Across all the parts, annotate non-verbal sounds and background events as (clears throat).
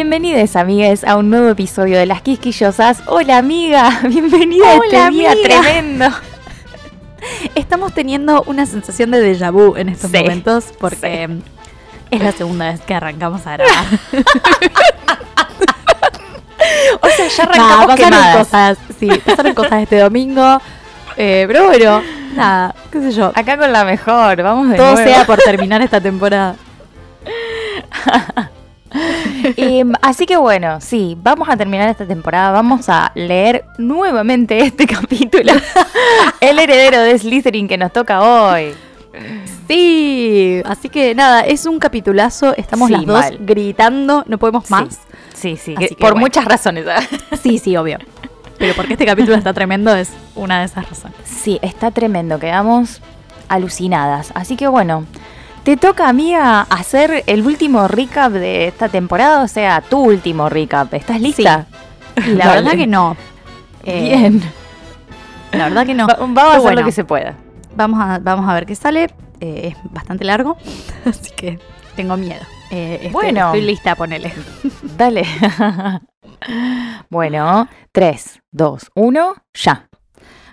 Bienvenidos, amigues, a un nuevo episodio de Las Quisquillosas. Hola, amiga, (laughs) bienvenida a este Hola, día amiga. tremendo. (laughs) Estamos teniendo una sensación de déjà vu en estos Sí, momentos porque es la segunda vez que arrancamos a grabar. (laughs) O sea, ya arrancamos pasaron quemadas. cosas, sí, pasaron cosas este domingo. eh, pero bueno, nada, qué sé yo. Acá con la mejor, vamos de Todo nuevo. sea por terminar esta temporada. (laughs) Em, así que bueno, sí, vamos a terminar esta temporada. Vamos a leer nuevamente este (laughs) capítulo. El heredero de Slytherin que nos toca hoy. Sí, así que nada, es un capitulazo. Estamos Sí, las dos mal. gritando, no podemos más. Sí, sí, que por bueno. muchas razones. ¿eh? Sí, sí, obvio. Pero porque este capítulo está tremendo es una de esas razones. Sí, está tremendo, quedamos alucinadas. Así que bueno, te toca, amiga, hacer el último recap de esta temporada, o sea, tu último recap. ¿Estás lista? La Dale. verdad que no. (laughs) Eh, Bien. La verdad que no. Va- vamos a hacer bueno. lo que se pueda. Vamos a, vamos a ver qué sale. Eh, es bastante largo, (laughs) así que tengo miedo. Eh, estoy- Bueno. Estoy lista, ponele. Dale. (laughs) bueno, 3, 2, 1, ya.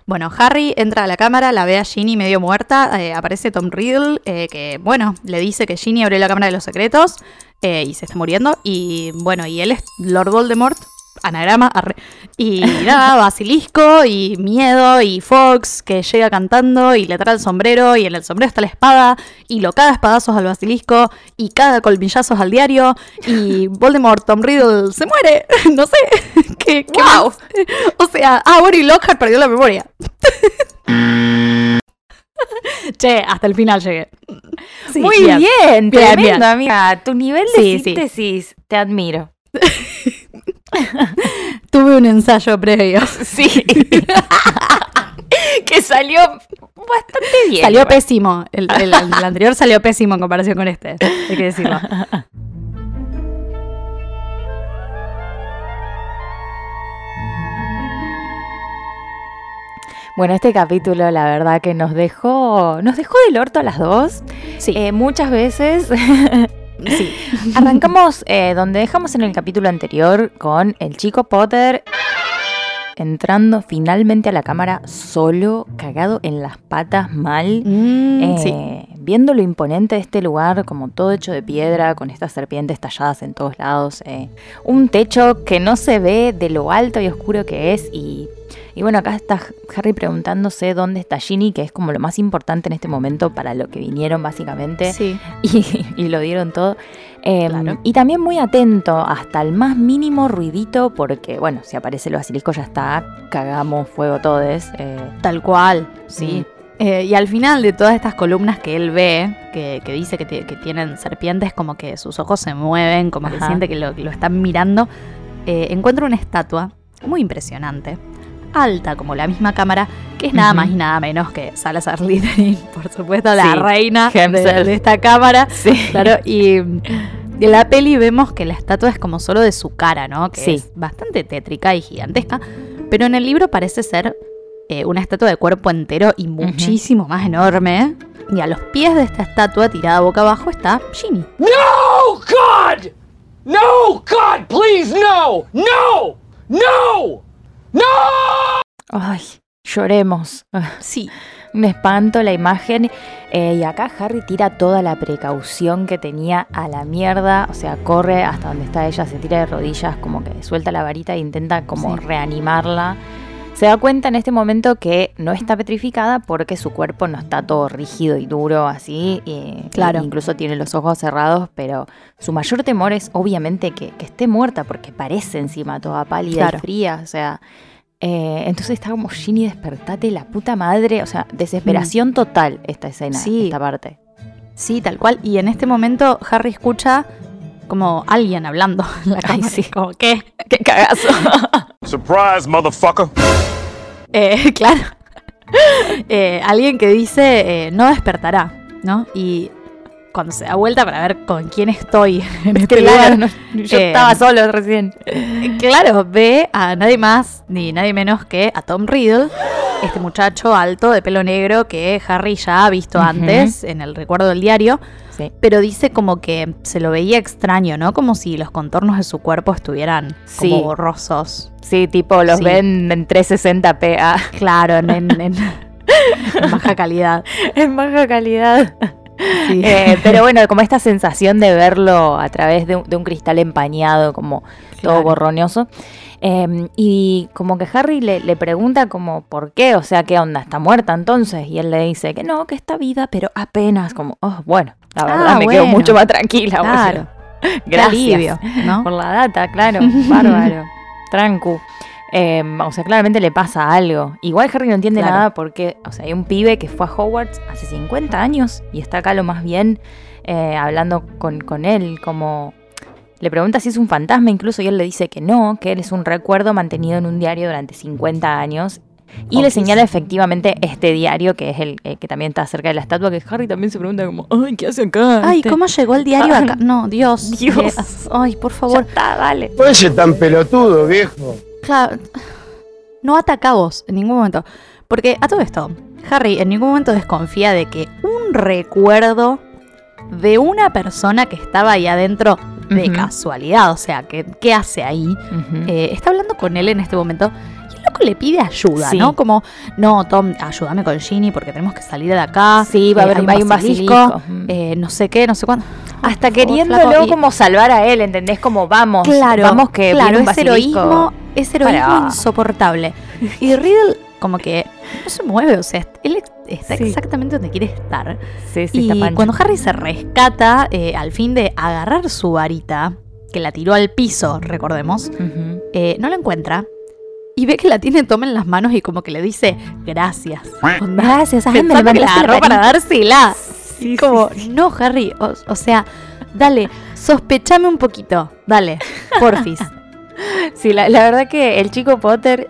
Bueno, Harry entra a la cámara, la ve a Ginny medio muerta. eh, aparece Tom Riddle, eh, que, bueno, le dice que Ginny abrió la cámara de los secretos eh, y se está muriendo. Y, bueno, y él es Lord Voldemort, anagrama, arre. Y nada, (laughs) basilisco y miedo y Fox que llega cantando y le trae el sombrero y en el sombrero está la espada y lo caga a espadazos al basilisco y caga colmillazos al diario y (laughs) Voldemort, Tom Riddle se muere. (laughs) no sé. ¿Qué, qué Wow. más? O sea, ah, bueno, y Lockhart perdió la memoria. che, hasta el final llegué. Sí, Muy bien, Bien, tremendo, bien. amiga. Tu nivel de Sí, sí. síntesis, te admiro. (laughs) Tuve un ensayo previo. Sí. (laughs) que salió bastante bien. Salió pésimo. El, el- el anterior salió pésimo en comparación con este. Hay que decirlo. Bueno, este capítulo la verdad que nos dejó, nos dejó del orto a las dos. Sí. Eh, muchas veces. Sí. (laughs) Arrancamos eh, donde dejamos en el capítulo anterior con el chico Potter entrando finalmente a la cámara solo, cagado en las patas mal. Mm, sí. Eh, Viendo lo imponente de este lugar, como todo hecho de piedra, con estas serpientes talladas en todos lados, eh, un techo que no se ve de lo alto y oscuro que es, y, y bueno, acá está Harry preguntándose dónde está Ginny, que es como lo más importante en este momento para lo que vinieron básicamente, Sí. (laughs) y, y lo dieron todo. Eh, Claro. Y también muy atento hasta el más mínimo ruidito, porque bueno, si aparece el basilisco ya está, cagamos fuego todos. eh, Tal cual, sí. Eh, y al final de todas estas columnas que él ve, que, que dice que, ti- que tienen serpientes, como que sus ojos se mueven, como que Ajá. siente que lo, lo están mirando, eh, encuentra una estatua muy impresionante, alta como la misma cámara, que es nada más y nada menos que Salazar Slytherin, (laughs) por supuesto, la Sí, reina de, de esta cámara. Sí. Claro, y en la peli vemos que la estatua es como solo de su cara, ¿no? Que Sí. es bastante tétrica y gigantesca. Pero en el libro parece ser eh, una estatua de cuerpo entero y muchísimo más enorme. Y a los pies de esta estatua, tirada boca abajo, está Ginny. No, God! No, God, please, no! No! No! ¡No! Ay, lloremos. Sí. (laughs) Me espanto la imagen. eh, y acá Harry tira toda la precaución que tenía a la mierda. O sea, corre hasta donde está ella, se tira de rodillas, como que suelta la varita e intenta como Sí. reanimarla. Se da cuenta en este momento que no está petrificada porque su cuerpo no está todo rígido y duro así. y- Claro. e incluso tiene los ojos cerrados, pero su mayor temor es obviamente que, que esté muerta porque parece encima toda pálida Claro. y fría. O sea, Eh, entonces está como Ginny, despertate, la puta madre. O sea, desesperación total esta escena, Sí. esta parte. Sí, tal cual. Y en este momento Harry escucha como alguien hablando en la Ay, cámara. sí. Como, ¿qué? ¡Qué cagazo! (laughs) Surprise, motherfucker. Eh, (laughs) claro. Eh, alguien que dice, eh, no despertará, ¿no? Y cuando se da vuelta para ver con quién estoy (laughs) en este Claro, lugar, no, yo eh, estaba solo recién. claro, ve a nadie más ni nadie menos que a Tom Riddle, este muchacho alto de pelo negro que Harry ya ha visto antes en el recuerdo del diario, Sí. pero dice como que se lo veía extraño, ¿no? Como si los contornos de su cuerpo estuvieran Sí. como borrosos. Sí, tipo, los Sí. ven en 360p. Ah, Claro, en, en- en- en (laughs) baja calidad. en baja calidad. Sí. Eh, pero bueno, como esta sensación de verlo a través de un, de un cristal empañado, como todo Claro. borroñoso. Eh, y como que Harry le, le pregunta como, ¿por qué? O sea, ¿qué onda? ¿Está muerta entonces? Y él le dice que no, que está vida, pero apenas como, oh, bueno, la verdad Ah, me quedo mucho más tranquila. Claro. Gracias. alivio, ¿no? Por la data, claro. (laughs) Bárbaro. Trancu. Eh, o sea, claramente le pasa algo. Igual Harry no entiende Claro. nada porque, o sea, hay un pibe que fue a Hogwarts hace 50 años y está acá lo más bien eh, hablando con, con él, como... Le pregunta si es un fantasma incluso y él le dice que no, que él es un recuerdo mantenido en un diario durante 50 años. Y le señala efectivamente este diario, que es el eh, que también está cerca de la estatua, que Harry también se pregunta como, ay, ¿qué hace acá? Ay, ¿Viste? ¿cómo llegó el diario acá? No, Dios. Dios. Ay, por Ya favor. está, dale. Oye, tan pelotudo, viejo. Claro. No ataca vos en ningún momento. Porque a todo esto, Harry en ningún momento desconfía de que un recuerdo de una persona que estaba ahí adentro de casualidad, o sea, que, ¿qué hace ahí? Eh, está hablando con él en este momento loco le pide ayuda, Sí. ¿no? Como, no, Tom, ayúdame con Ginny porque tenemos que salir de acá. Sí, va a Eh, haber hay un basilisco. Mm. eh, no sé qué, no sé cuándo. Hasta favor, queriéndolo como salvar a él, ¿entendés? Como vamos, Claro, vamos que claro, viene un es heroísmo, es heroísmo insoportable. Y Riddle como que no se mueve, o sea, él está Sí. exactamente donde quiere estar. Sí, sí, y está cuando Harry se rescata eh, al fin de agarrar su varita, que la tiró al piso, recordemos, eh, no la encuentra. Y ve que la tiene Tom en las manos y como que le dice, gracias. Gracias, ay, me que la agarró para dársela. Sí, como, sí, sí. no, Harry, o, o sea, dale, sospechame un poquito, dale, porfis. (laughs) Sí, la, la verdad que el chico Potter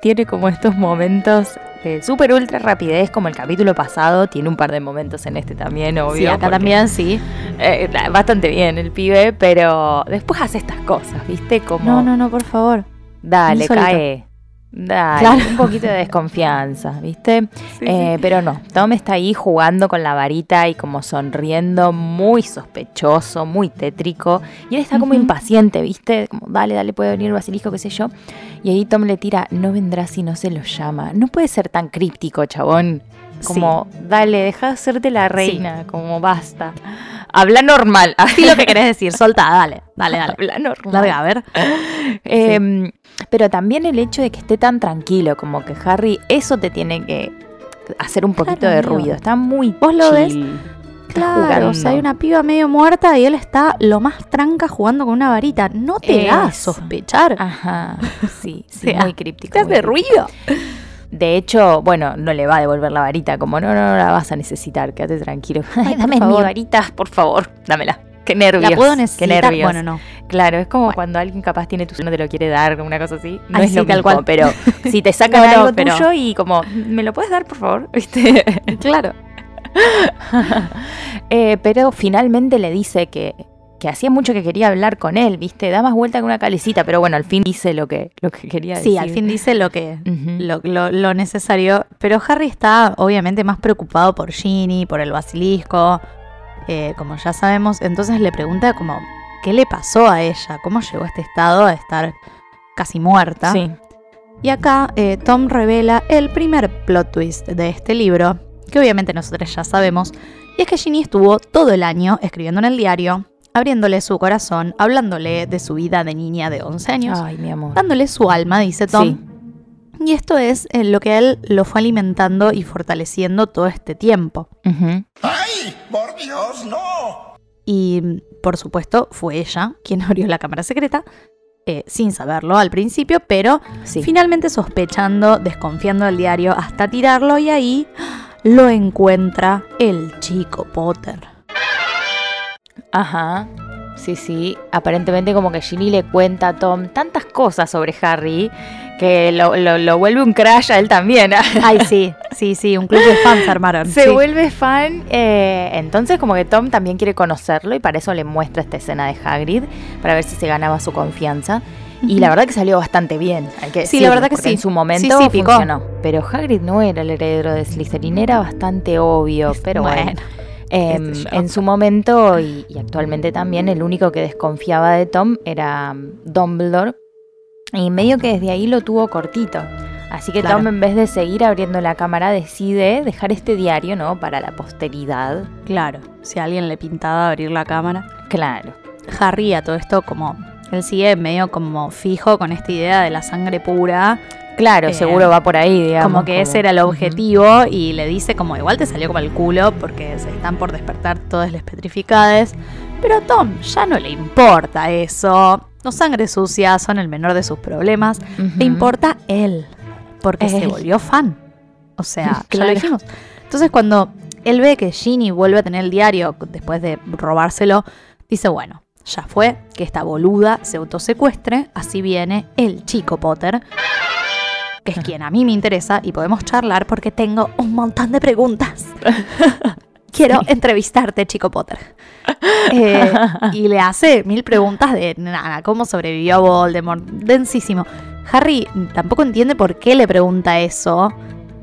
tiene como estos momentos de súper ultra rapidez, como el capítulo pasado, tiene un par de momentos en este también, obvio. Sí, acá porque, también, sí. eh, bastante bien el pibe, pero después hace estas cosas, ¿viste? Como, No, no, no, por favor. Dale, cae. Dale, Claro. un poquito de desconfianza, ¿viste? Eh, Pero no, Tom está ahí jugando con la varita y como sonriendo, muy sospechoso, muy tétrico. Y él está como impaciente, ¿viste? Como, dale, dale, puede venir el basilisco, qué sé yo. Y ahí Tom le tira, no vendrá si no se lo llama. No puede ser tan críptico, chabón. Como, dale, deja de hacerte la reina, como basta. Habla normal. (laughs) Sí, lo que querés decir, solta, dale, dale, dale. Habla normal. Larga, a ver. Em, Pero también el hecho de que esté tan tranquilo, como que Harry, eso te tiene que hacer un poquito Claro, de ruido. Está muy ¿Vos lo ves? chill. Claro, o sea, hay una piba medio muerta y él está lo más tranca jugando con una varita. No te da a sospechar. Ajá, sí, (laughs) sí, muy críptico. te muy hace críptico. ruido. De hecho, bueno, no le va a devolver la varita, como no, no, no la vas a necesitar, quédate tranquilo. (laughs) Ay, dame mi favor. varita, por favor, dámela. Qué nervios. La puedo Qué necesitar. nervios. Bueno, no. Claro, es como cuando alguien capaz tiene tu no te lo quiere dar, una cosa así. No es lo tal mismo, cual. pero (laughs) si te sacan No, no, algo pero- tuyo y como, ¿me lo puedes dar, por favor? (laughs) ¿Viste? Claro. (laughs) Eh, pero finalmente le dice que, que hacía mucho que quería hablar con él, ¿viste? Da más vuelta que una calecita, pero bueno, al fin dice lo que, lo que quería decir. Sí, al fin dice lo que, lo, lo- lo necesario. Pero Harry está obviamente más preocupado por Ginny, por el basilisco, eh, como ya sabemos. Entonces le pregunta como, ¿qué le pasó a ella? ¿Cómo llegó a este estado de estar casi muerta? Sí. Y acá eh, Tom revela el primer plot twist de este libro, que obviamente nosotros ya sabemos, y es que Ginny estuvo todo el año escribiendo en el diario, abriéndole su corazón, hablándole de su vida de niña de 11 años, Ay, mi amor. dándole su alma, dice Tom. Sí. Y esto es eh, lo que él lo fue alimentando y fortaleciendo todo este tiempo. ¡Ay! ¡Por Dios, no! Y por supuesto fue ella quien (laughs) abrió la cámara secreta. eh, sin saberlo al principio, pero Sí. finalmente sospechando, desconfiando del diario hasta tirarlo y ahí (gasps) lo encuentra el chico Potter. Ajá. Sí, sí. Aparentemente como que Ginny le cuenta a Tom tantas cosas sobre Harry que lo, lo- lo vuelve un crash a él también. Ay, sí, sí, sí, un club de fans (laughs) armaron. Se sí. vuelve fan. eh, entonces como que Tom también quiere conocerlo y para eso le muestra esta escena de Hagrid para ver si se ganaba su confianza. Y la verdad que salió bastante bien. Hay que Sí, decirlo, la verdad que sí. En su momento Sí, sí, picó. funcionó. Pero Hagrid no era el heredero de Slytherin, era bastante obvio. (laughs) Pero bueno. Bueno, Em, en su momento y, y actualmente también el único que desconfiaba de Tom era mm, Dumbledore y medio que desde ahí lo tuvo cortito. Así que Claro. Tom en vez de seguir abriendo la cámara decide dejar este diario, ¿no? Para la posteridad. claro, si a alguien le pintaba abrir la cámara. Claro. Harry a todo esto como... Él sigue medio como fijo con esta idea de la sangre pura, Claro, Eh, seguro va por ahí, digamos. como que ese era el objetivo y le dice como igual te salió como el culo porque se están por despertar todas las petrificadas. Pero a Tom ya no le importa eso. Los sangres sucias son el menor de sus problemas. Le importa él, porque se volvió fan. O sea, (laughs) ya Claro. lo dijimos. Entonces cuando él ve que Ginny vuelve a tener el diario después de robárselo, dice, bueno, ya fue, que esta boluda se autosecuestre, así viene el chico Potter, que es (laughs) quien a mí me interesa y podemos charlar porque tengo un montón de preguntas. (laughs) Quiero entrevistarte, chico Potter. (laughs) Eh, y le hace mil preguntas de nada, cómo sobrevivió a Voldemort, densísimo. Harry tampoco entiende por qué le pregunta eso.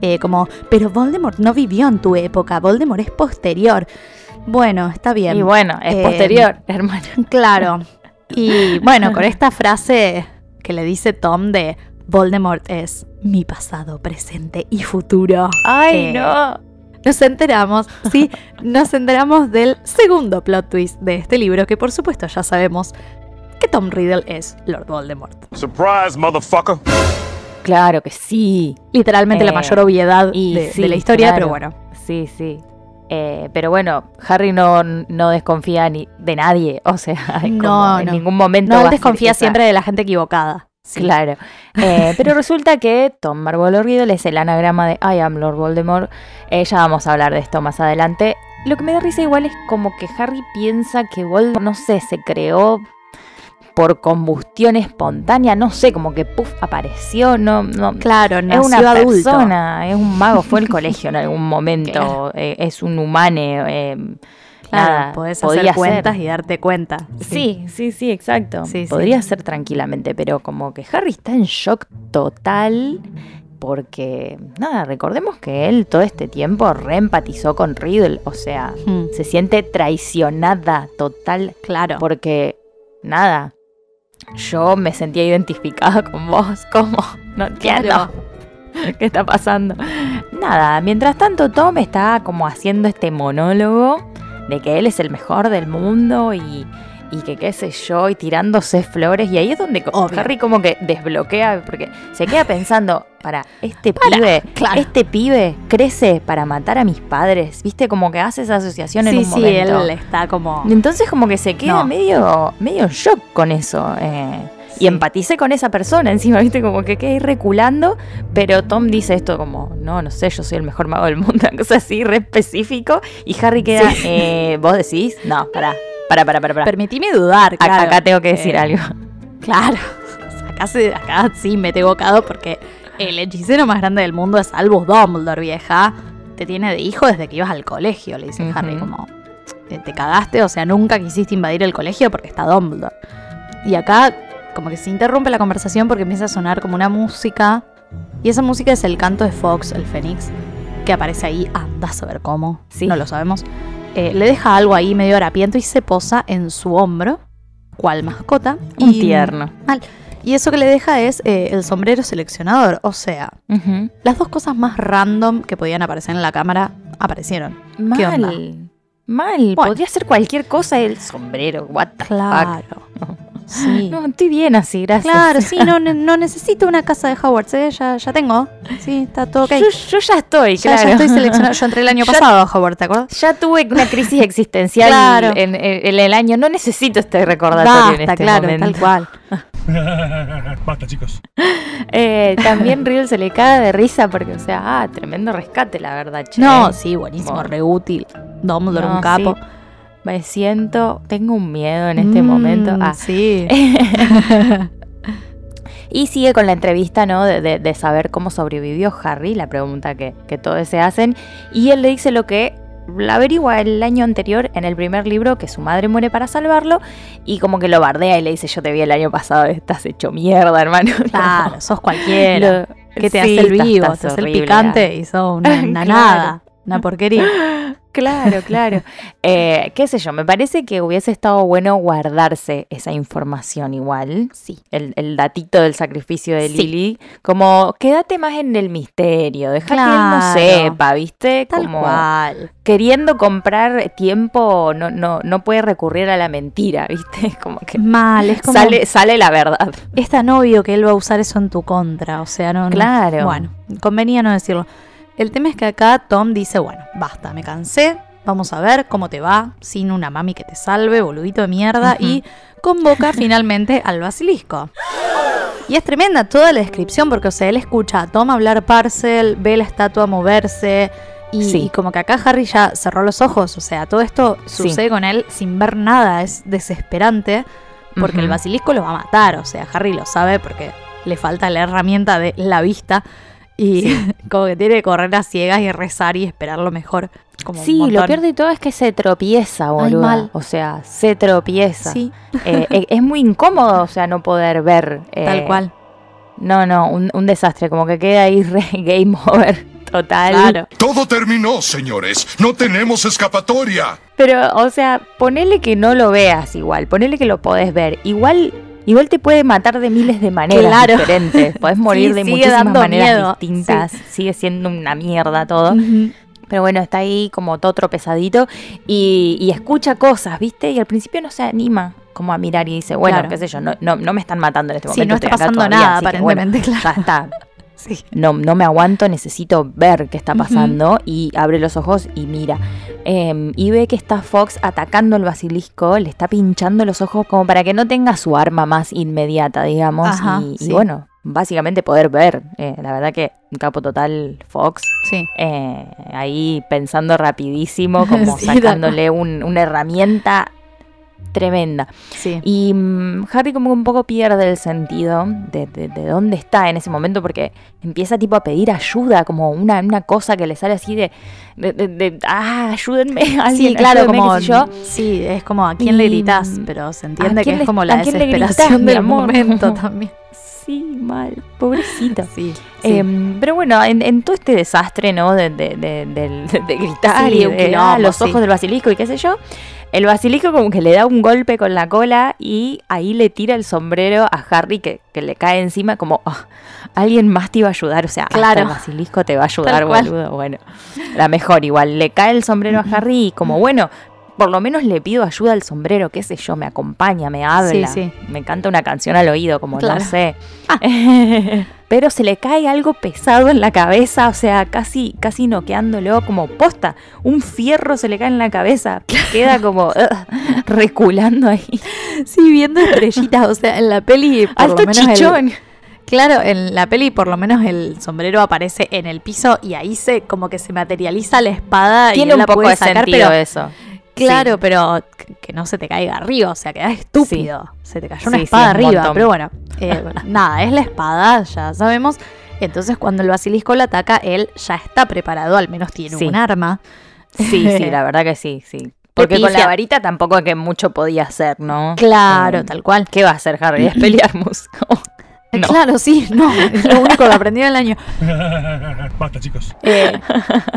eh, como, pero Voldemort no vivió en tu época, Voldemort es posterior. Bueno, está bien. Y bueno, es Eh, posterior, (laughs) hermano. Claro. Y (laughs) bueno, con esta frase que le dice Tom de Voldemort es mi pasado, presente y futuro. Ay, Eh, no. Nos enteramos, sí, nos enteramos del segundo plot twist de este libro, que por supuesto ya sabemos que Tom Riddle es Lord Voldemort. Surprise, motherfucker. Claro que sí. Literalmente la Eh, mayor obviedad y de, sí, de la historia, claro. pero bueno. Sí, sí. Eh, pero bueno, Harry no, no desconfía ni de nadie. O sea, (laughs) como No, en ningún momento. No, él desconfía siempre de la gente equivocada. Sí. Claro. Eh, pero resulta que Tom Marvolo Riddle es el anagrama de I am Lord Voldemort. Eh, ya vamos a hablar de esto más adelante. Lo que me da risa igual es como que Harry piensa que Voldemort, no sé, se creó por combustión espontánea, no sé, como que puff apareció, no, no, Claro, es nació una adulto. persona, es un mago, fue al colegio en algún (laughs) momento, eh, es un humane, eh, Claro, nada, podés podía hacer ser. cuentas y darte cuenta. Sí, sí, sí, exacto. Sí, sí. Podría ser tranquilamente, pero como que Harry está en shock total porque, nada, recordemos que él todo este tiempo reempatizó con Riddle, o sea, Hmm, se siente traicionada total claro. porque, nada, yo me sentía identificada con vos, (laughs) ¿cómo? No entiendo. Claro. (laughs) ¿Qué está pasando? Nada, mientras tanto Tom está como haciendo este monólogo de que él es el mejor del mundo y, y que qué sé yo, y tirándose flores. Y ahí es donde Obvio. Harry como que desbloquea, porque se queda pensando, para, este pibe, claro. este pibe crece para matar a mis padres. ¿Viste? Como que hace esa asociación en Sí, un sí, momento. él está como... Entonces como que se queda No. medio, medio en shock con eso. eh, Sí. Y empaticé con esa persona encima, viste, como que quedé reculando, pero Tom dice esto como, no, no sé, yo soy el mejor mago del mundo, (laughs) una cosa así, re específico, y Harry queda, Sí. eh, ¿vos decís? No, pará, pará, pará, pará. Permitime dudar, Acá, claro. acá tengo que decir Eh, algo. Claro. Acá, se- acá sí me te he bocado porque el hechicero más grande del mundo es Albus Dumbledore, vieja. Te tiene de hijo desde que ibas al colegio, le dice. Harry, como te cagaste, o sea, nunca quisiste invadir el colegio porque está Dumbledore. Y acá como que se interrumpe la conversación porque empieza a sonar como una música. Y esa música es el canto de Fox, el Fénix, que aparece ahí, anda a saber cómo, Sí. no lo sabemos. Eh, le deja algo ahí medio harapiento y se posa en su hombro, cual mascota. Un y- tierno. Mal. Y eso que le deja es eh, el sombrero seleccionador. O sea, las dos cosas más random que podían aparecer en la cámara aparecieron. ¿Qué onda? Mal. Mal, Bueno. podría ser cualquier cosa, el sombrero, what the fuck. (laughs) Sí. (laughs) No, estoy bien así, gracias. Claro, sí, (laughs) no, no necesito una casa de Hogwarts, ¿eh? ya, ya tengo. Sí, está todo ok. Yo, yo ya estoy, ya, claro. ya estoy seleccionado. Yo entré el año (laughs) Ya- pasado a Hogwarts, ¿te acuerdas? Ya tuve una crisis existencial Claro. en, en- en el año. No necesito este recordatorio en Basta, este claro, momento. tal cual. Basta, chicos. Eh, también Riddle se le caga de risa porque, o sea, ah, tremendo rescate, la verdad, che. No, sí, buenísimo, Bueno. re útil. Dumbledore, No, un capo. sí. Me siento, tengo un miedo en este Mm, momento. Ah. Sí. (laughs) Y sigue con la entrevista, ¿no? De, de- de saber cómo sobrevivió Harry, la pregunta que, que todos se hacen. Y él le dice lo que la averigua el año anterior en el primer libro, que su madre muere para salvarlo. Y como que lo bardea y le dice, yo te vi el año pasado, estás hecho mierda, hermano. (laughs) Claro, sos cualquiera. Lo- que te sí, hace el vivo, estás te hace el picante y sos una, (laughs) una Claro. nada, una porquería. (gasps) Claro, claro. Eh, qué sé yo, me parece que hubiese estado bueno guardarse esa información igual. Sí. El, el datito del sacrificio de Sí. Lily. Como, quédate más en el misterio, deja que él no sepa, ¿viste? Tal como cual. queriendo comprar tiempo, no, no, no puede recurrir a la mentira, ¿viste? (laughs) Como que Mal, es como sale, sale la verdad. es tan obvio que él va a usar eso en tu contra, o sea, no, no- Claro. Bueno, convenía no decirlo. El tema es que acá Tom dice, bueno, basta, me cansé, vamos a ver cómo te va sin una mami que te salve, boludito de mierda, y convoca finalmente al basilisco. Y es tremenda toda la descripción porque, o sea, él escucha a Tom hablar parcel, ve la estatua moverse y, Sí. y como que acá Harry ya cerró los ojos, o sea, todo esto Sí. sucede con él sin ver nada, es desesperante porque el basilisco lo va a matar, o sea, Harry lo sabe porque le falta la herramienta de la vista y (laughs) como que tiene que correr a ciegas y rezar y esperar lo mejor. Como Sí, lo peor de todo es que se tropieza, Ay, boludo. mal. O sea, se tropieza. Sí, Eh, eh, es muy incómodo, o sea, no poder ver. eh, tal cual. No, no, un, un desastre, como que queda ahí re (laughs) game over total. Claro. Todo terminó, señores. No tenemos escapatoria. Pero, o sea, ponele que no lo veas igual, ponele que lo podés ver. Igual, igual te puede matar de miles de maneras Claro. diferentes. (laughs) Podés morir Sí, de muchísimas maneras miedo, distintas. Sigue siendo una mierda todo. Pero bueno, está ahí como todo tropezadito y, y escucha cosas, ¿viste? Y al principio no se anima como a mirar y dice, bueno, Claro. qué sé yo, no, no, no me están matando en este Sí, momento. no está pasando todavía, nada, así que, bueno, aparentemente, (laughs) claro. ya está. Sí. No, no me aguanto, necesito ver qué está pasando. Y abre los ojos y mira. Em, y ve que está Fox atacando al basilisco, le está pinchando los ojos como para que no tenga su arma más inmediata, digamos. Ajá, y, bueno, básicamente poder ver. Eh, la verdad que un capo total Fox. Sí. eh, ahí pensando rapidísimo, (laughs) como Sí, sacándole un- una herramienta tremenda. Sí. Y mm, Harry como que un poco pierde el sentido de, de- de dónde está en ese momento porque empieza tipo a pedir ayuda, como una, una cosa que le sale así de, ah, ayúdenme, (laughs) alguien, Sí, claro, ayúdenme", como yo. sí, es como a quién le gritas, pero se entiende ¿a que es como la gritas, desesperación del momento (laughs) también. Sí, mal, pobrecita. (laughs) Sí, sí. Em, pero bueno, en, en todo este desastre, ¿no? De, de, de- del- de gritar Sí, y de ah, los ojos del basilisco y qué sé yo, el basilisco como que le da un golpe con la cola y ahí le tira el sombrero a Harry que, que le cae encima como "Ah, alguien más te iba a ayudar, o sea, hasta Claro. el basilisco te va a ayudar, boludo. Bueno, la mejor igual, le cae el sombrero a Harry y como bueno, por lo menos le pido ayuda al sombrero, qué sé yo, me acompaña, me habla, Sí, sí. me canta una canción al oído, como Claro. no sé. (laughs) Pero se le cae algo pesado en la cabeza, o sea, casi, casi noqueándolo como posta. Un fierro se le cae en la cabeza, queda como (laughs) reculando ahí. Sí, viendo estrellitas, o sea, en la peli Alto el- chichón. Claro, en la peli por lo menos el sombrero aparece en el piso y ahí se como que se materializa la espada y Tiene él un la poco puede de sacar, sentido pero eso. Claro, pero que- no se te caiga arriba, o sea, queda estúpido. Se te cayó una Sí, espada es arriba, pero bueno, (laughs) eh, nada, es la espada, ya sabemos. Entonces cuando el basilisco lo ataca, él ya está preparado, al menos tiene un arma. Sí, sí, (laughs) la verdad que sí, sí. Porque con la varita tampoco que mucho podía hacer, ¿no? Claro, Eh, tal cual. ¿Qué va a hacer Harry? Es pelearnos. Eh, no. Claro, sí, no, es lo único que aprendí en el año. (laughs) Basta, chicos. Eh,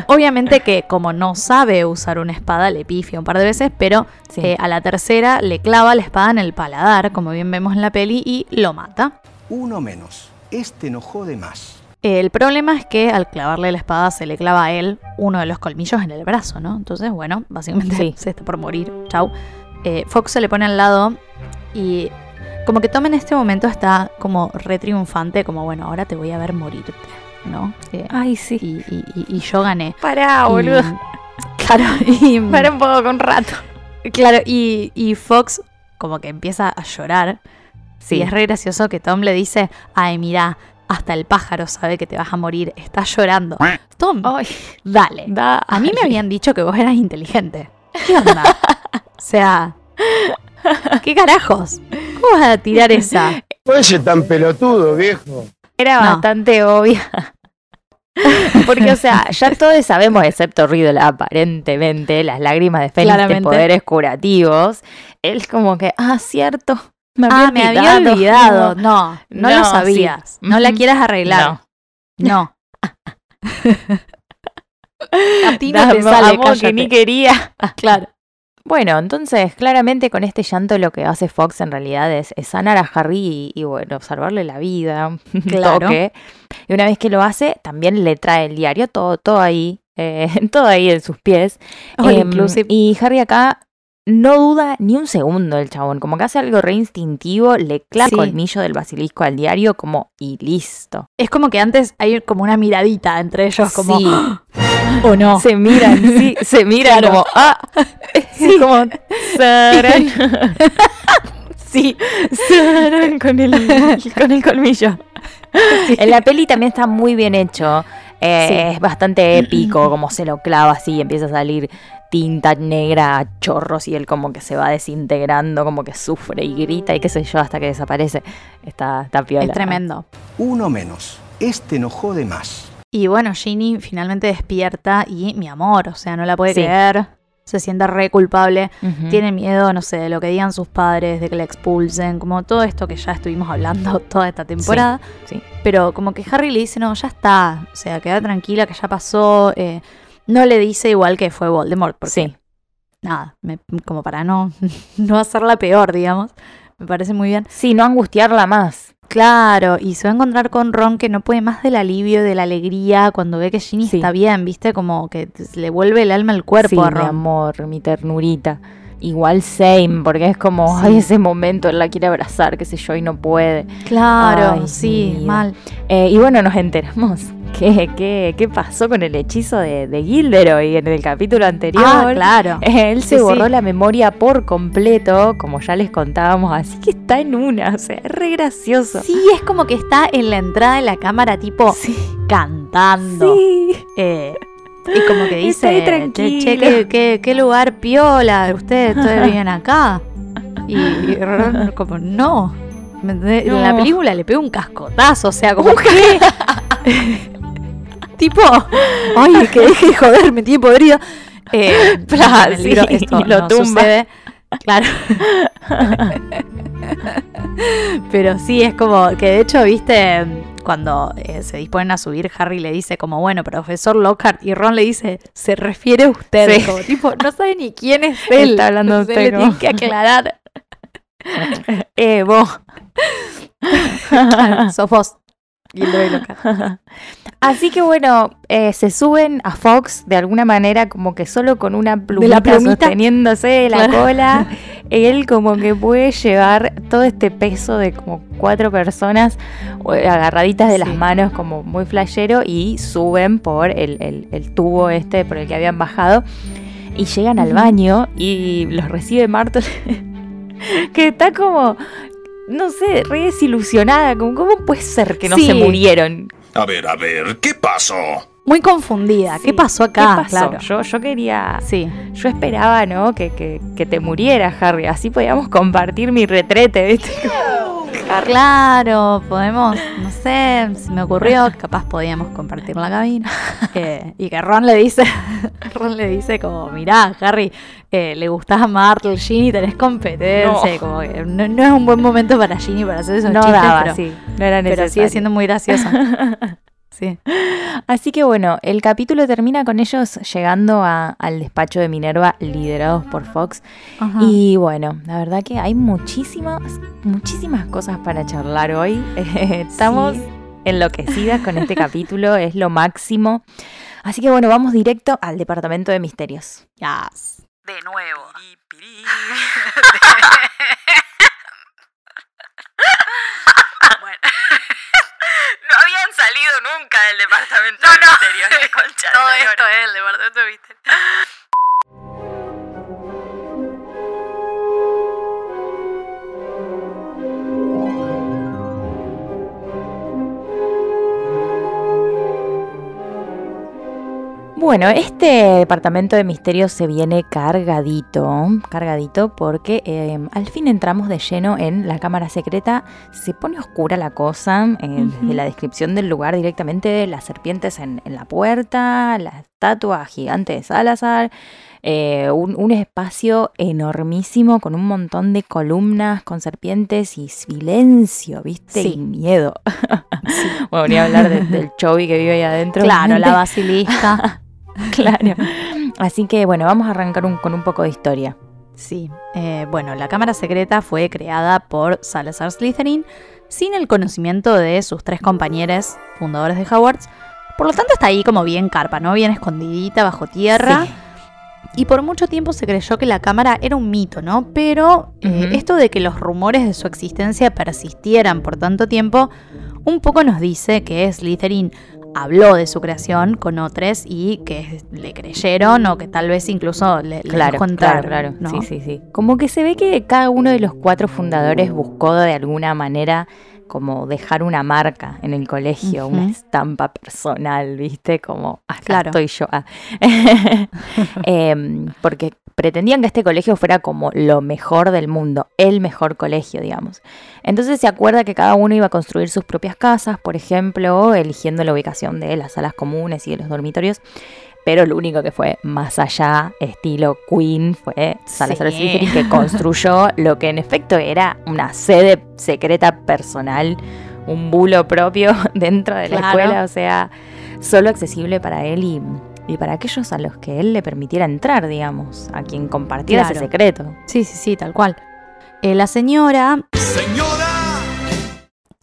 obviamente que como no sabe usar una espada, le pifia un par de veces, pero Sí. eh, a la tercera le clava la espada en el paladar, como bien vemos en la peli, y lo mata. Uno menos. Este no jode más. El problema es que al clavarle la espada se le clava a él uno de los colmillos en el brazo, ¿no? Entonces, bueno, básicamente Sí. se está por morir. Chau. Eh, Fox se le pone al lado y Como que Tom en este momento está como re triunfante, como bueno, ahora te voy a ver morirte, ¿no? Eh, Ay, sí. y, y- y- y yo gané. Pará, boludo. (laughs) claro, y, (laughs) Para un poco con rato. claro, y, y Fox como que empieza a llorar. Sí. Y es re gracioso que Tom le dice, ay, mira, hasta el pájaro sabe que te vas a morir, estás llorando. Tom, Ay, dale. da. A mí me habían dicho que vos eras inteligente. ¿Qué onda? (laughs) o sea, (laughs) ¿qué carajos? ¿Cómo vas a tirar esa? (laughs) Oye, tan pelotudo, viejo. Era No. bastante obvia. (laughs) Porque, o sea, ya todos sabemos, excepto Riddle, aparentemente, las lágrimas de Fénix de poderes curativos. Él como que, ah, cierto. Me había Ah, me había olvidado. No, no, No, lo sabías. sí. No la quieras arreglar. No. A ti no te sale, amo, que ni quería. Claro. Bueno, entonces, claramente con este llanto lo que hace Fox en realidad es, es sanar a Harry y, y, bueno, salvarle la vida, (laughs) Claro. toque. Y una vez que lo hace, también le trae el diario, todo, todo ahí, eh, (laughs) todo ahí en sus pies. Inclusive. y Harry acá no duda ni un segundo el chabón, como que hace algo re instintivo, le clava Sí. el colmillo del basilisco al diario como y listo. Es como que antes hay como una miradita entre ellos, como. Sí. (gasps) ¿O no? Se miran, sí, (laughs) se miran Claro. como, ah, (laughs) sí, como. (laughs) Sí. Con el, con el colmillo. En la peli también está muy bien hecho. Eh, Sí. Es bastante épico, (clears throat) como se lo clava así y empieza a salir tinta negra a chorros y él como que se va desintegrando, como que sufre y grita y qué sé yo hasta que desaparece. Está, está piola. Es tremendo. Uno menos. Este no jode más. Y bueno, Ginny finalmente despierta y mi amor, o sea, no la puede Sí. creer. Se siente re culpable. Tiene miedo, no sé, de lo que digan sus padres, de que la expulsen, como todo esto que ya estuvimos hablando (laughs) toda esta temporada. sí. Pero como que Harry le dice, no, ya está, o sea, queda tranquila, que ya pasó. eh, no le dice igual que fue Voldemort, porque Sí. nada, me- como para no, (laughs) no hacerla peor, digamos. Me parece muy bien. Sí, no angustiarla más. Claro, y se va a encontrar con Ron que no puede más del alivio, de la alegría cuando ve que Ginny Sí. está bien, ¿viste? Como que le vuelve el alma al cuerpo sí, a mi Ron. amor, mi ternurita. Igual same, porque es como, Sí. ay, ese momento él la quiere abrazar, qué sé yo, y no puede. Claro, Ay, sí, mal. Eh, y bueno, nos enteramos (laughs) qué, qué, qué pasó con el hechizo de, de Gilderoy en el capítulo anterior. Ah, claro. Él se Sí, borró sí. la memoria por completo, como ya les contábamos, así que está en una, o sea, es re gracioso. Sí, es como que está en la entrada de la cámara, tipo Sí. cantando. Sí. Eh, y como que dice, che, che. ¿qué, qué, qué lugar piola, ustedes ustedes (laughs) viven acá. Y, y Ron como, no. En la película le pega un cascotazo, o sea, como que... (laughs) tipo, ay, que deje de joder, me tiene podrido. Eh, (laughs) sí, esto lo no tumba. sucede. Claro. Pero sí, es como que de hecho, viste, cuando eh, se disponen a subir, Harry le dice como, bueno, profesor Lockhart, y Ron le dice, se refiere a usted. Sí. Como tipo, no sabe ni quién es (laughs) él. Está hablando de usted, le ¿no? tienen que aclarar. (laughs) Eh, vos. (laughs) Sos vos. Lockhart. Así que bueno, eh, se suben a Fox de alguna manera como que solo con una plumita, plumita. sosteniéndose de la Claro. cola. Él como que puede llevar todo este peso de como cuatro personas agarraditas de las manos como muy flashero y suben por el, el- el tubo este por el que habían bajado y llegan al baño y los recibe Martel (laughs) que está como... No sé, re desilusionada, como, ¿cómo puede ser que no Sí. se murieron? A ver, a ver, ¿qué pasó? Muy confundida. ¿Qué pasó ¿Qué acá? pasó? Claro. Yo, yo quería. Sí. Yo esperaba, ¿no? Que, que, que te muriera, Harry. Así podíamos compartir mi retrete, ¿viste? (laughs) Claro, podemos, no sé, se me ocurrió, capaz podíamos compartir la cabina. (laughs) Eh, y que Ron le dice, (laughs) Ron le dice como, mirá, Harry, eh, le gustás a Martle, Ginny, tenés competencia. No. Como que no, no es un buen momento para Ginny para hacer esos no chistes, daba, pero, sí. No era pero necesario. sigue siendo muy graciosa. Sí. Así que bueno, el capítulo termina con ellos llegando a- al despacho de Minerva, liderados por Fox. Ajá. Y bueno, la verdad que hay muchísimas, muchísimas cosas para charlar hoy. (laughs) Estamos Sí. enloquecidas con este (laughs) capítulo, es lo máximo. Así que bueno, vamos directo al departamento de misterios. Yes. De nuevo. (laughs) salido nunca del departamento de misterio, la (laughs) concha de Todo esto es el departamento de misterio. Bueno, este departamento de misterio se viene cargadito, cargadito porque eh, al fin entramos de lleno en la cámara secreta, se pone oscura la cosa, eh, desde la descripción del lugar directamente, las serpientes en, en la puerta, la estatua gigante de Salazar, eh, un, un espacio enormísimo con un montón de columnas, con serpientes y silencio, ¿viste? Sí. Y miedo. (laughs) bueno, ni hablar de- del Chovy que vive ahí adentro. Claro, la (laughs) basilisca. (laughs) Claro. Así que bueno, vamos a arrancar un- con un poco de historia. Sí, eh, bueno, la cámara secreta fue creada por Salazar Slytherin sin el conocimiento de sus tres compañeros fundadores de Hogwarts. Por lo tanto, está ahí como bien carpa, ¿no? Bien escondidita bajo tierra. Sí. Y por mucho tiempo se creyó que la cámara era un mito, ¿no? Pero eh, esto de que los rumores de su existencia persistieran por tanto tiempo, un poco nos dice que Slytherin habló de su creación con otros y que le creyeron o que tal vez incluso le, le Claro, dejó entrar, claro, claro. ¿no? Sí, sí, sí. Como que se ve que cada uno de los cuatro fundadores buscó de alguna manera como dejar una marca en el colegio, una estampa personal, ¿viste? Como, acá Claro. estoy yo. ah. (laughs) Em, porque pretendían que este colegio fuera como lo mejor del mundo, el mejor colegio, digamos. Entonces se acuerda que cada uno iba a construir sus propias casas, por ejemplo, eligiendo la ubicación de las salas comunes y de los dormitorios. Pero lo único que fue más allá, estilo Queen, fue Salazar Sí. Slytherin que construyó lo que en efecto era una sede secreta personal, un bulo propio (laughs) dentro de la Claro. escuela, o sea, solo accesible para él y, y para aquellos a los que él le permitiera entrar, digamos, a quien compartiera ese secreto. Sí, sí, sí, tal cual. Eh, la señora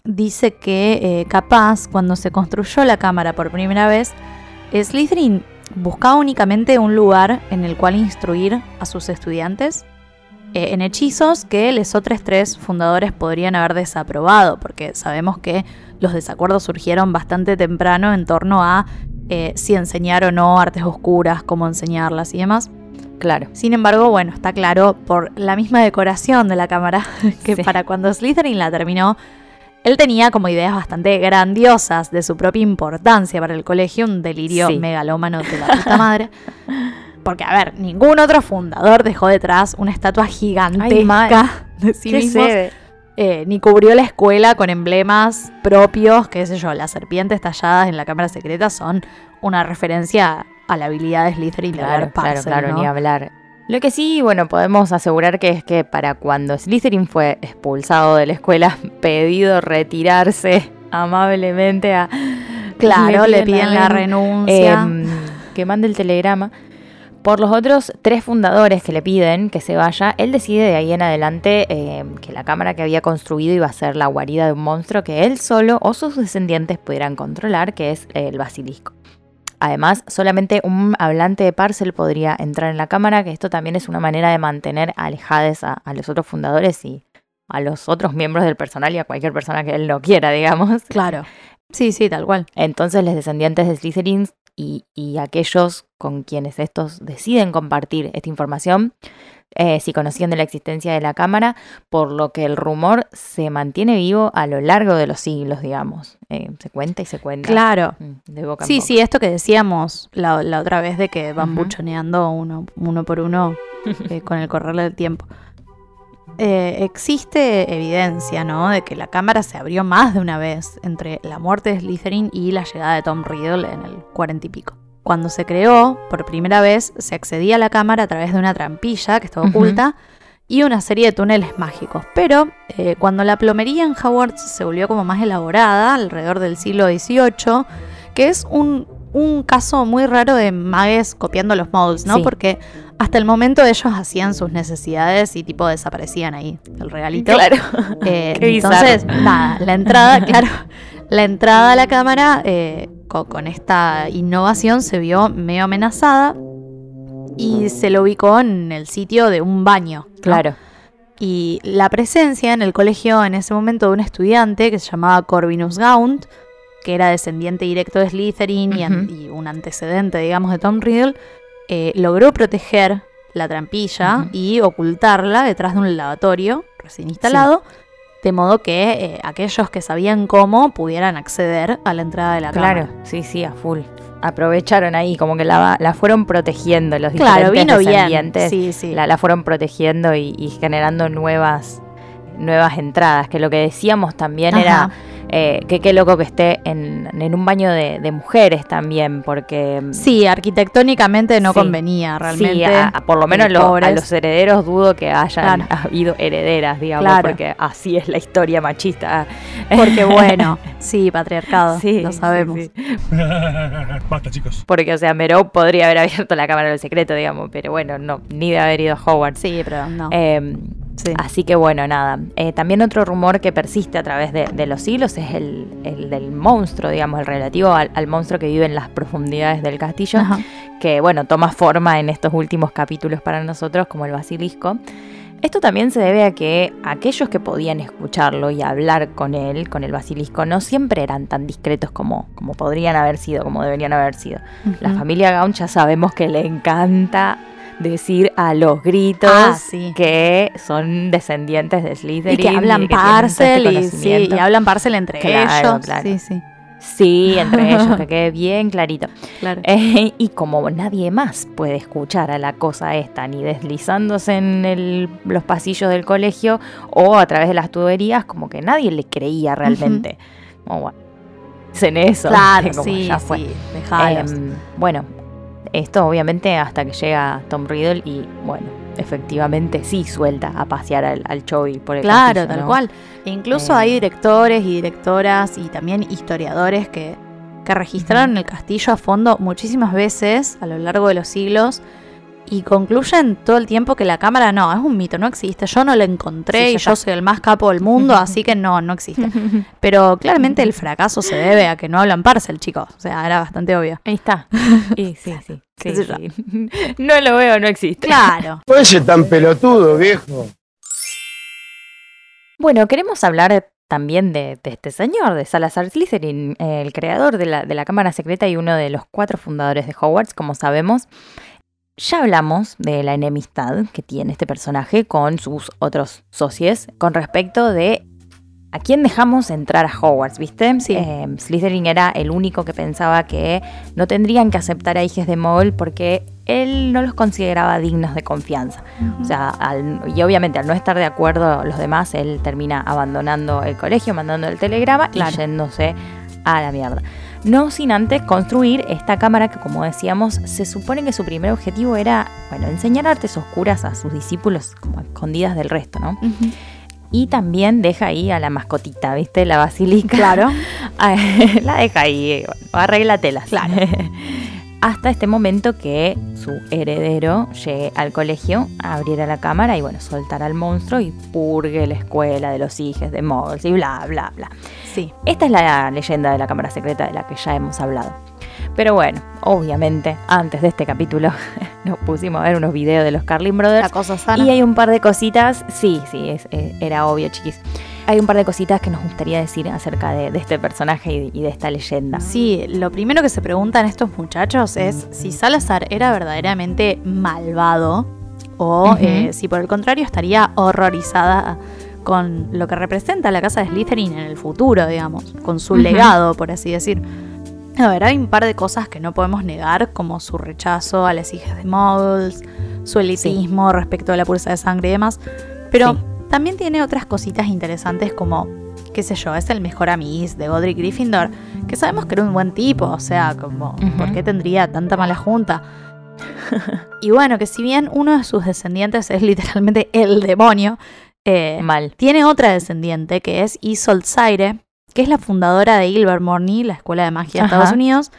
dice que eh, capaz cuando se construyó la cámara por primera vez, Slytherin buscaba únicamente un lugar en el cual instruir a sus estudiantes eh, en hechizos que los otros tres fundadores podrían haber desaprobado, porque sabemos que los desacuerdos surgieron bastante temprano en torno a eh, si enseñar o no artes oscuras, cómo enseñarlas y demás. Claro. Sin embargo, bueno, está claro por la misma decoración de la cámara (laughs) que Sí. para cuando Slytherin la terminó, él tenía como ideas bastante grandiosas de su propia importancia para el colegio, un delirio Sí. megalómano de la puta madre. Porque, a ver, ningún otro fundador dejó detrás una estatua gigantesca de sí eh, ni cubrió la escuela con emblemas propios, qué sé yo, las serpientes talladas en la cámara secreta son una referencia a la habilidad de Slytherin de Claro, ver claro, Parcel, claro, ¿no? ni hablar. Lo que sí, bueno, podemos asegurar que es que para cuando Slytherin fue expulsado de la escuela, (laughs) pedido retirarse amablemente a... Claro, le piden la él, renuncia. em, que mande el telegrama. Por los otros tres fundadores que le piden que se vaya, él decide de ahí en adelante em, que la cámara que había construido iba a ser la guarida de un monstruo que él solo o sus descendientes pudieran controlar, que es el basilisco. Además, solamente un hablante de Parcel podría entrar en la cámara, que esto también es una manera de mantener alejadas a, a los otros fundadores y a los otros miembros del personal y a cualquier persona que él no quiera, digamos. Claro. Sí, sí, tal cual. Entonces, los descendientes de Slytherin y, y aquellos con quienes estos deciden compartir esta información, eh, si conocían de la existencia de la cámara, por lo que el rumor se mantiene vivo a lo largo de los siglos, digamos. Eh, se cuenta y se cuenta. Claro. Mm, De boca Sí, boca. sí, esto que decíamos la, la otra vez de que van buchoneando uno, uno por uno (laughs) eh, con el correr del tiempo. Eh, existe evidencia, ¿no? De que la cámara se abrió más de una vez entre la muerte de Slytherin y la llegada de Tom Riddle en el cuarenta y pico. Cuando se creó, por primera vez, se accedía a la cámara a través de una trampilla que estaba oculta y una serie de túneles mágicos. Pero eh, cuando la plomería en Hogwarts se volvió como más elaborada, alrededor del siglo XVIII, que es un, un caso muy raro de magues copiando los molds, ¿no? Sí. Porque hasta el momento ellos hacían sus necesidades y tipo desaparecían ahí, el regalito. Claro. Eh, (laughs) bizarro. entonces, nada, la entrada, (laughs) claro, la entrada a la cámara eh, co- con, esta innovación se vio medio amenazada y se lo ubicó en el sitio de un baño. ¿no? Claro. Y la presencia en el colegio en ese momento de un estudiante que se llamaba Corvinus Gaunt, que era descendiente directo de Slytherin y, un antecedente, digamos, de Tom Riddle, eh, logró proteger la trampilla y ocultarla detrás de un lavatorio recién instalado, de modo que eh, aquellos que sabían cómo pudieran acceder a la entrada de la Claro, cámara. sí, sí, a full. Aprovecharon ahí, como que la, la fueron protegiendo los Claro, diferentes vino bien. Sí, sí. La, la fueron protegiendo y, y generando nuevas nuevas entradas, que lo que decíamos también Ajá. era eh, que qué loco que esté en, en un baño de, de mujeres también, porque mm, Sí, arquitectónicamente no Sí. convenía realmente. Sí, a- a- por lo menos eh, lo- a los herederos dudo que hayan Claro. (laughs) habido herederas, digamos, Claro. porque así es la historia machista. (laughs) Porque bueno, sí, patriarcado, (laughs) Sí, lo sabemos. sí. Basta, chicos. Porque, o sea, Merow podría haber abierto la cámara del secreto, digamos, pero bueno, no, ni de haber ido a Hogwarts. Sí, pero no. Eh, Sí. Así que bueno, nada. Eh, también otro rumor que persiste a través de, de los siglos es el, el del monstruo, digamos, el relativo al, al monstruo que vive en las profundidades del castillo, Ajá. que bueno, toma forma en estos últimos capítulos para nosotros como el basilisco. Esto también se debe a que aquellos que podían escucharlo y hablar con él, con el basilisco, no siempre eran tan discretos como, como podrían haber sido, como deberían haber sido. La familia Gaun ya sabemos que le encanta decir a los gritos Ah, sí. que son descendientes de Slytherin. Y que hablan que tienen todo este y, sí, y hablan parcel entre Claro, ellos. claro. Sí, sí, Sí, entre (laughs) ellos, que quede bien clarito. claro. Eh, y como nadie más puede escuchar a la cosa esta, ni deslizándose en el- los pasillos del colegio o a través de las tuberías, como que nadie le creía realmente. Como, bueno, dicen eso. claro, (laughs) como sí, ya fue. sí. Em, bueno, esto obviamente hasta que llega Tom Riddle y bueno, efectivamente sí suelta a pasear al, al Chovy por el Claro, castillo, tal ¿no? cual. E incluso Eh. hay directores y directoras y también historiadores que, que registraron el castillo a fondo muchísimas veces a lo largo de los siglos y concluyen todo el tiempo que la cámara no, es un mito, no existe. Yo no la encontré Sí, y yo soy el más capo del mundo, (laughs) así que no, no existe. Pero claramente el fracaso se debe a que no hablan parcel, chicos. O sea, era bastante obvio. Ahí está. Y sí, sí. (laughs) Sí. (laughs) No lo veo, no existe. Claro. Ese tan pelotudo, viejo. Bueno, queremos hablar también de, de este señor, de Salazar Slytherin, el creador de la, de la Cámara Secreta y uno de los cuatro fundadores de Hogwarts, como sabemos. Ya hablamos de la enemistad que tiene este personaje con sus otros socios con respecto de a quién dejamos entrar a Hogwarts, ¿viste? Sí. Eh, Slytherin era el único que pensaba que no tendrían que aceptar a hijos de Mogul porque él no los consideraba dignos de confianza. O sea, al- y obviamente al no estar de acuerdo los demás, él termina abandonando el colegio, mandando el telegrama Claro. y yéndose a la mierda. No sin antes construir esta cámara que, como decíamos, se supone que su primer objetivo era, bueno, enseñar artes oscuras a sus discípulos como escondidas del resto, ¿no? Y también deja ahí a la mascotita, ¿viste? La basílica. Claro. (laughs) la deja ahí, eh, arréglatelas. Claro. (laughs) Hasta este momento que su heredero llegue al colegio, abriera la cámara y bueno, soltara al monstruo y purgue la escuela de los hijos de Muggles y bla, bla, bla. Sí. Esta es la leyenda de la cámara secreta de la que ya hemos hablado. Pero bueno, obviamente, antes de este capítulo (laughs) nos pusimos a ver unos videos de los Carlin Brothers. La cosa sana. Y hay un par de cositas, sí, sí, es- eh, era obvio, chiquis. Hay un par de cositas que nos gustaría decir acerca de, de este personaje y, y de esta leyenda. Sí, lo primero que se preguntan estos muchachos es si Salazar era verdaderamente malvado o eh, si por el contrario estaría horrorizada con lo que representa la casa de Slytherin en el futuro, digamos, con su legado, por así decir. A ver, hay un par de cosas que no podemos negar, como su rechazo a las hijas de Muggles, su elitismo respecto a la pureza de sangre y demás, pero Sí. también tiene otras cositas interesantes como, qué sé yo, es el mejor amiguis de Godric Gryffindor, que sabemos que era un buen tipo, o sea, como. ¿por qué tendría tanta mala junta? (laughs) y bueno, que si bien uno de sus descendientes es literalmente el demonio, eh, Mal. tiene otra descendiente que es Isolde Zaire, que es la fundadora de Ilvermorny, la escuela de magia de Ajá. Estados Unidos,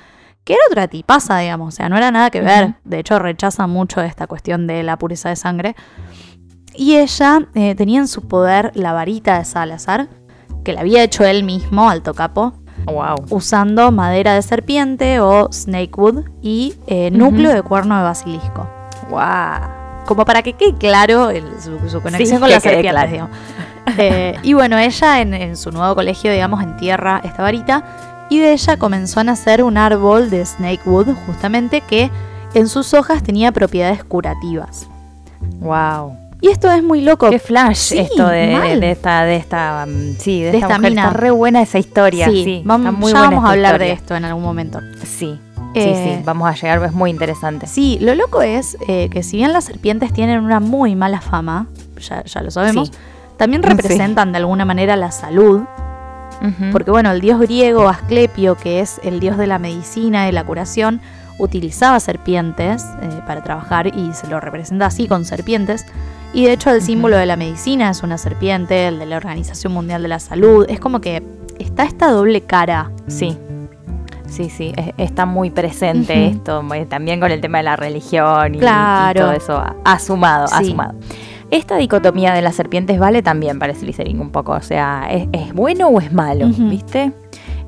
que era otra tipaza, digamos, o sea, no era nada que ver. De hecho, rechaza mucho esta cuestión de la pureza de sangre. Y ella eh, tenía en su poder la varita de Salazar, que la había hecho él mismo, alto capo, Wow. usando madera de serpiente o snakewood y eh, núcleo de cuerno de basilisco. Wow. Como para que quede claro el- su, su conexión Sí, con que las serpientes, claro. digamos. Eh, y bueno, ella en, en su nuevo colegio, digamos, entierra esta varita y de ella comenzó a nacer un árbol de Snakewood, justamente que en sus hojas tenía propiedades curativas. Wow. Y esto es muy loco. Qué flash Sí, esto de, esta, de esta, um, sí, de, De esta, esta mujer. mina. Está re buena esa historia. Sí, Sí, vamos, está muy ya buena vamos a hablar de esto en algún momento. Sí, Eh, sí, sí, vamos a llegar, es muy interesante. Sí, lo loco es eh, que si bien las serpientes tienen una muy mala fama, ya, ya lo sabemos, Sí. también Sí. representan de alguna manera la salud, porque bueno, el dios griego Asclepio, que es el dios de la medicina y la curación, utilizaba serpientes eh, para trabajar y se lo representa así con serpientes. Y de hecho el símbolo de la medicina es una serpiente, el de la Organización Mundial de la Salud. Es como que está esta doble cara. Sí. Sí, sí, es- está muy presente esto, muy- también con el tema de la religión y, todo eso a- asumado, Sí. asumado. Esta dicotomía de las serpientes vale también para Slytherin un poco, o sea, ¿es, es bueno o es malo? ¿Viste?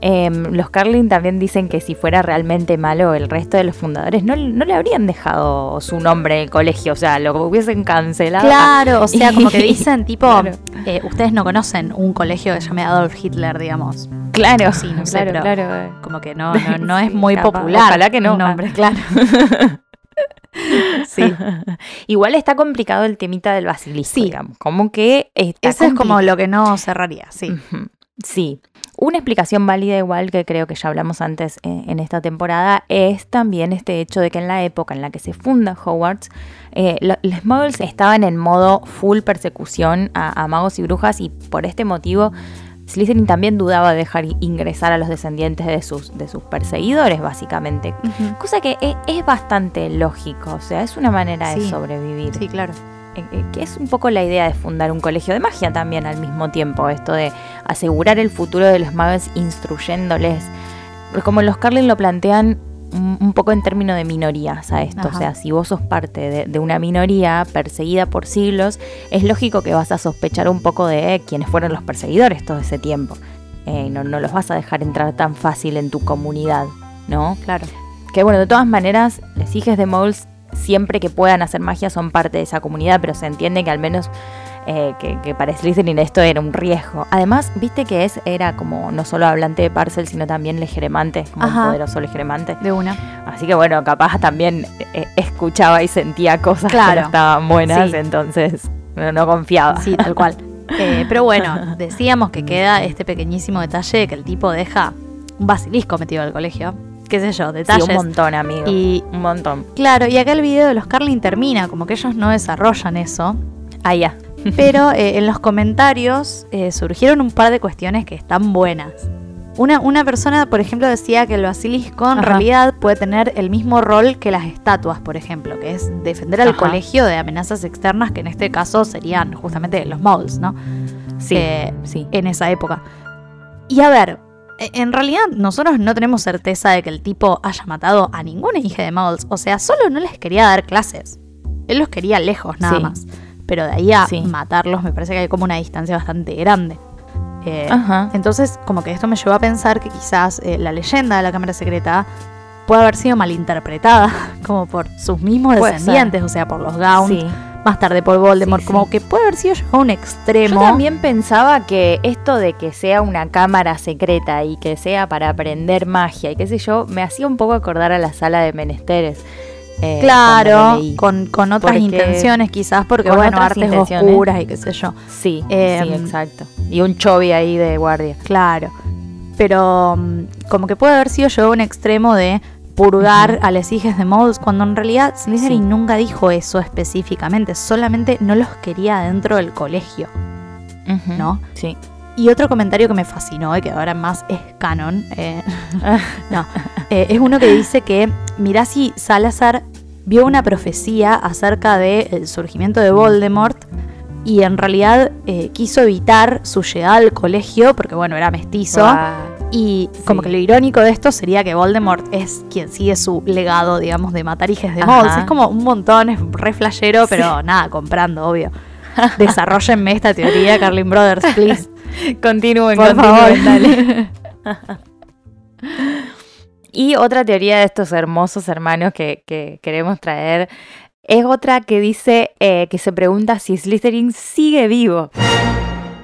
Em, los Carlin también dicen que si fuera realmente malo, el resto de los fundadores no, no le habrían dejado su nombre en el colegio, o sea, lo hubiesen cancelado. Claro, o sea, como que (laughs) dicen tipo, Claro. eh, ustedes no conocen un colegio que se llame Adolf Hitler, digamos. Claro, Sí, no sé, claro, pero- claro. Como que no, (laughs) no, no es Sí, muy capaz. popular. Ojalá que no. nombre, (laughs) claro. sí. Igual está complicado el temita del basilisco, Sí. digamos. Como que está Eso es como lo que no cerraría, sí. Sí. Una explicación válida igual que creo que ya hablamos antes eh, en esta temporada es también este hecho de que en la época en la que se funda Hogwarts, eh, lo- los muggles estaban en modo full persecución a, a magos y brujas y por este motivo Slytherin también dudaba de dejar ingresar a los descendientes de sus, de sus perseguidores, básicamente. Cosa que e- es, bastante lógico, o sea, es una manera de sobrevivir. Sí, claro. Eh, eh, que es un poco la idea de fundar un colegio de magia también al mismo tiempo, esto de asegurar el futuro de los magos instruyéndoles. Como los Carlin lo plantean un, poco en términos de minorías a esto, Ajá. o sea, si vos sos parte de, de una minoría perseguida por siglos, es lógico que vas a sospechar un poco de quiénes fueron los perseguidores todo ese tiempo. Eh, no, no los vas a dejar entrar tan fácil en tu comunidad, ¿no? Claro. Que bueno, de todas maneras, las hijas de moles siempre que puedan hacer magia son parte de esa comunidad, pero se entiende que al menos eh, que, que para Slytherin esto era un riesgo. Además, viste que es era como no solo hablante de Parcel, sino también legeremante, como Ajá. un poderoso legeremante. De una. Así que bueno, capaz también eh, escuchaba y sentía cosas que Claro. no estaban buenas, Sí. entonces no, no confiaba. Sí, tal cual. (laughs) Eh, pero bueno, (laughs) decíamos que queda este pequeñísimo detalle de que el tipo deja un basilisco metido al colegio. Qué sé yo, Sí, detalles. un montón, amigo. Y un montón. claro, y acá el video de los Carlin termina, como que ellos no desarrollan eso. Ah, ya. Pero (laughs) eh, en los comentarios eh, surgieron un par de cuestiones que están buenas. Una, una persona, por ejemplo, decía que el basilisco en Ajá. realidad puede tener el mismo rol que las estatuas, por ejemplo, que es defender al Ajá. colegio de amenazas externas, que en este caso serían justamente los moles, ¿no? Sí, Eh, sí. En esa época. Y a ver, en realidad nosotros no tenemos certeza de que el tipo haya matado a ninguna hija de moles. O sea, solo no les quería dar clases. Él los quería lejos, nada Sí. más. Pero de ahí a Sí. matarlos me parece que hay como una distancia bastante grande. Eh, Ajá. entonces, como que esto me llevó a pensar que quizás eh, la leyenda de la Cámara Secreta puede haber sido malinterpretada, (laughs) como por sus mismos descendientes, o sea, por los Gaunt, Sí. Más tarde por Voldemort, Sí, como sí. que puede haber sido a un extremo. Yo también pensaba que esto de que sea una cámara secreta y que sea para aprender magia y qué sé yo, me hacía un poco acordar a la sala de menesteres. eh, Claro, leí. con, con otras Porque- intenciones quizás, porque con bueno, artes oscuras y qué sé yo. Sí, Em, sí, exacto. Y un chovi ahí de guardia. Claro. Pero mm, como que puede haber sido a un extremo de purgar a las hijas de Moles, cuando en realidad Slytherin Sí. nunca dijo eso específicamente, solamente no los quería dentro del colegio. ¿No? Sí. Y otro comentario que me fascinó y que ahora más es canon, eh, (laughs) no, eh, es uno que dice que mirá si Salazar vio una profecía acerca del surgimiento de Voldemort y en realidad eh, quiso evitar su llegada al colegio porque bueno, era mestizo. Y como que lo irónico de esto sería que Voldemort es quien sigue su legado, digamos, de matar hijas de. Moles. Es como un montón, es re flashero, pero nada, comprando, obvio. (laughs) Desarrollenme esta teoría, Carlin Brothers, please. (laughs) Continúen, Por continúen, favor. dale. (laughs) y otra teoría de estos hermosos hermanos que, que queremos traer es otra que dice eh, que se pregunta si Slytherin sigue vivo.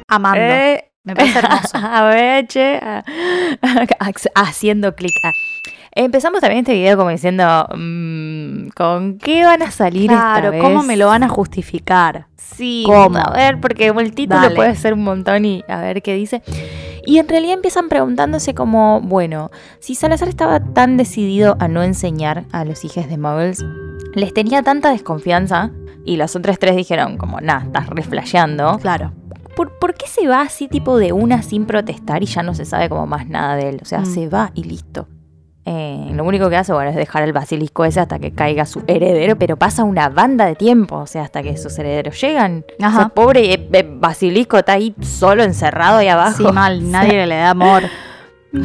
Amando. Eh, Me parece hermoso. (laughs) A ver, che. (laughs) Haciendo clic. Empezamos también este video como diciendo, mm, ¿con qué van a salir claro, esta vez? ¿cómo me lo van a justificar? Sí, ¿Cómo? a ver, porque el título Dale. puede ser un montón y a ver qué dice. Y en realidad empiezan preguntándose como, bueno, si Salazar estaba tan decidido a no enseñar a los hijos de Muggles, les tenía tanta desconfianza y los otros tres dijeron como, nah, estás reflasheando. Claro. ¿Por, por qué se va así tipo de una sin protestar y ya no se sabe como más nada de él? O sea, Mm. se va y listo. Eh, lo único que hace, bueno, es dejar el basilisco ese hasta que caiga su heredero, pero pasa una banda de tiempo, o sea, hasta que sus herederos llegan. Ajá. O sea, pobre eh, eh, basilisco está ahí solo encerrado ahí abajo. Sí, mal, (laughs) nadie le da amor. (laughs)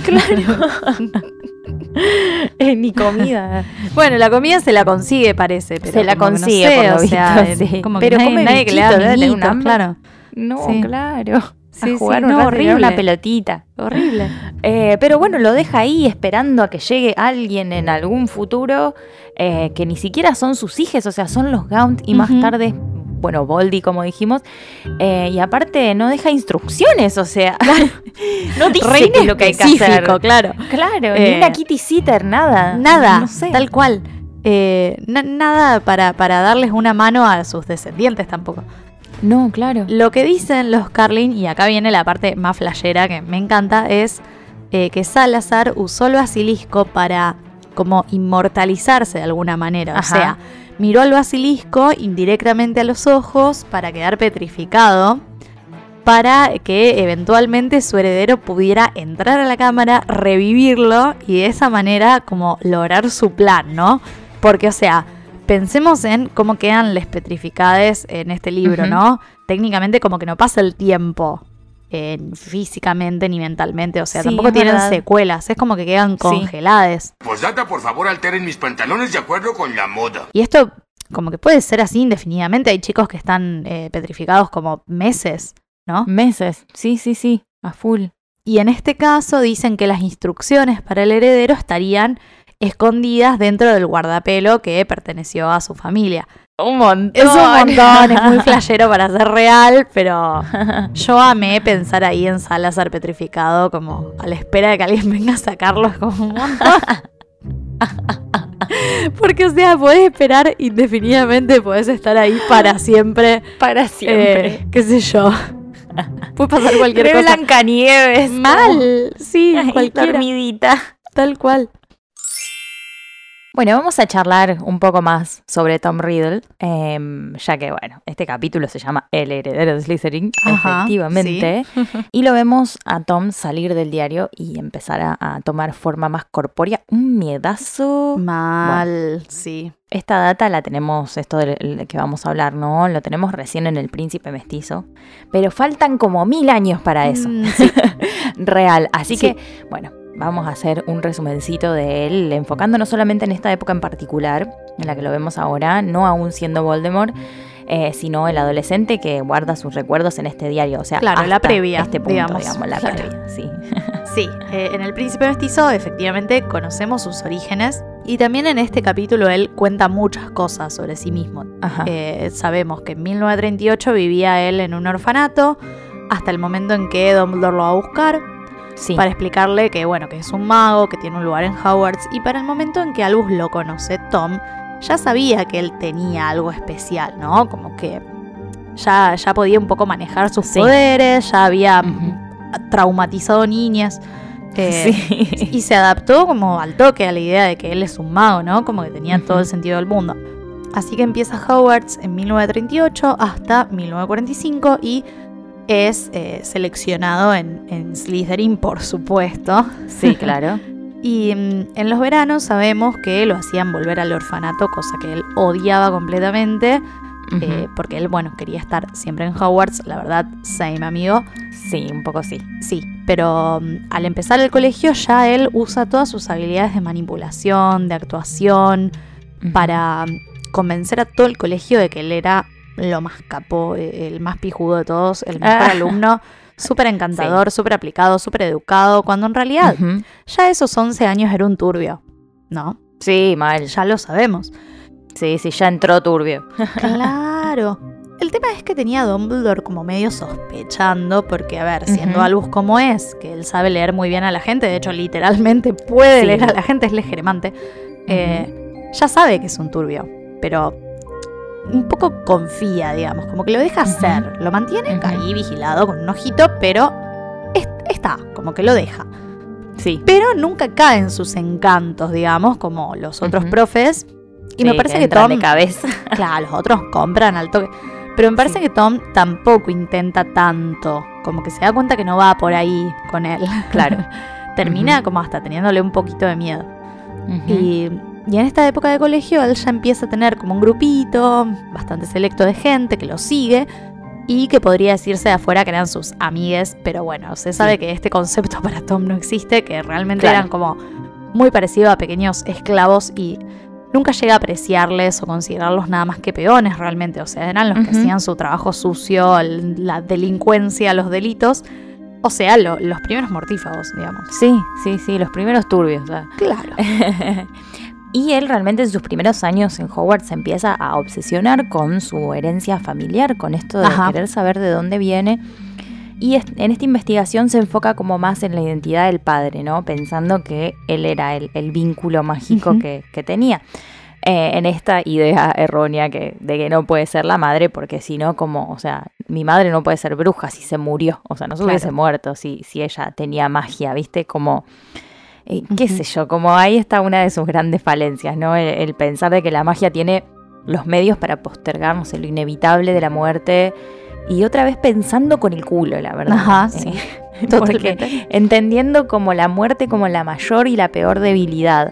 Claro. (laughs) Ni comida. Bueno, la comida se la consigue, parece. Pero Se la no consigue, sé, por lo o sea, visto, sí. Como Pero que nadie, come nadie que le da hambre. claro. No, Sí. claro. Sí, a jugar sí, un no, tirar una horrible. pelotita. Horrible. (gasps) Eh, pero bueno, lo deja ahí esperando a que llegue alguien en algún futuro eh, que ni siquiera son sus hijos, o sea, son los Gaunt y más tarde, bueno, Boldy, como dijimos. Eh, y aparte, no deja instrucciones, o sea, (laughs) no dice qué lo que hay que hacer. claro. Claro, Eh, ni una kitty sitter, nada. Nada, No sé. tal cual. Eh, na- nada para, para darles una mano a sus descendientes tampoco. No, claro. Lo que dicen los Carlin, y acá viene la parte más flashera que me encanta, es eh, que Salazar usó el basilisco para como inmortalizarse de alguna manera. Ajá. O sea, miró al basilisco indirectamente a los ojos para quedar petrificado, para que eventualmente su heredero pudiera entrar a la cámara, revivirlo y de esa manera como lograr su plan, ¿no? Porque, o sea, pensemos en cómo quedan las petrificades en este libro. ¿no? Técnicamente como que no pasa el tiempo eh, físicamente ni mentalmente, o sea, Sí, tampoco tienen verdad. secuelas, es como que quedan congeladas. Posdata, por favor, alteren mis pantalones de acuerdo con la moda. Y esto como que puede ser así indefinidamente, hay chicos que están eh, petrificados como meses, ¿no? Meses. Sí, sí, sí. A full. Y en este caso dicen que las instrucciones para el heredero estarían escondidas dentro del guardapelo que perteneció a su familia. Un montón. Es un montón, es muy flashero para ser real, pero (laughs) yo amé pensar ahí en Salazar petrificado, como a la espera de que alguien venga a sacarlo, es como un montón. (laughs) Porque, o sea, podés esperar indefinidamente, podés estar ahí para siempre. Para siempre. eh, qué sé yo. Puede pasar cualquier Re cosa. Blancanieves. Mal, sí, (laughs) Ay, cualquiera. dormidita. Tal cual. Bueno, vamos a charlar un poco más sobre Tom Riddle, em, ya que, bueno, este capítulo se llama El heredero de Slytherin, Ajá, efectivamente, (laughs) y lo vemos a Tom salir del diario y empezar a, a tomar forma más corpórea. Un miedazo. Mal, sí. Esta data la tenemos, esto del del que vamos a hablar, ¿no? Lo tenemos recién en El Príncipe Mestizo, pero faltan como mil años para eso. Mm, (laughs) sí. real. Así Sí. que, bueno, vamos a hacer un resumencito de él, enfocándonos solamente en esta época en particular, en la que lo vemos ahora, no aún siendo Voldemort, eh, sino el adolescente que guarda sus recuerdos en este diario. O sea, Claro, la previa, Este punto, digamos. digamos, la Claro. previa, sí. (laughs) Sí, eh, en El Príncipe Mestizo efectivamente conocemos sus orígenes y también en este capítulo él cuenta muchas cosas sobre sí mismo. Eh, sabemos que en 1938 vivía él en un orfanato hasta el momento en que Dumbledore lo va a buscar sí. para explicarle que bueno, que es un mago, que tiene un lugar en Hogwarts y para el momento en que Albus lo conoce, Tom ya sabía que él tenía algo especial, ¿no? Como que ya, ya podía un poco manejar sus Sí. poderes, ya había traumatizado niñas. eh, Sí. Y se adaptó como al toque a la idea de que él es un mago, ¿no? Como que tenía todo el sentido del mundo. Así que empieza Hogwarts en 1938 hasta 1945 y es eh, seleccionado en, en Slytherin, por supuesto. Sí, (laughs) claro. Y mm, en los veranos sabemos que lo hacían volver al orfanato, cosa que él odiaba completamente, eh, porque él, bueno, quería estar siempre en Hogwarts, la verdad, same amigo. sí, un poco sí. Sí, pero mm, al empezar el colegio ya él usa todas sus habilidades de manipulación, de actuación, para mm, convencer a todo el colegio de que él era lo más capo, eh, el más pijudo de todos, el (laughs) mejor alumno, súper encantador, súper aplicado, súper educado, cuando en realidad ya esos 11 años era un turbio, ¿no? Sí, mal. Ya lo sabemos. Sí, sí, ya entró turbio. (laughs) Claro. el tema es que tenía a Dumbledore como medio sospechando, porque, a ver, siendo Ujú. Albus como es, que él sabe leer muy bien a la gente, de hecho, literalmente puede Sí. leer a la gente, es legermante, eh, ya sabe que es un turbio, pero un poco confía, digamos, como que lo deja hacer, lo mantiene Ujú. ahí vigilado con un ojito, pero es- está, como que lo deja. Sí. Pero nunca cae en sus encantos, digamos, como los otros profes. Y me parece que, Tom de cabeza. (laughs) Claro, los otros compran al toque. Pero me parece Sí. que Tom tampoco intenta tanto. Como que se da cuenta que no va por ahí con él. Claro. (laughs) Termina como hasta teniéndole un poquito de miedo. Y, y en esta época de colegio él ya empieza a tener como un grupito bastante selecto de gente que lo sigue. Y que podría decirse de afuera que eran sus amigues. Pero bueno, se sabe Sí. que este concepto (laughs) para Tom no existe. Que realmente Claro. eran como muy parecidos a pequeños esclavos. Y nunca llega a apreciarles o considerarlos nada más que peones realmente. O sea, eran los que hacían su trabajo sucio, la delincuencia, los delitos. O sea, lo- los primeros mortífagos, digamos. Sí, sí, sí, los primeros turbios. Claro. (laughs) y él realmente en sus primeros años en Hogwarts se empieza a obsesionar con su herencia familiar, con esto de Ajá. querer saber de dónde viene. Y en esta investigación se enfoca como más en la identidad del padre, ¿no? Pensando que él era el, el vínculo mágico que, que tenía. Eh, en esta idea errónea que, de que no puede ser la madre, porque si no, como, o sea, mi madre no puede ser bruja si se murió, o sea, no se Claro. hubiese muerto si, si ella tenía magia, ¿viste? Como, eh, qué sé yo, como ahí está una de sus grandes falencias, ¿no? El, el pensar de que la magia tiene los medios para postergar, no sé, lo inevitable de la muerte. Y otra vez pensando con el culo, la verdad. Ajá, Eh, sí. (laughs) Totalmente. entendiendo como la muerte como la mayor y la peor debilidad.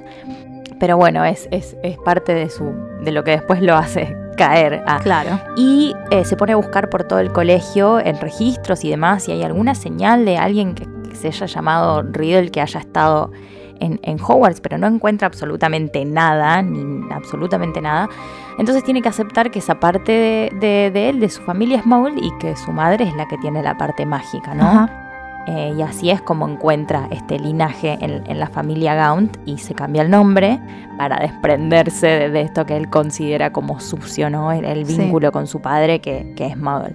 Pero bueno, es, es, es parte de su. de lo que después lo hace caer a, Claro. y eh, se pone a buscar por todo el colegio en registros y demás si hay alguna señal de alguien que se haya llamado Riddle que haya estado en, en Hogwarts, pero no encuentra absolutamente nada, ni absolutamente nada. Entonces tiene que aceptar que esa parte de, de- de él, de su familia es Maul y que su madre es la que tiene la parte mágica, ¿no? Eh, y así es como encuentra este linaje en, en la familia Gaunt y se cambia el nombre para desprenderse de, de esto que él considera como sucio, ¿no? El, el Sí. vínculo con su padre que, que es Muggle.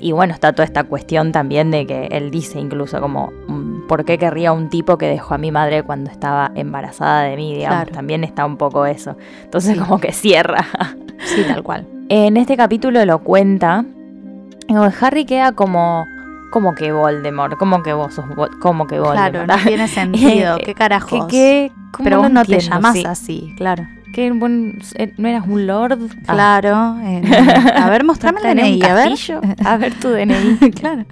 Y bueno, está toda esta cuestión también de que él dice incluso como, mm, ¿por qué querría un tipo que dejó a mi madre cuando estaba embarazada de mí? Digamos, Claro. también está un poco eso. Entonces como que cierra. (laughs) Sí, tal cual. En este capítulo lo cuenta. Harry queda como. Como que Voldemort, como que vos sos como que Voldemort. Claro, no tiene (laughs) sentido. Eh, ¿Qué carajos? ¿Qué, qué? ¿Cómo Pero vos no te Sí. así, claro. ¿Qué buen- eh, ¿No eras un lord? Ah. Claro. eh, a ver, (laughs) mostrame el ¿Estás en un DNI, a ver. A ver tu DNI. (laughs) claro.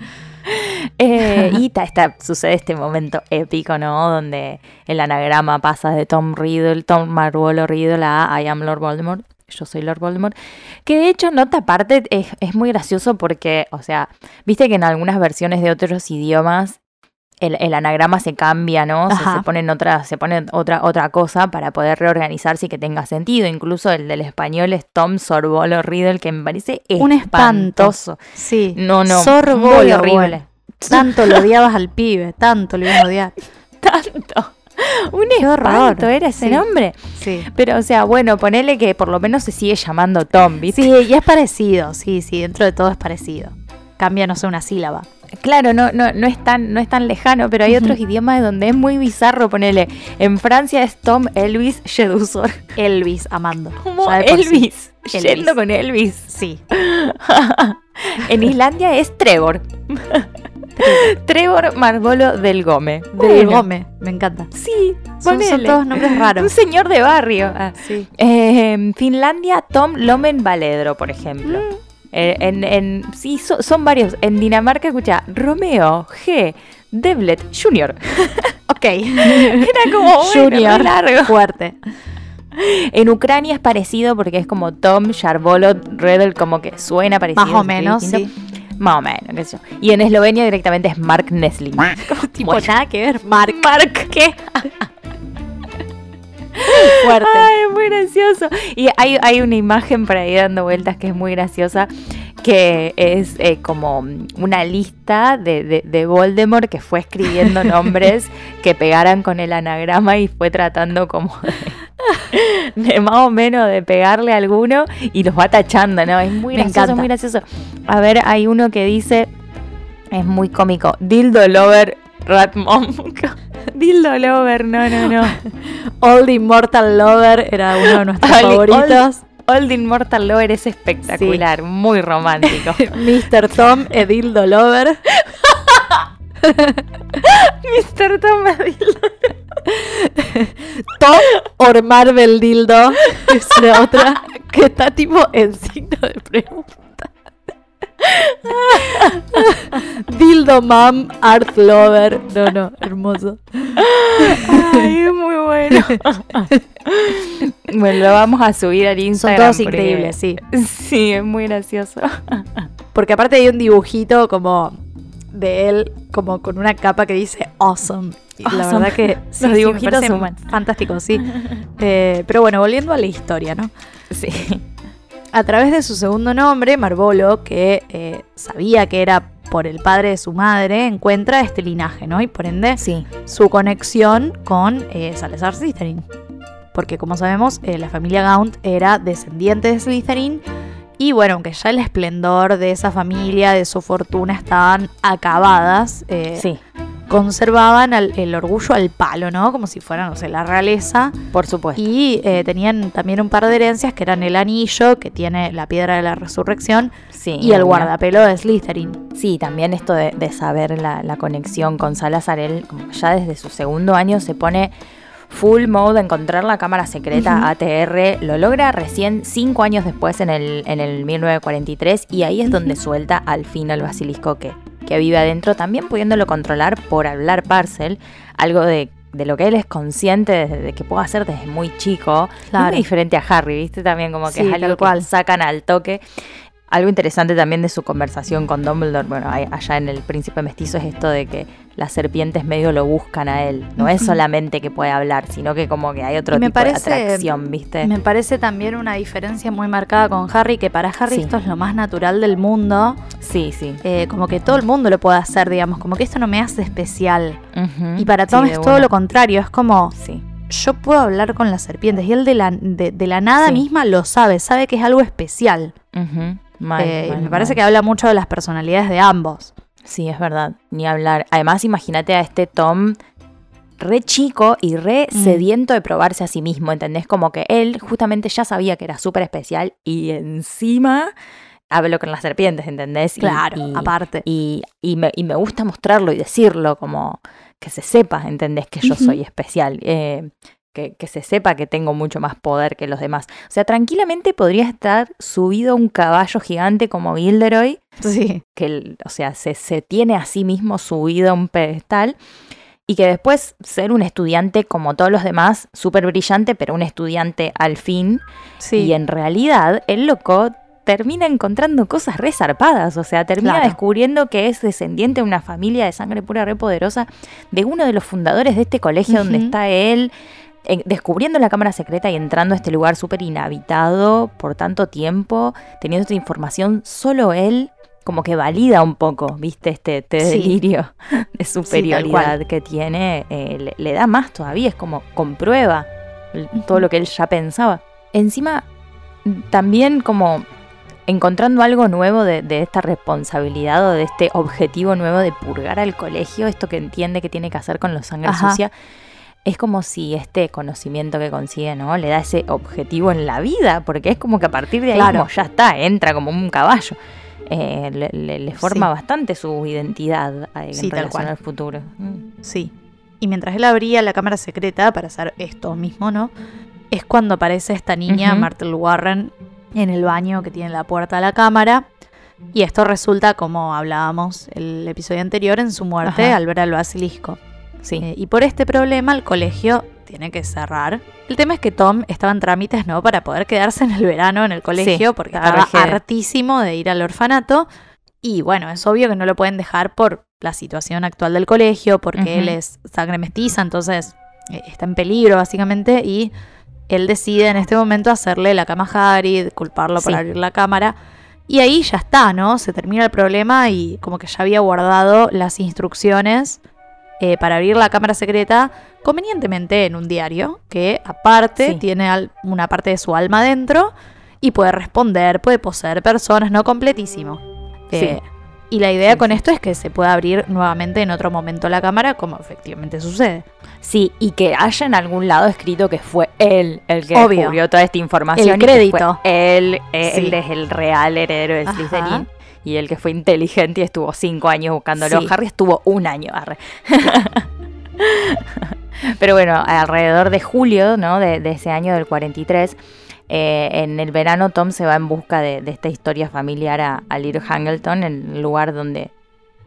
Eh, y ta- está, sucede este momento épico, ¿no? Donde el anagrama pasa de Tom Riddle, Tom Marvolo Riddle a I am Lord Voldemort. Yo soy Lord Voldemort. Que de hecho, nota aparte, es, es muy gracioso porque, o sea, viste que en algunas versiones de otros idiomas el, el anagrama se cambia, ¿no? Se, ponen otra, se pone otra, otra cosa para poder reorganizarse y que tenga sentido. Incluso el del español es Tom Sorbolo Riddle, que me parece Un espanto. espantoso. Sí. No, no. Sorbolo, horrible. Tanto lo odiabas al pibe, tanto lo ibas a odiar. (laughs) tanto. Un Qué horror. espanto era ese Sí. nombre. Sí. Pero, o sea, bueno, ponele que por lo menos se sigue llamando Tom, ¿viste? Sí, y es parecido, sí, sí, dentro de todo es parecido. Cambia, no sé, una sílaba. Claro, no, no, no, es tan, no es tan lejano, pero hay otros idiomas donde es muy bizarro ponerle. En Francia es Tom Elvis Jedusor. Elvis, amando. Sí. Elvis. Yendo con Elvis. Sí. (laughs) en Islandia es Trevor. (laughs) Trevor Margolo del Gome. Del Bueno. Gómez, me encanta. Sí, Son, todos nombres Un raros. señor de barrio. Ah. Sí. Eh, en Finlandia, Tom Lomen Valedro, por ejemplo. Mm. Eh, en, en- sí, so- son varios. En Dinamarca, escucha, Romeo G. Devlet Jr. (laughs) Ok. (laughs) Era como bueno, Junior. largo. Fuerte. En Ucrania es parecido porque es como Tom Sharbolot Redel, como que suena parecido. Más o menos, sí. Más o menos, qué sé yo. Y en Eslovenia directamente es Mark Nesling. (laughs) Tipo, bueno. nada que ver. Mark. Mark, ¿qué? (laughs) Fuerte. Ay, es muy gracioso. Y hay, hay una imagen por ahí dando vueltas que es muy graciosa, que es eh, como una lista de, de, de Voldemort que fue escribiendo (laughs) nombres que pegaran con el anagrama y fue tratando como de, (laughs) de más o menos de pegarle a alguno y los va tachando, ¿no? Es muy Me gracioso, encanta. muy gracioso. A ver, hay uno que dice, es muy cómico, Dildo Lover Rat Mom. (laughs) Dildo Lover, no, no, no. Old Immortal Lover era uno de nuestros Old- favoritos. Old Immortal Lover es espectacular, muy romántico. (laughs) Mr. Tom Edildo Lover. (laughs) Mr. Tom Dildo. Tom or Marvel Dildo. Es la otra que está tipo en signo de pregunta. Dildo Mom Art Lover. No, no, hermoso. Ay, es muy bueno. bueno, lo vamos a subir al Son Instagram. todos porque- increíbles, sí. Sí, es muy gracioso. (laughs) Porque aparte hay un dibujito como de él, como con una capa que dice awesome. Y La Awesome. verdad que (laughs) Los sí, sí, me dibujitos parece suman. Fantástico, sí. Eh, pero bueno, volviendo a la historia, ¿no? Sí. A través de su segundo nombre, Marvolo, que eh, sabía que era por el padre de su madre, encuentra este linaje, ¿no? Y por ende, Sí. su conexión con eh, Salazar Slytherin. Porque como sabemos, eh, la familia Gaunt era descendiente de Slytherin. Y bueno, aunque ya el esplendor de esa familia, de su fortuna, estaban acabadas, Sí, conservaban al- el orgullo al palo, ¿no? Como si fuera, no sé, la realeza. por supuesto. Y eh, tenían también un par de herencias que eran el anillo, que tiene la piedra de la resurrección, Sí, y el guardapelo de Slytherin. Sí, también esto de, de saber la, la conexión con Salazar, él como que ya desde su segundo año se pone full mode a encontrar la cámara secreta. ATR, lo logra recién cinco años después en el, en el 1943 y ahí es donde suelta al fin al basilisco que, que vive adentro, también pudiéndolo controlar por hablar parcel, algo de, de lo que él es consciente desde de que puede hacer desde muy chico, Claro. muy diferente a Harry, ¿viste? También como que Sí, es algo cual. que sacan al toque. Algo interesante también de su conversación con Dumbledore, bueno, allá en el Príncipe Mestizo es esto de que las serpientes medio lo buscan a él. No es solamente que puede hablar, sino que como que hay otro me tipo parece- de atracción, ¿viste? Me parece también una diferencia muy marcada con Harry, que para Harry Sí. esto es lo más natural del mundo. Sí, sí. eh, como que todo el mundo lo puede hacer, digamos, como que esto no me hace especial. Y para Tom es todo una. lo contrario, es como Sí. yo puedo hablar con las serpientes y él de la, de, de la nada Sí. misma lo sabe, sabe que es algo especial. Ujú. Mal, Eh, mal, me parece mal. que habla mucho de las personalidades de ambos. Sí, es verdad. Ni hablar. Además, imagínate a este Tom re chico y re Mm. sediento de probarse a sí mismo, ¿entendés? Como que él justamente ya sabía que era súper especial y encima habló con las serpientes, ¿entendés? Claro, y, aparte. Y, y me, y me gusta mostrarlo y decirlo, como que se sepa, ¿entendés? Que yo soy especial. eh, que, que se sepa que tengo mucho más poder que los demás. O sea, tranquilamente podría estar subido a un caballo gigante como Gilderoy Sí. que, o sea, se, se tiene a sí mismo subido a un pedestal y que después ser un estudiante como todos los demás, súper brillante, pero un estudiante al fin. Sí. Y en realidad el loco termina encontrando cosas re zarpadas, o sea, termina Claro. descubriendo que es descendiente de una familia de sangre pura re poderosa, de uno de los fundadores de este colegio donde está él, descubriendo la cámara secreta y entrando a este lugar súper inhabitado por tanto tiempo, teniendo esta información, solo él como que valida un poco, viste, este, este Sí. delirio de superioridad que tiene, eh, le, le da más todavía, es como comprueba todo lo que él ya pensaba. Encima, también como encontrando algo nuevo de, de esta responsabilidad o de este objetivo nuevo de purgar al colegio, esto que entiende que tiene que hacer con los sangre Ajá. sucia, es como si este conocimiento que consigue, ¿no? Le da ese objetivo en la vida, porque es como que a partir de ahí Claro. como ya está, entra como un caballo. Eh, le, le- le forma Sí. bastante su identidad en Sí, tal relación cual. al futuro. Mm. Sí. Y mientras él abría la cámara secreta para hacer esto mismo, ¿no? Es cuando aparece esta niña. Martel Warren, en el baño que tiene la puerta a la cámara. Y esto resulta, como hablábamos el episodio anterior, en su muerte Ajá. al ver al basilisco. Sí. Eh, y por este problema el colegio tiene que cerrar. El tema es que Tom estaba en trámites, ¿no? Para poder quedarse en el verano en el colegio, porque estaba hartísimo de ir al orfanato. Y bueno, es obvio que no lo pueden dejar por la situación actual del colegio, porque él es sangre mestiza, entonces eh, está en peligro básicamente. Y él decide en este momento hacerle la cama a Harry, culparlo por Sí. abrir la cámara. Y ahí ya está, ¿no? Se termina el problema y como que ya había guardado las instrucciones eh, para abrir la cámara secreta convenientemente en un diario que aparte Sí. tiene al- una parte de su alma dentro y puede responder, puede poseer personas, no completísimo. Eh, y la idea Sí, con sí. esto es que se pueda abrir nuevamente en otro momento la cámara, como efectivamente sucede. Sí, y que haya en algún lado escrito que fue él el que Obvio. descubrió toda esta información. El crédito. él, eh, Sí. él es el real heredero de. Slytherin. Y el que fue inteligente y estuvo cinco años buscándolo. Sí. Harry estuvo un año. arre. (laughs) Pero bueno, alrededor de julio ¿no? de, de ese año del 43, eh, en el verano Tom se va en busca de, de esta historia familiar a, a Little Hangleton, el lugar donde,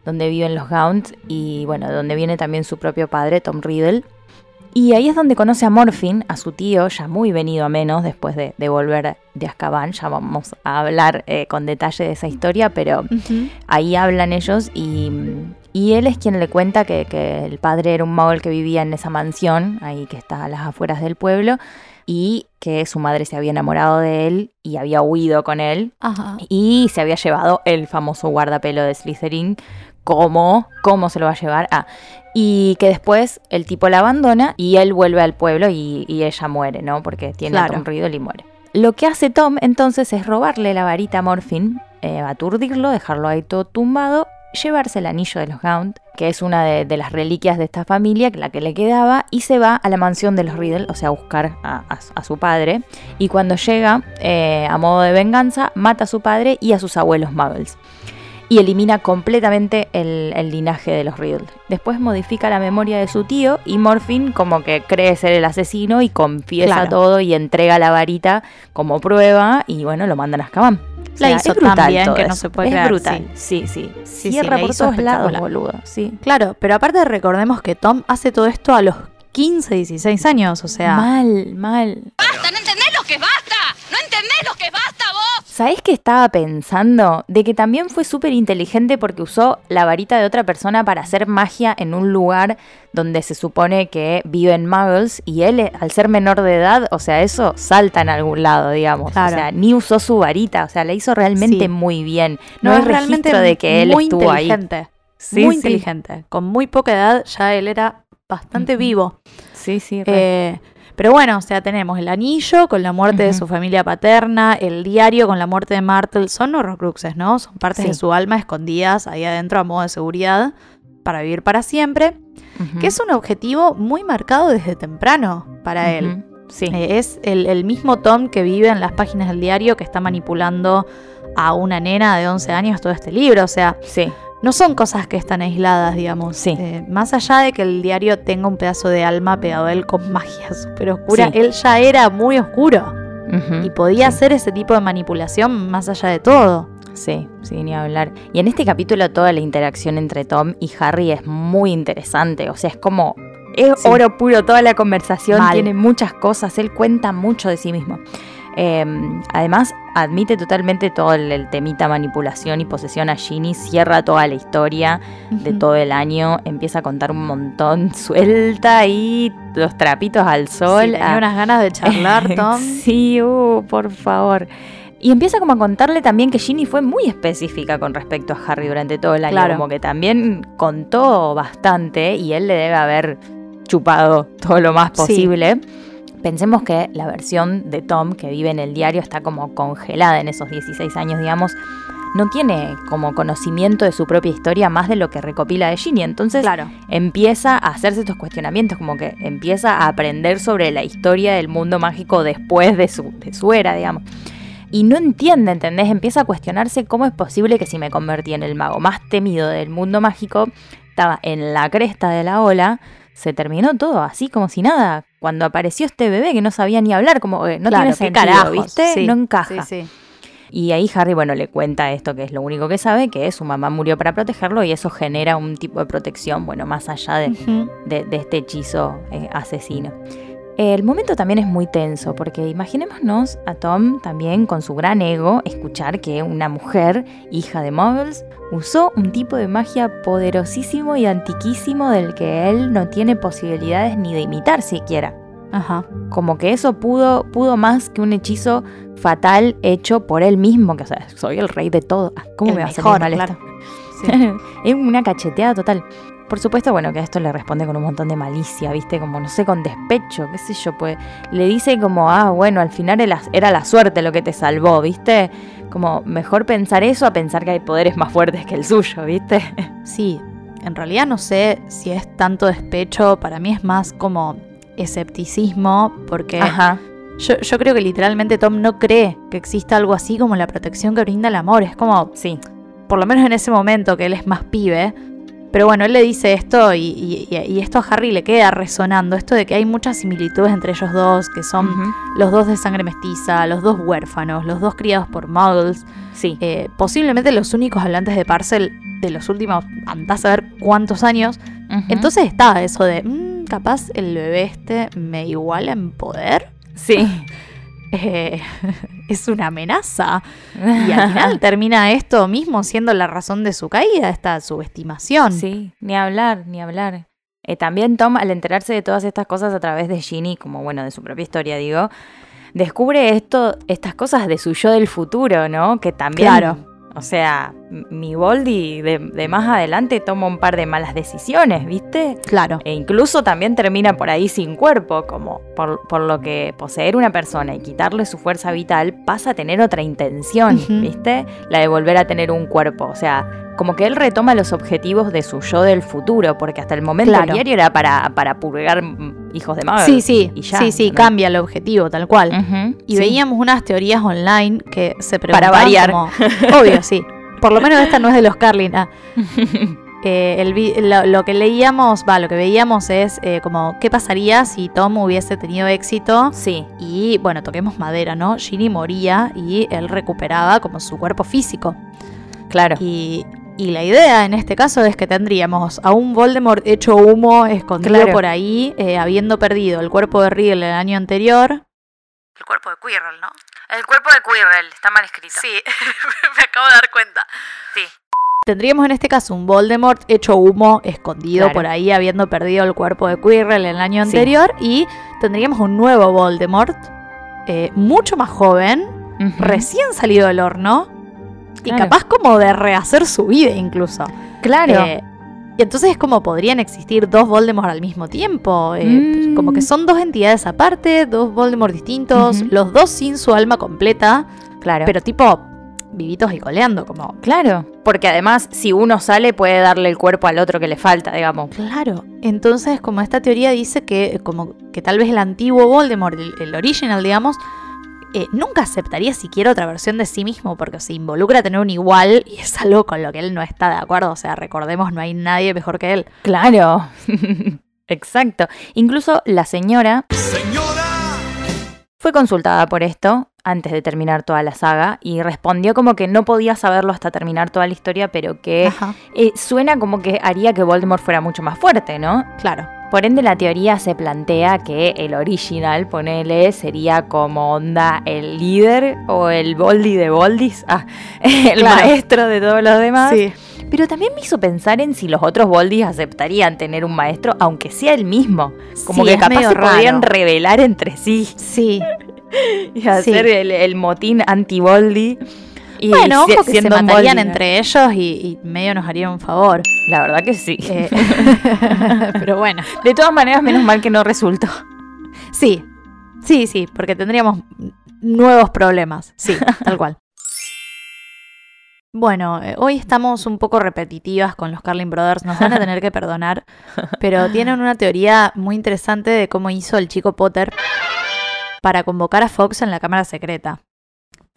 donde viven los Gaunt y bueno, donde viene también su propio padre, Tom Riddle. Y ahí es donde conoce a Morphin, a su tío, ya muy venido a menos después de, de volver de Azkaban. Ya vamos a hablar eh, con detalle de esa historia, pero ahí hablan ellos y, y él es quien le cuenta que, que el padre era un muggle que vivía en esa mansión, ahí que está a las afueras del pueblo, y que su madre se había enamorado de él y había huido con él Ajá. y se había llevado el famoso guardapelo de Slytherin. ¿Cómo? ¿Cómo se lo va a llevar? Ah, y que después el tipo la abandona y él vuelve al pueblo y, y ella muere, ¿no? Porque tiene Claro. Tom Riddle y muere. Lo que hace Tom entonces es robarle la varita a Morphin, eh, aturdirlo, dejarlo ahí todo tumbado, llevarse el anillo de los Gaunt, que es una de, de las reliquias de esta familia, la que le quedaba, y se va a la mansión de los Riddle, o sea, a buscar a, a su- a su padre. Y cuando llega, eh, a modo de venganza, mata a su padre y a sus abuelos Muggles. Y elimina completamente el, el linaje de los Riddle. Después modifica la memoria de su tío y Morphin como que cree ser el asesino y confiesa Claro. todo y entrega la varita como prueba y bueno, lo mandan a Azkaban. O La sea, hizo es brutal tan bien que no se puede Es brutal, sí, sí. Sí, sí, Cierra la por todos lados, boludo. Sí. Claro, pero aparte recordemos que Tom hace todo esto a los 15, 16 años, o sea... Mal, mal. ¡Basta! ¿No entendés lo que es basta? ¿No entendés lo que es basta vos? ¿Sabés qué estaba pensando? De que también fue súper inteligente porque usó la varita de otra persona para hacer magia en un lugar donde se supone que viven muggles y él, al ser menor de edad, o sea, eso salta en algún lado, digamos. Claro. O sea, ni usó su varita, o sea, la hizo realmente Sí. muy bien. No, hay realmente registro de que él muy estuvo ahí. inteligente. Sí, muy sí. inteligente. Con muy poca edad ya él era bastante vivo. Sí, sí. re. Eh, pero bueno, o sea, tenemos el anillo con la muerte de su familia paterna, el diario con la muerte de Martel, son horrocruxes, ¿no? Son partes Sí. de su alma escondidas ahí adentro a modo de seguridad para vivir para siempre, que es un objetivo muy marcado desde temprano para él. Sí. Eh, es el, el mismo Tom que vive en las páginas del diario que está manipulando a una nena de 11 años todo este libro. O sea, sí. No son cosas que están aisladas, digamos. Sí. Eh, más allá de que el diario tenga un pedazo de alma pegado a él con magia (laughs) súper oscura, Sí. él ya era muy oscuro y podía hacer ese tipo de manipulación más allá de todo. Sí, sí, ni hablar. Y en este capítulo toda la interacción entre Tom y Harry es muy interesante. O sea, es como. Es Sí. oro puro toda la conversación, Mal. tiene muchas cosas, él cuenta mucho de sí mismo. Eh, además, admite totalmente todo el, el temita manipulación y posesión a Ginny, cierra toda la historia de todo el año, empieza a contar un montón, (laughs) suelta ahí los trapitos al sol. Sí, tenía a- unas ganas de charlar, (laughs) Tom. sí, uh, por favor. Y empieza como a contarle también que Ginny fue muy específica con respecto a Harry durante todo el año. Claro. Como que también contó bastante y él le debe haber chupado todo lo más Sí. Pensemos que la versión de Tom que vive en el diario está como congelada en esos 16 años, digamos. No tiene como conocimiento de su propia historia más de lo que recopila de Ginny. Entonces Claro. empieza a hacerse estos cuestionamientos, como que empieza a aprender sobre la historia del mundo mágico después de su, de su era, digamos. Y no entiende, ¿entendés? Empieza a cuestionarse cómo es posible que si me convertí en el mago más temido del mundo mágico, estaba en la cresta de la ola, se terminó todo así como si nada. Cuando apareció este bebé que no sabía ni hablar, como eh, no Claro, tiene sentido, carajos, ¿viste? sí, no encaja. Sí, sí. Y ahí Harry, bueno, le cuenta esto, que es lo único que sabe, que su mamá murió para protegerlo y eso genera un tipo de protección, bueno, más allá de, de, de este hechizo eh, asesino. El momento también es muy tenso, porque imaginémonos a Tom también con su gran ego escuchar que una mujer, hija de Muggles, usó un tipo de magia poderosísimo y antiquísimo del que él no tiene posibilidades ni de imitar siquiera. Ajá. Como que eso pudo, pudo más que un hechizo fatal hecho por él mismo, que o sea, soy el rey de todo. Ah, ¿Cómo El me va a salir mal claro. (laughs) Sí. es una cacheteada total. Por supuesto, bueno, que a esto le responde con un montón de malicia, ¿viste? Como, no sé, con despecho, qué sé yo, pues le dice como, ah, bueno, al final era, la suerte lo que te salvó, ¿viste? Como, mejor pensar eso a pensar que hay poderes más fuertes que el suyo, ¿viste? (laughs) Sí, en realidad no sé si es tanto despecho, para mí es más como escepticismo, porque Ajá. yo, yo creo que literalmente Tom no cree que exista algo así como la protección que brinda el amor. Es como, Sí, por lo menos en ese momento que él es más pibe. Pero bueno, él le dice esto y, y- y- y esto a Harry le queda resonando, esto de que hay muchas similitudes entre ellos dos, que son los dos de sangre mestiza, los dos huérfanos, los dos criados por muggles, sí. eh, posiblemente los únicos hablantes de Parcel de los últimos, andás a ver cuántos años. Entonces estaba eso de, "Mm, capaz el bebé este me iguala en poder. sí. (laughs) Eh, (laughs) es una amenaza. (laughs) Y al final termina esto mismo siendo la razón de su caída, esta subestimación. Sí, ni hablar, ni hablar. Eh, también Tom, al enterarse de todas estas cosas a través de Ginny, como bueno, de su propia historia, digo, descubre esto, estas cosas de su yo del futuro, ¿no? Que también. Claro. O sea, mi Boldy de, de más adelante toma un par de malas decisiones, ¿viste? Claro. E incluso también termina por ahí sin cuerpo, como por, por lo que poseer una persona y quitarle su fuerza vital pasa a tener otra intención. ¿viste? La de volver a tener un cuerpo. O sea, como que él retoma los objetivos de su yo del futuro, porque hasta el momento Claro. el diario era para, para purgar hijos de madre. Sí, sí, y ya, sí, sí, cambia el objetivo, tal cual. Y sí. veíamos unas teorías online que se preguntaban variar. como- (laughs) obvio, sí. Por lo menos esta no es de los (laughs) Carlin. ah. (laughs) Eh, el lo, lo que leíamos, va, lo que veíamos es eh, como qué pasaría si Tom hubiese tenido éxito Sí, y, bueno, toquemos madera, ¿no? Ginny moría y él recuperaba como su cuerpo físico. claro. Y, y la idea en este caso es que tendríamos a un Voldemort hecho humo, escondido Claro. por ahí, eh, habiendo perdido el cuerpo de Riddle el año anterior. El cuerpo de Quirrell, ¿no? El cuerpo de Quirrell está mal escrito. Sí, (laughs) me acabo de dar cuenta. Sí. Tendríamos en este caso un Voldemort hecho humo, escondido Claro. por ahí, habiendo perdido el cuerpo de Quirrell el año Sí. anterior. Y tendríamos un nuevo Voldemort, eh, mucho más joven, recién salido del horno. Y capaz como de rehacer su vida incluso. Claro. Eh, y entonces es como podrían existir dos Voldemort al mismo tiempo. eh, Mm. Como que son dos entidades aparte, dos Voldemort distintos, los dos sin su alma completa, claro. pero tipo vivitos y coleando, como... Claro, porque además si uno sale puede darle el cuerpo al otro que le falta, digamos. Claro. Entonces, como esta teoría dice que, como que tal vez el antiguo Voldemort, el, el original, digamos, eh, nunca aceptaría siquiera otra versión de sí mismo porque se involucra a tener un igual y es algo con lo que él no está de acuerdo. O sea, recordemos, no hay nadie mejor que él. Claro. (laughs) Exacto. Incluso la señora fue consultada por esto antes de terminar toda la saga y respondió como que no podía saberlo hasta terminar toda la historia, pero que eh, suena como que haría que Voldemort fuera mucho más fuerte, ¿no? Claro. Por ende, la teoría se plantea que el original, ponele, sería como onda el líder o el Boldy de Boldis, (laughs) ah, el Claro. maestro de todos los demás. Sí. Pero también me hizo pensar en si los otros Boldis aceptarían tener un maestro, aunque sea el mismo. Como Sí, que capaz se revelar entre sí Sí. (laughs) y hacer Sí. el, el motín anti-Boldi. Y bueno, ojo que se matarían entre ellos y, y medio nos harían un favor. La verdad que sí. Eh, (laughs) (laughs) pero bueno. De todas maneras, menos mal que no resultó. Sí. Sí, sí, porque tendríamos nuevos problemas. Sí, (laughs) tal cual. Bueno, eh, hoy estamos un poco repetitivas con los Carlin Brothers, nos van a tener que perdonar, pero tienen una teoría muy interesante de cómo hizo el chico Potter para convocar a Fox en la cámara secreta.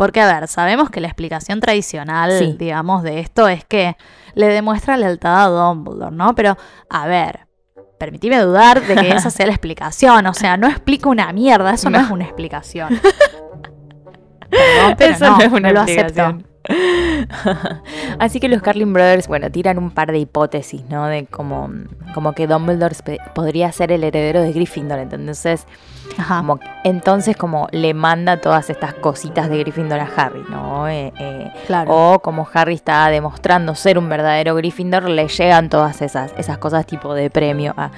Porque, a ver, sabemos que la explicación tradicional, Sí. digamos, de esto es que le demuestra lealtad a Dumbledore, ¿no? Pero, a ver, permitime dudar de que esa sea la explicación. O sea, no explica una mierda, eso no, No. es una explicación. (laughs) Perdón, pero Eso no, no es una no lo acepto. (laughs) Así que los Carlin Brothers, bueno, tiran un par de hipótesis, ¿no? De como, como que Dumbledore podría ser el heredero de Gryffindor. Entonces, Ajá. como, entonces como le manda todas estas cositas de Gryffindor a Harry, ¿no? Eh, eh, Claro. O como Harry está demostrando ser un verdadero Gryffindor, le llegan todas esas, esas cosas tipo de premio a,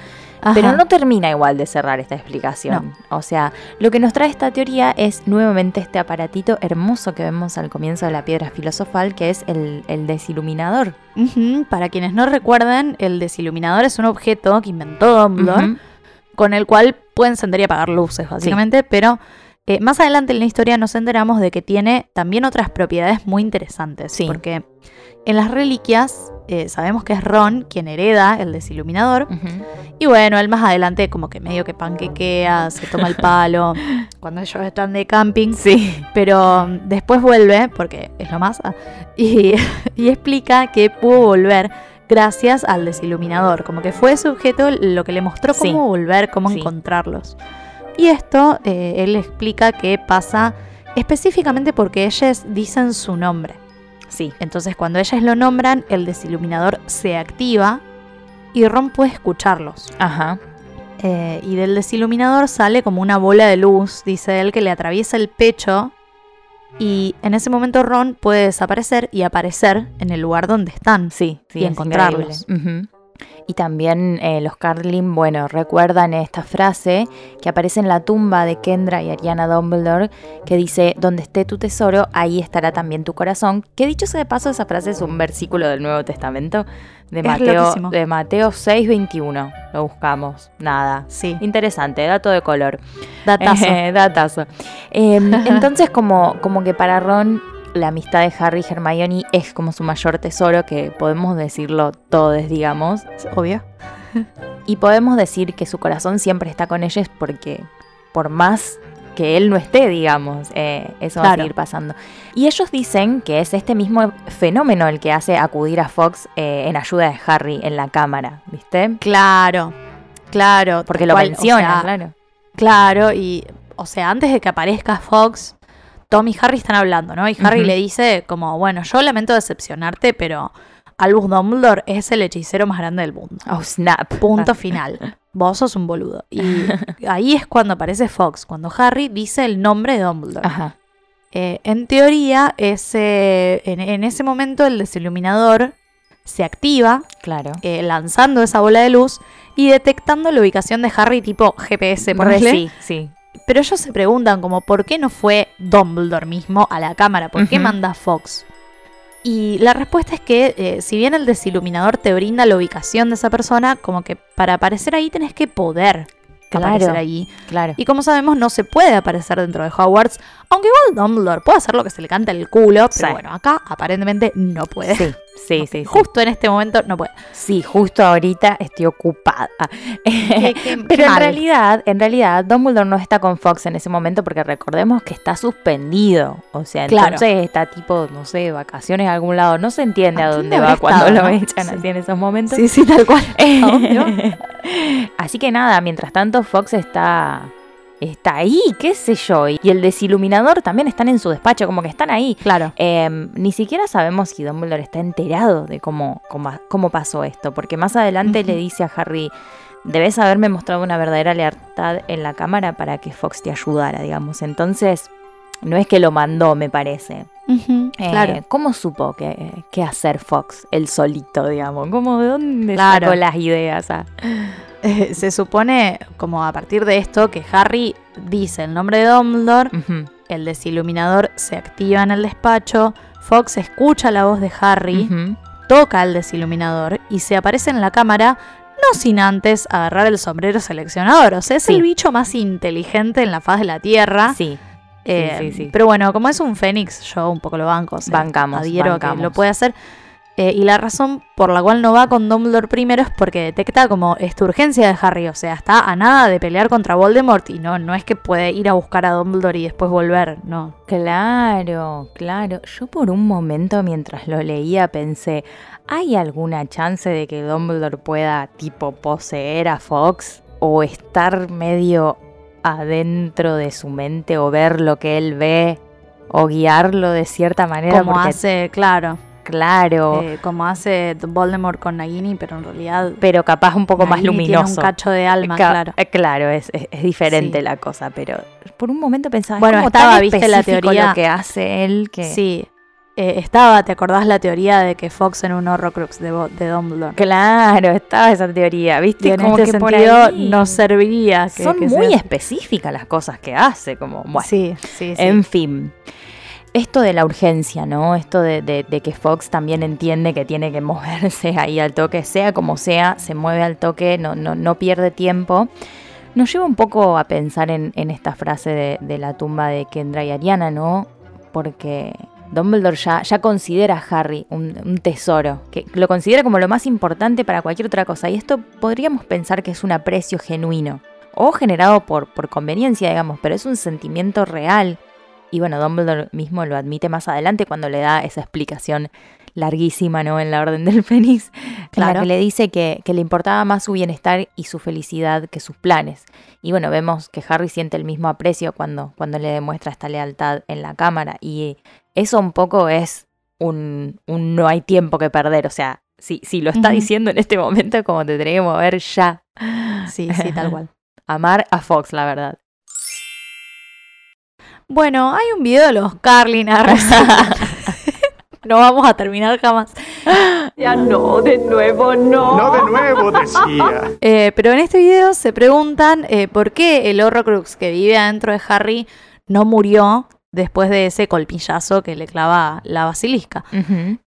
Pero no termina igual de cerrar esta explicación. O sea, lo que nos trae esta teoría es nuevamente este aparatito hermoso que vemos al comienzo de la piedra filosofal, que es el, el desiluminador. Para quienes no recuerden, el desiluminador es un objeto que inventó Dumbledore. Con el cual puede encender y apagar luces, básicamente, pero eh, más adelante en la historia nos enteramos de que tiene también otras propiedades muy interesantes. Sí. Porque en las reliquias eh, sabemos que es Ron quien hereda el desiluminador. Y bueno, él más adelante como que medio que panquequea, se toma el palo (laughs) cuando ellos están de camping. Sí. Pero um, después vuelve, porque es lo más, y, (laughs) y explica que pudo volver gracias al desiluminador. Como que fue ese objeto lo que le mostró Sí. cómo volver, cómo Sí. encontrarlos. Y esto eh, él explica que pasa específicamente porque ellos dicen su nombre. Sí. Entonces cuando ellas lo nombran, el desiluminador se activa y Ron puede escucharlos. Ajá. Eh, y del desiluminador sale como una bola de luz, dice él, que le atraviesa el pecho. Y en ese momento Ron puede desaparecer y aparecer en el lugar donde están. Sí, sí. Y encontrarlos. Y también eh, los Carlin, bueno, recuerdan esta frase que aparece en la tumba de Kendra y Ariana Dumbledore, que dice, donde esté tu tesoro, ahí estará también tu corazón. Que dicho sea de paso, esa frase es un versículo del Nuevo Testamento, de Es Mateo, loquísimo. de Mateo 6:21. Lo buscamos, nada. Sí, Interesante, dato de color. datazo. Eh, (laughs) datazo. Eh, entonces, como, como que para Ron, la amistad de Harry y Hermione es como su mayor tesoro, que podemos decirlo todos, digamos. Obvio. (laughs) Y podemos decir que su corazón siempre está con ellos porque, por más que él no esté, digamos, eh, eso va a seguir pasando. Y ellos dicen que es este mismo fenómeno el que hace acudir a Fox eh, en ayuda de Harry en la cámara, ¿viste? Claro, claro. Porque lo cual, o menciona, sea, claro. Claro, y o sea, antes de que aparezca Fox, Tom y Harry están hablando, ¿no? Y Harry le dice como, bueno, yo lamento decepcionarte, pero Albus Dumbledore es el hechicero más grande del mundo. Oh, snap. Punto final. Vos sos un boludo. Y (laughs) ahí es cuando aparece Fox, cuando Harry dice el nombre de Dumbledore. Ajá. Eh, en teoría, ese, en, en ese momento el desiluminador se activa, Claro. eh, lanzando esa bola de luz y detectando la ubicación de Harry tipo GPS, ponele. Sí, sí. Pero ellos se preguntan como por qué no fue Dumbledore mismo a la cámara, por qué manda Fox. Y la respuesta es que eh, si bien el desiluminador te brinda la ubicación de esa persona, como que para aparecer ahí tenés que poder Claro. aparecer allí. Claro. Y como sabemos, no se puede aparecer dentro de Hogwarts, aunque igual Dumbledore puede hacer lo que se le canta el culo, pero Sí. bueno, acá aparentemente no puede. Sí, sí, sí, sí. Justo en este momento no puede. Sí, justo ahorita estoy ocupada. Qué- qué- (laughs) Pero qué en mal. realidad, en realidad, Dumbledore no está con Fox en ese momento porque recordemos que está suspendido. O sea, Claro. entonces está tipo, no sé, vacaciones a algún lado. No se entiende ¿A a, dónde va cuando estado, lo no? echan Sí. así en esos momentos. Sí, sí, tal cual. (laughs) Así que nada, mientras tanto Fox está está ahí, qué sé yo, y el desiluminador también están en su despacho, como que están ahí. Claro. Eh, ni siquiera sabemos si Dumbledore está enterado de cómo, cómo, cómo pasó esto, porque más adelante le dice a Harry, debes haberme mostrado una verdadera lealtad en la cámara para que Fox te ayudara, digamos. Entonces, no es que lo mandó, me parece. Eh, claro. ¿Cómo supo qué, qué hacer Fox, el solito, digamos? ¿Cómo, ¿De dónde Claro. sacó las ideas? ah? Eh, (laughs) se supone, como a partir de esto, que Harry dice el nombre de Dumbledore, el desiluminador se activa en el despacho, Fox escucha la voz de Harry, toca el desiluminador y se aparece en la cámara, no sin antes agarrar el sombrero seleccionador. O sea, es Sí. el bicho más inteligente en la faz de la Tierra. Sí, Eh, sí, sí. Pero bueno, como es un Fénix, yo un poco lo banco. o sea, Bancamos, adhiero a que bancamos. lo puede hacer. Eh, y la razón por la cual no va con Dumbledore primero es porque detecta como esta urgencia de Harry. O sea, está a nada de pelear contra Voldemort y no, no es que puede ir a buscar a Dumbledore y después volver. No. Claro, claro. Yo por un momento mientras lo leía pensé, ¿hay alguna chance de que Dumbledore pueda tipo poseer a Fox o estar medio adentro de su mente o ver lo que él ve o guiarlo de cierta manera? Como hace, claro, claro, eh, como hace Voldemort con Nagini, pero en realidad pero capaz un poco más Nagini tiene luminoso. un cacho de alma, Ca- claro. eh, claro, es, es- es diferente Sí. la cosa, pero por un momento pensaba, Bueno, como estaba, viste, la teoría- lo que hace él que... Sí. eh, estaba, ¿te acordás la teoría de que Fox era un Horrocrux de, de Dumbledore? Claro, estaba esa teoría, ¿viste? Y en Como este que por sentido nos serviría que, Son que muy sea- específicas las cosas que hace, como, bueno. Sí, sí, sí. En fin. Esto de la urgencia, ¿no? Esto de, que Fox también entiende que tiene que (laughs) moverse ahí al toque, sea como sea, se mueve al toque, no, no, no pierde tiempo. Nos lleva un poco a pensar en, esta frase de, la tumba de Kendra y Ariana, ¿no? Porque Dumbledore ya, ya considera a Harry un, tesoro, que lo considera como lo más importante para cualquier otra cosa. Y esto podríamos pensar que es un aprecio genuino, o generado por conveniencia, digamos, pero es un sentimiento real. Y bueno, Dumbledore mismo lo admite más adelante cuando le da esa explicación larguísima, ¿no? En la Orden del (laughs) Fénix, en la Claro. que le dice que, que le importaba más su bienestar y su felicidad que sus planes. Y bueno, vemos que Harry siente el mismo aprecio cuando, cuando le demuestra esta lealtad en la cámara. Y eso un poco es un, un no hay tiempo que perder. O sea, si, si lo está diciendo en este momento, como te tenés que mover ya. Sí, sí, tal cual. (laughs) Amar a Fox, la verdad. Bueno, hay un video de los Carlin. (laughs) no vamos a terminar jamás. Ya no, de nuevo no. No de nuevo, decía. (laughs) Eh, pero en este video se preguntan eh, por qué el Horrocrux que vive adentro de Harry no murió después de ese colpillazo que le clava la basilisca.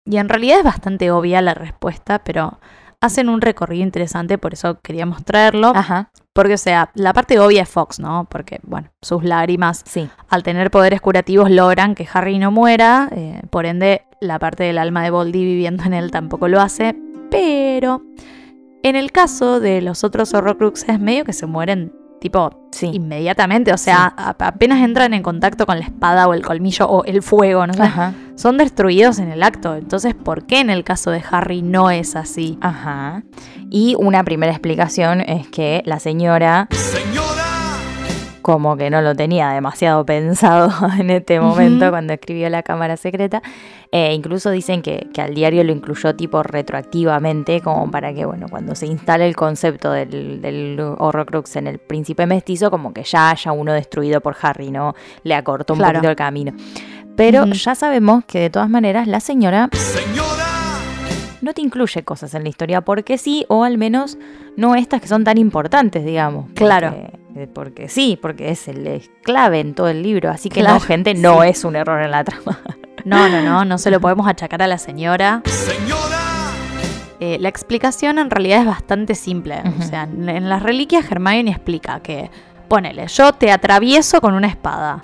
Y en realidad es bastante obvia la respuesta, pero hacen un recorrido interesante, por eso queríamos traerlo. Ajá, Porque, o sea, la parte obvia es Fox, ¿no? Porque, bueno, sus lágrimas sí. al tener poderes curativos logran que Harry no muera, eh, por ende la parte del alma de Voldy viviendo en él tampoco lo hace, pero en el caso de los otros Horrocruxes medio que se mueren tipo Sí. inmediatamente, o sea, apenas entran en contacto con la espada o el colmillo o el fuego, no Ajá. son destruidos en el acto. Entonces, ¿por qué en el caso de Harry no es así? Ajá. Y una primera explicación es que la señora como que no lo tenía demasiado pensado (laughs) en este momento cuando escribió la cámara secreta. Eh, incluso dicen que, que al diario lo incluyó tipo retroactivamente, como para que, bueno, cuando se instale el concepto del, del Horrocrux en el príncipe mestizo, como que ya haya uno destruido por Harry, ¿no? Le acortó un Claro. poquito el camino. Pero ya sabemos que de todas maneras la señora no te incluye cosas en la historia porque sí, o al menos no estas que son tan importantes, digamos. Claro. Porque, eh, porque sí, porque es el es clave en todo el libro. Así que Claro, no, gente, no sí. es un error en la trama. (laughs) No, no, no, no se lo podemos achacar a la señora. Eh, la explicación en realidad es bastante simple. O sea, en, en las reliquias Hermione explica que, ponele, yo te atravieso con una espada.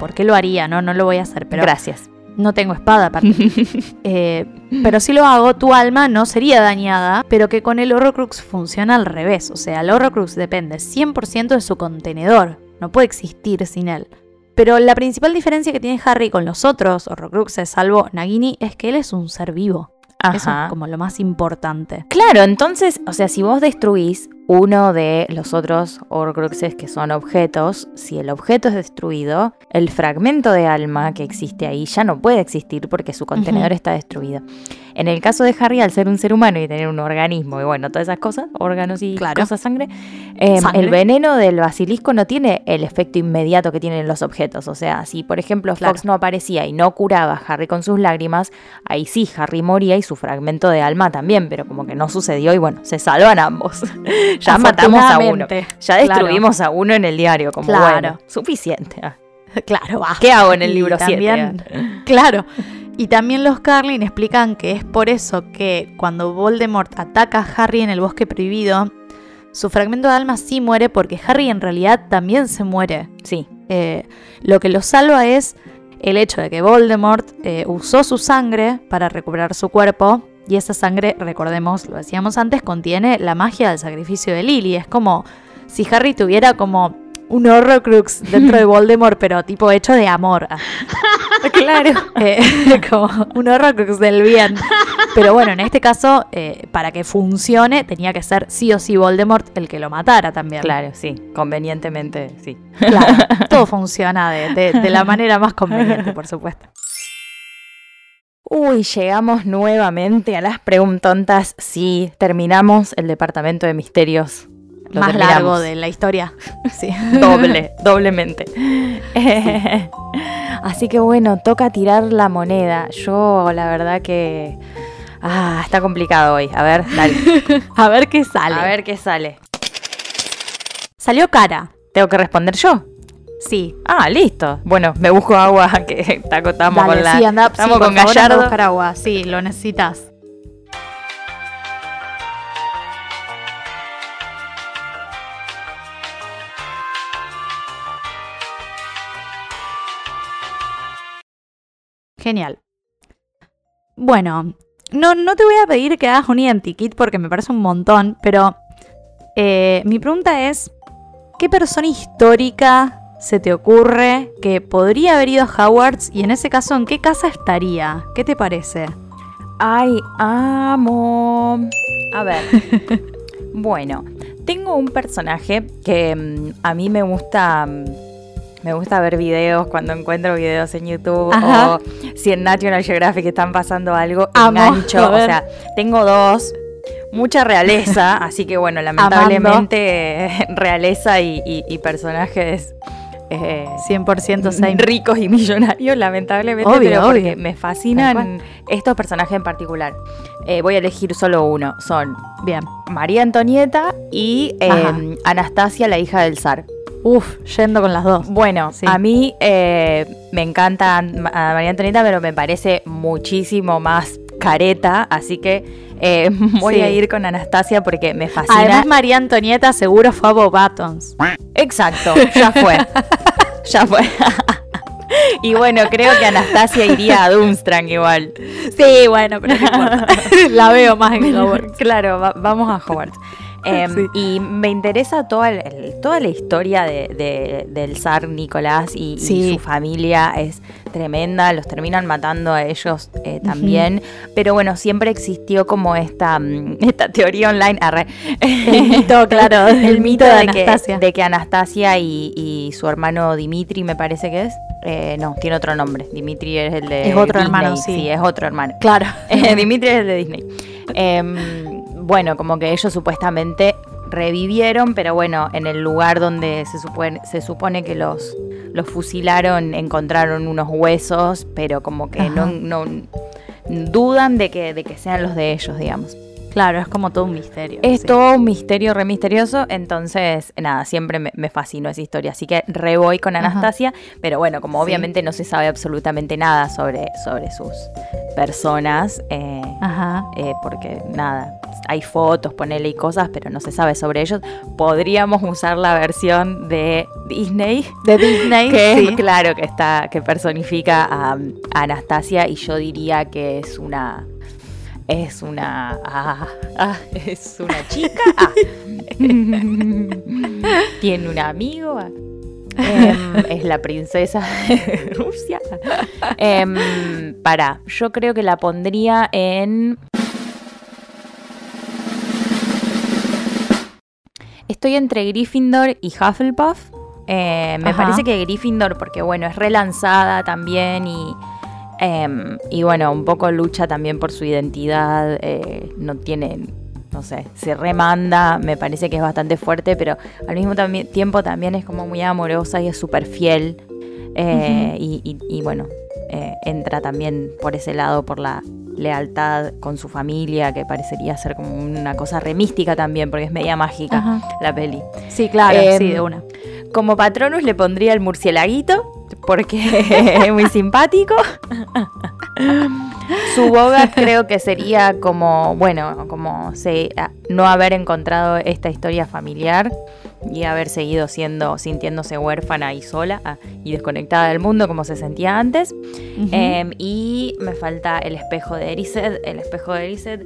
¿Por qué lo haría? No, no lo voy a hacer, pero Gracias. No tengo espada aparte. (laughs) Eh, pero si lo hago, tu alma no sería dañada, pero que con el Horrocrux funciona al revés. O sea, el Horrocrux depende 100% de su contenedor. No puede existir sin él. Pero la principal diferencia que tiene Harry con los otros Horrocruxes, salvo Nagini, es que él es un ser vivo. Eso Ajá. es como lo más importante. Claro, entonces, o sea, si vos destruís uno de los otros Horcruxes que son objetos, si el objeto es destruido, el fragmento de alma que existe ahí ya no puede existir porque su contenedor está destruido. En el caso de Harry, al ser un ser humano y tener un organismo y bueno, todas esas cosas, órganos y Claro. cosas, sangre, eh, Sangre. el veneno del basilisco no tiene el efecto inmediato que tienen los objetos. O sea, si por ejemplo Fox Claro. no aparecía y no curaba a Harry con sus lágrimas, ahí sí Harry moría y su fragmento de alma también, pero como que no sucedió y bueno, se salvan ambos. Ya matamos a uno. Ya destruimos a uno en el diario, como Claro. bueno, suficiente. Ah, (laughs) Claro, va. ¿Qué hago en el libro 7? también- Claro. Y también los Carlin explican que es por eso que cuando Voldemort ataca a Harry en el bosque prohibido, su fragmento de alma sí muere porque Harry en realidad también se muere. Sí, Eh, lo que lo salva es el hecho de que Voldemort eh, usó su sangre para recuperar su cuerpo. Y esa sangre, recordemos, lo decíamos antes, contiene la magia del sacrificio de Lily. Es como si Harry tuviera como un Horrocrux dentro de (laughs) Voldemort, pero tipo hecho de amor. (laughs) claro. (laughs) Eh, como un Horrocrux del bien. Pero bueno, en este caso, eh, para que funcione, tenía que ser sí o sí Voldemort el que lo matara también. claro, sí, convenientemente, sí. Claro, todo funciona de, de- de la manera más conveniente, por supuesto. Uy, llegamos nuevamente a las preguntontas. Sí, terminamos el departamento de misterios. lo Más terminamos. largo de la historia. (laughs) Sí. Doble, doblemente. (laughs) (laughs) Así que bueno, toca tirar la moneda. Yo, la verdad que. Ah, está complicado hoy. A ver, dale. A ver qué sale. A ver qué sale. Salió cara. ¿Tengo que responder yo? Sí. Ah, listo. Bueno, me busco agua, (laughs) que estamos con la. sí, anda, sí, estamos por con a Gallardo. buscar agua. Sí, lo necesitas. Genial. Bueno, no, no te voy a pedir que hagas un identikit porque me parece un montón, pero eh, mi pregunta es, ¿qué persona histórica se te ocurre que podría haber ido a Hogwarts y en ese caso en qué casa estaría? ¿Qué te parece? Ay, amo. A ver. (laughs) bueno, tengo un personaje que mm, a mí me gusta. mm, Me gusta ver videos cuando encuentro videos en YouTube Ajá. o si en National Geographic están pasando algo, Amo, engancho. O sea, tengo dos. Mucha realeza, así que bueno, (laughs) lamentablemente realeza y, y- y personajes eh, 100% same. ricos y millonarios, (laughs) lamentablemente, Obvio, pero porque obvio. me Tal fascinan estos personajes en particular. Eh, voy a elegir solo uno. Son Bien. María Antonieta y eh. Anastasia, la hija del zar. Uf, yendo con las dos. Bueno, Sí. a mí eh, me encanta An- a María Antonieta, pero me parece muchísimo más careta, así que eh, (laughs) voy Sí. a ir con Anastasia porque me fascina. Además, María Antonieta seguro fue a Bob Buttons. Exacto, (laughs) ya fue. (laughs) ya fue. y bueno, creo que Anastasia iría a Doomstrang igual. Sí, bueno, pero no importa. la veo más en Hogwarts. Claro, va- vamos a Hogwarts. (laughs) Em, Sí. Y me interesa toda, el- toda la historia de- de- del zar Nicolás y, su familia es tremenda, los terminan matando a ellos eh, también, pero bueno, siempre existió como esta, mm, (laughs) esta teoría online, arre. El mito, (laughs) claro, el mito de, Anastasia. Que, de que Anastasia y, y su hermano Dimitri, me parece que es, eh, no, tiene otro nombre, Dimitri es el de Es otro Disney, hermano, sí. sí, es otro hermano. Claro. Eh, Dimitri es el de Disney. Bueno, como que ellos supuestamente revivieron, pero bueno, en el lugar donde se supone, se supone que los, los fusilaron encontraron unos huesos, pero como que no, no dudan de que, de que sean los de ellos, digamos. Claro, es como todo un misterio. Es sí. todo un misterio re misterioso, entonces, nada, siempre me, me fascinó esa historia. Así que re voy con Ajá. Anastasia, pero bueno, como Sí. obviamente no se sabe absolutamente nada sobre, sobre sus personas, eh, Ajá. eh, porque nada, hay fotos, ponele y cosas, pero no se sabe sobre ellos. Podríamos usar la versión de Disney, De Disney, (laughs) que sí. es claro que está, que personifica a, a Anastasia, y yo diría que es una. Es una. ah, ah, (laughs) es una chica. ah. (laughs) Tiene un amigo. ah. Em, es la princesa de Rusia. Em, para, yo creo que la pondría en. Estoy entre Gryffindor y Hufflepuff. Eh, me Ajá. parece que Gryffindor, porque bueno, es relanzada también y, em, y bueno, un poco lucha también por su identidad. eh, no tiene, no sé, se remanda, me parece que es bastante fuerte, pero al mismo tiempo también es como muy amorosa y es súper fiel. eh, y, y- y bueno, entra también por ese lado, por la lealtad con su familia, que parecería ser como una cosa remística también, porque es media mágica Ajá. la peli. Sí, claro, Em, sí, de una. Como patronus le pondría el murcielaguito, porque (laughs) es muy simpático. Su boga creo que sería como, bueno, como se, no haber encontrado esta historia familiar y haber seguido siendo, sintiéndose huérfana y sola ah, y desconectada del mundo como se sentía antes. Em, y me falta el espejo de Erised. El espejo de Erised,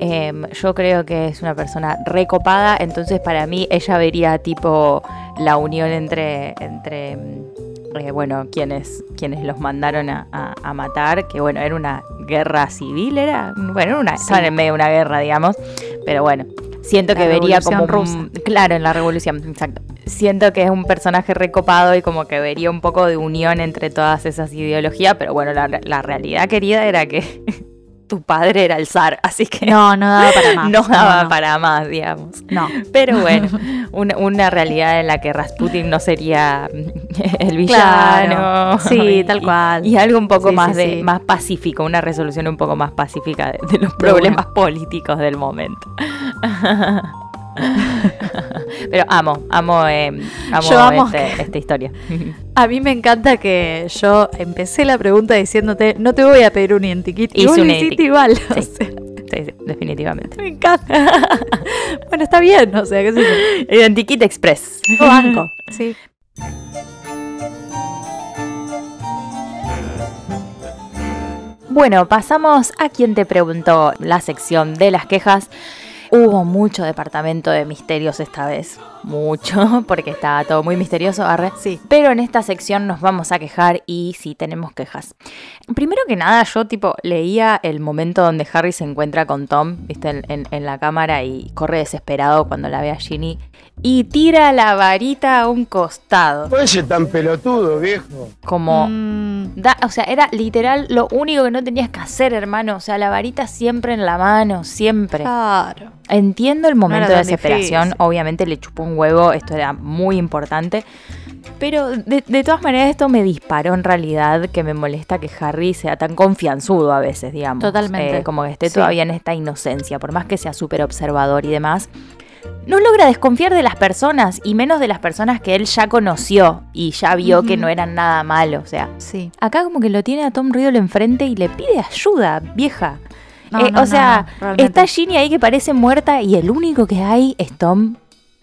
em, yo creo que es una persona recopada, entonces para mí ella vería tipo la unión entre, entre mm, eh, bueno, quienes, quienes los mandaron a, a- a matar, que bueno, era una guerra civil, era, bueno, una, estaban en medio de una guerra, digamos, pero bueno. Siento La que vería como un- claro, en la revolución, exacto. Siento que es un personaje recopado y como que vería un poco de unión entre todas esas ideologías, pero bueno, la, la realidad querida era que (laughs) tu padre era el zar, así que No, no daba para (laughs) más. no daba no. para más, digamos. No. Pero bueno, (laughs) una, una realidad en la que Rasputin no sería (laughs) el villano. Claro. Sí, Y- tal cual. Y algo un poco Sí, más sí, de sí. más pacífico, una resolución un poco más pacífica de, de los problemas políticos del momento. Pero amo, amo, eh, amo, Yo amo este- que- esta historia. (laughs) A mí me encanta que yo empecé la pregunta diciéndote, no te voy a pedir un identikit. Y vos un lo hiciste identikit. igual. (laughs) o Sí. sea, Sí, sí, definitivamente. me encanta. (laughs) bueno, está bien, o sea, qué sé yo. Identikit Express. Yo banco. Sí. Bueno, pasamos a quien te preguntó la sección de las quejas. Hubo mucho departamento de misterios esta vez. Mucho, (laughs) porque estaba todo muy misterioso, arre. Sí. Pero en esta sección nos vamos a quejar y sí tenemos quejas. Primero que nada, yo tipo leía el momento donde Harry se encuentra con Tom, viste, en, en- en la cámara y corre desesperado cuando la ve a Ginny y tira la varita a un costado. Puede ser tan pelotudo, viejo. Como Mm, Da- o sea, era literal lo único que no tenías que hacer, hermano. O sea, la varita siempre en la mano, siempre. claro. Entiendo el momento de desesperación. difícil. Obviamente le chupó un huevo, esto era muy importante. Pero de, de todas maneras esto me disparó en realidad que me molesta que Harry sea tan confianzudo a veces, digamos. Totalmente. Eh, como que esté Sí. todavía en esta inocencia, por más que sea súper observador y demás. No logra desconfiar de las personas y menos de las personas que él ya conoció y ya vio que no eran nada malo. O sea, Sí. Acá como que lo tiene a Tom Riddle enfrente y le pide ayuda, vieja. No, Eh, no, o sea, no, está Ginny ahí que parece muerta y el único que hay es Tom.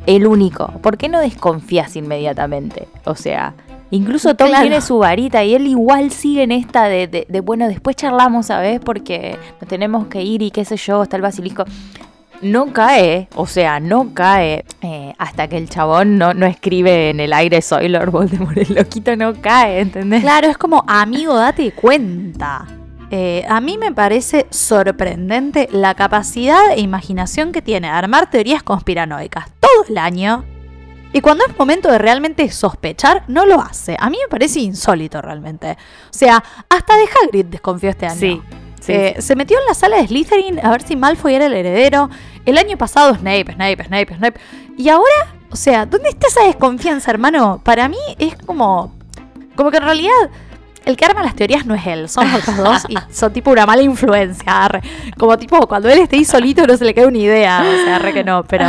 El único. ¿Por qué no desconfías inmediatamente? O sea, incluso Tom Claro. tiene su varita y él igual sigue en esta de, de- de, bueno, después charlamos, ¿sabes? Porque nos tenemos que ir y qué sé yo, está el basilisco. No cae, o sea, no cae eh, hasta que el chabón no, no escribe en el aire soy Lord Voldemort. El loquito no cae, ¿entendés? Claro, es como, amigo, date cuenta. Eh, a mí me parece sorprendente la capacidad e imaginación que tiene de armar teorías conspiranoicas todo el año. Y cuando es momento de realmente sospechar, no lo hace. A mí me parece insólito realmente. O sea, hasta de Hagrid desconfió este año. Sí, sí, Eh, Se metió en la sala de Slytherin a ver si Malfoy era el heredero. El año pasado Snape, Snape, Snape, Snape. Y ahora, o sea, ¿dónde está esa desconfianza, hermano? Para mí es como... Como que en realidad el que arma las teorías no es él, son los otros dos y son tipo una mala influencia. arre. Como tipo, cuando él esté ahí solito no se le cae una idea. O sea, arre que no, pero,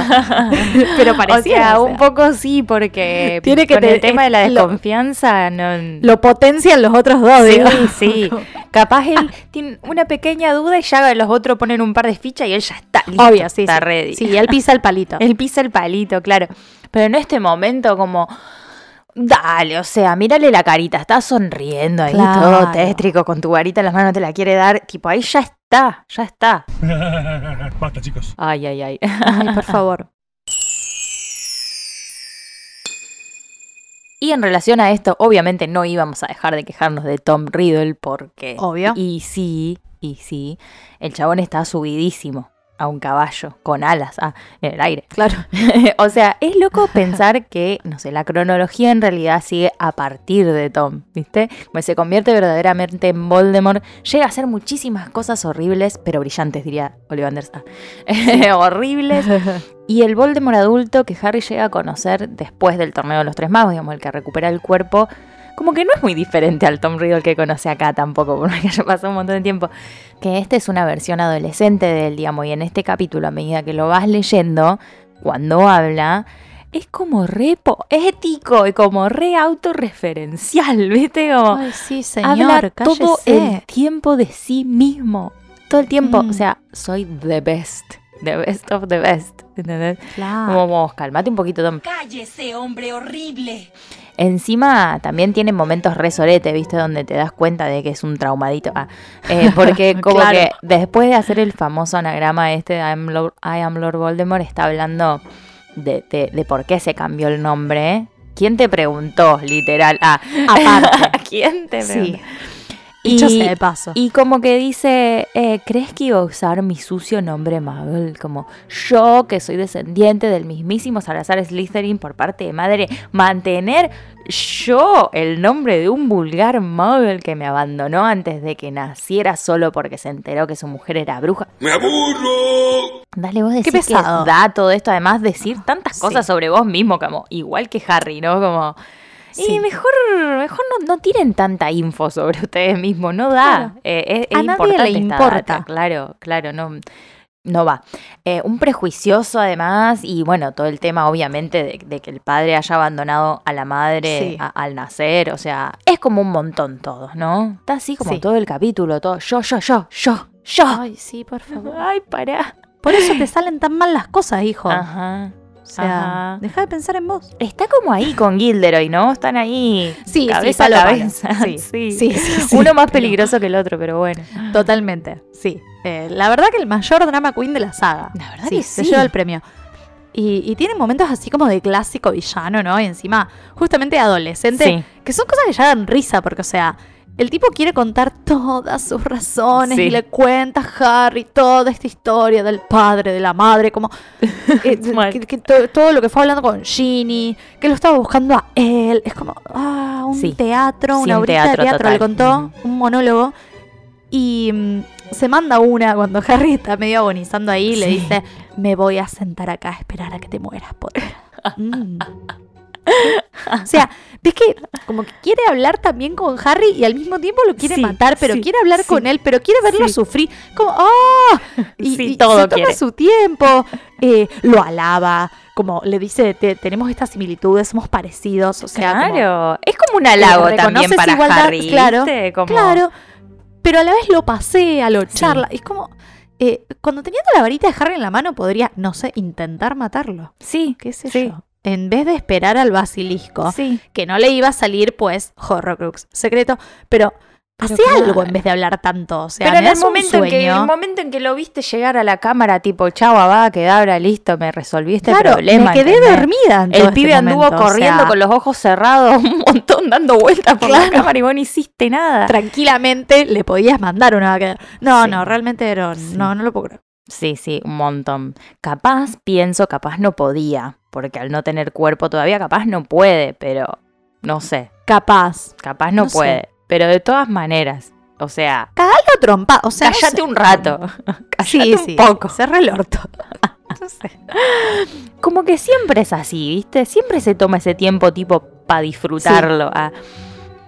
(laughs) pero o parecía. sea, un poco sí, porque Tiene que con el te- tema de la lo- desconfianza no... Lo potencian los otros dos, Sí, digo. sí. Capaz él tiene una pequeña duda y ya los otros ponen un par de fichas y él ya está listo, Obvio, sí. está sí. ready. Sí, él pisa el palito. (laughs) Él pisa el palito, claro. Pero en este momento como... Dale, o sea, mírale la carita, está sonriendo ahí Claro. todo tétrico con tu varita en las manos, te la quiere dar, tipo ahí ya está, ya está. (laughs) Basta, chicos. Ay, ay, ay. Ay, por favor. Y en relación a esto, obviamente no íbamos a dejar de quejarnos de Tom Riddle porque... Obvio. Y sí, y sí, el chabón está subidísimo a un caballo con alas, ah, en el aire. Claro. (laughs) o sea, es loco pensar que, no sé, la cronología en realidad sigue a partir de Tom, ¿viste? Como se convierte verdaderamente en Voldemort, llega a hacer muchísimas cosas horribles, pero brillantes, diría Ollivanders. (laughs) Ah. horribles. Y el Voldemort adulto que Harry llega a conocer después del torneo de los tres magos, digamos, el que recupera el cuerpo, como que no es muy diferente al Tom Riddle que conoce acá tampoco, por más que haya pasado un montón de tiempo. Que esta es una versión adolescente de él, digamos, y en este capítulo, a medida que lo vas leyendo, cuando habla, es como re poético y como re autorreferencial, (laughs) ¿viste? Como Ay, sí, señor, habla todo cállese. el tiempo de sí mismo. Todo el tiempo, Mm. o sea, soy the best, the best of the best, ¿entendés? Claro. Como, vos, calmate un poquito, Tom. Cállese, hombre horrible. Encima también tiene momentos re sorete, ¿viste? Donde te das cuenta de que es un traumadito. Ah, eh, porque (laughs) como Claro. que después de hacer el famoso anagrama este de I am Lord, I am Lord Voldemort, está hablando de, de- de por qué se cambió el nombre. ¿Quién te preguntó, literal? Ah, Aparte. (laughs) ¿quién te Sí. Preguntó? Dicho sea de paso. Y como que dice, eh, ¿crees que iba a usar mi sucio nombre Muggle? Como yo, que soy descendiente del mismísimo Salazar Slytherin por parte de madre, mantener yo el nombre de un vulgar Muggle que me abandonó antes de que naciera solo porque se enteró que su mujer era bruja. ¡Me aburro! Dale, vos decís pesado. que da todo esto, además decir tantas Sí. cosas sobre vos mismo, como igual que Harry, ¿no? Como... Sí. Y mejor, mejor no, no tiren tanta info sobre (laughs) ustedes mismos, no da. Claro. Eh, es, es A nadie le importa. data, claro, claro, no, no va. Eh, un prejuicioso además, y bueno, todo el tema obviamente de, de que el padre haya abandonado a la madre Sí. a- al nacer, o sea, es como un montón todo, ¿no? Está así como Sí. todo el capítulo, todo yo, yo, yo, yo, yo. Ay, sí, por favor. (laughs) Ay, pará. Por eso te salen tan mal las cosas, hijo. Ajá. O sea, ajá. deja de pensar en vos. Está como ahí con Gilderoy, ¿no? Están ahí Sí, sí, cabeza palo a cabeza. (laughs) Sí, sí, sí, sí, Uno más pero- peligroso que el otro, pero bueno. Totalmente, sí. Eh, la verdad que el mayor drama queen de la saga. La verdad sí, que se sí. lleva el premio. Y, y tiene momentos así como de clásico villano, ¿no? Y encima, justamente adolescente, Sí. que son cosas que ya dan risa, porque, o sea, el tipo quiere contar todas sus razones Sí. y le cuenta a Harry toda esta historia del padre, de la madre, como (laughs) eh, Mal. que, que to- todo lo que fue hablando con Ginny, que lo estaba buscando a él. Es como, ah, un Sí. teatro, Sí, una un teatro de teatro, le contó, un monólogo. Y mm, se manda una cuando (laughs) Harry está medio agonizando ahí y le Sí. dice, me voy a sentar acá a esperar a que te mueras, Potter. (laughs) Mm. O sea, ves que como que quiere hablar también con Harry y al mismo tiempo lo quiere Sí, matar, pero sí, quiere hablar sí. con él, pero quiere verlo sufrir. Como, ¡ah! Y, todo se toma quiere. su tiempo, eh, lo alaba, como le dice, "Te- tenemos estas similitudes, somos parecidos, o sea, como- claro. es como un halago también para igualdad, Harry. claro. Como- Claro, pero a la vez lo pasea, lo charla. Es como, eh, cuando teniendo la varita de Harry en la mano, podría, no sé, intentar matarlo. Sí, ¿Qué sé sí, yo? En vez de esperar al basilisco, Sí. que no le iba a salir, pues, Horrocrux secreto, pero, Pero claro. algo en vez de hablar tanto. O sea, Pero en el momento, en que, sueño. el momento en que lo viste llegar a la cámara, tipo, chau, va, quedabra, listo, me resolví este claro, problema. me quedé ¿entendés? dormida en todo El este pibe anduvo o corriendo sea, con los ojos cerrados (laughs) un montón, dando vueltas por la cámara y vos no hiciste nada. Tranquilamente le podías mandar una quedar. No, Sí. no, realmente era- Sí. no, no lo puedo creer. Sí, sí, un montón. Capaz, pienso, capaz no podía, porque al no tener cuerpo todavía, capaz no puede, pero no sé, Capaz. capaz no, No sé. puede. Pero de todas maneras, o sea, Cagalo trompa. O sea, no cállate sé. un rato. (laughs) Cállate (laughs) sí. un poco. Cerra el orto. (laughs) No sé. Como que siempre es así, ¿viste? Siempre se toma ese tiempo tipo para disfrutarlo. ah.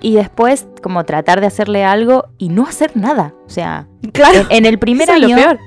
Y después como tratar de hacerle algo y no hacer nada. O sea, Claro. en, en el primer es lo año, peor.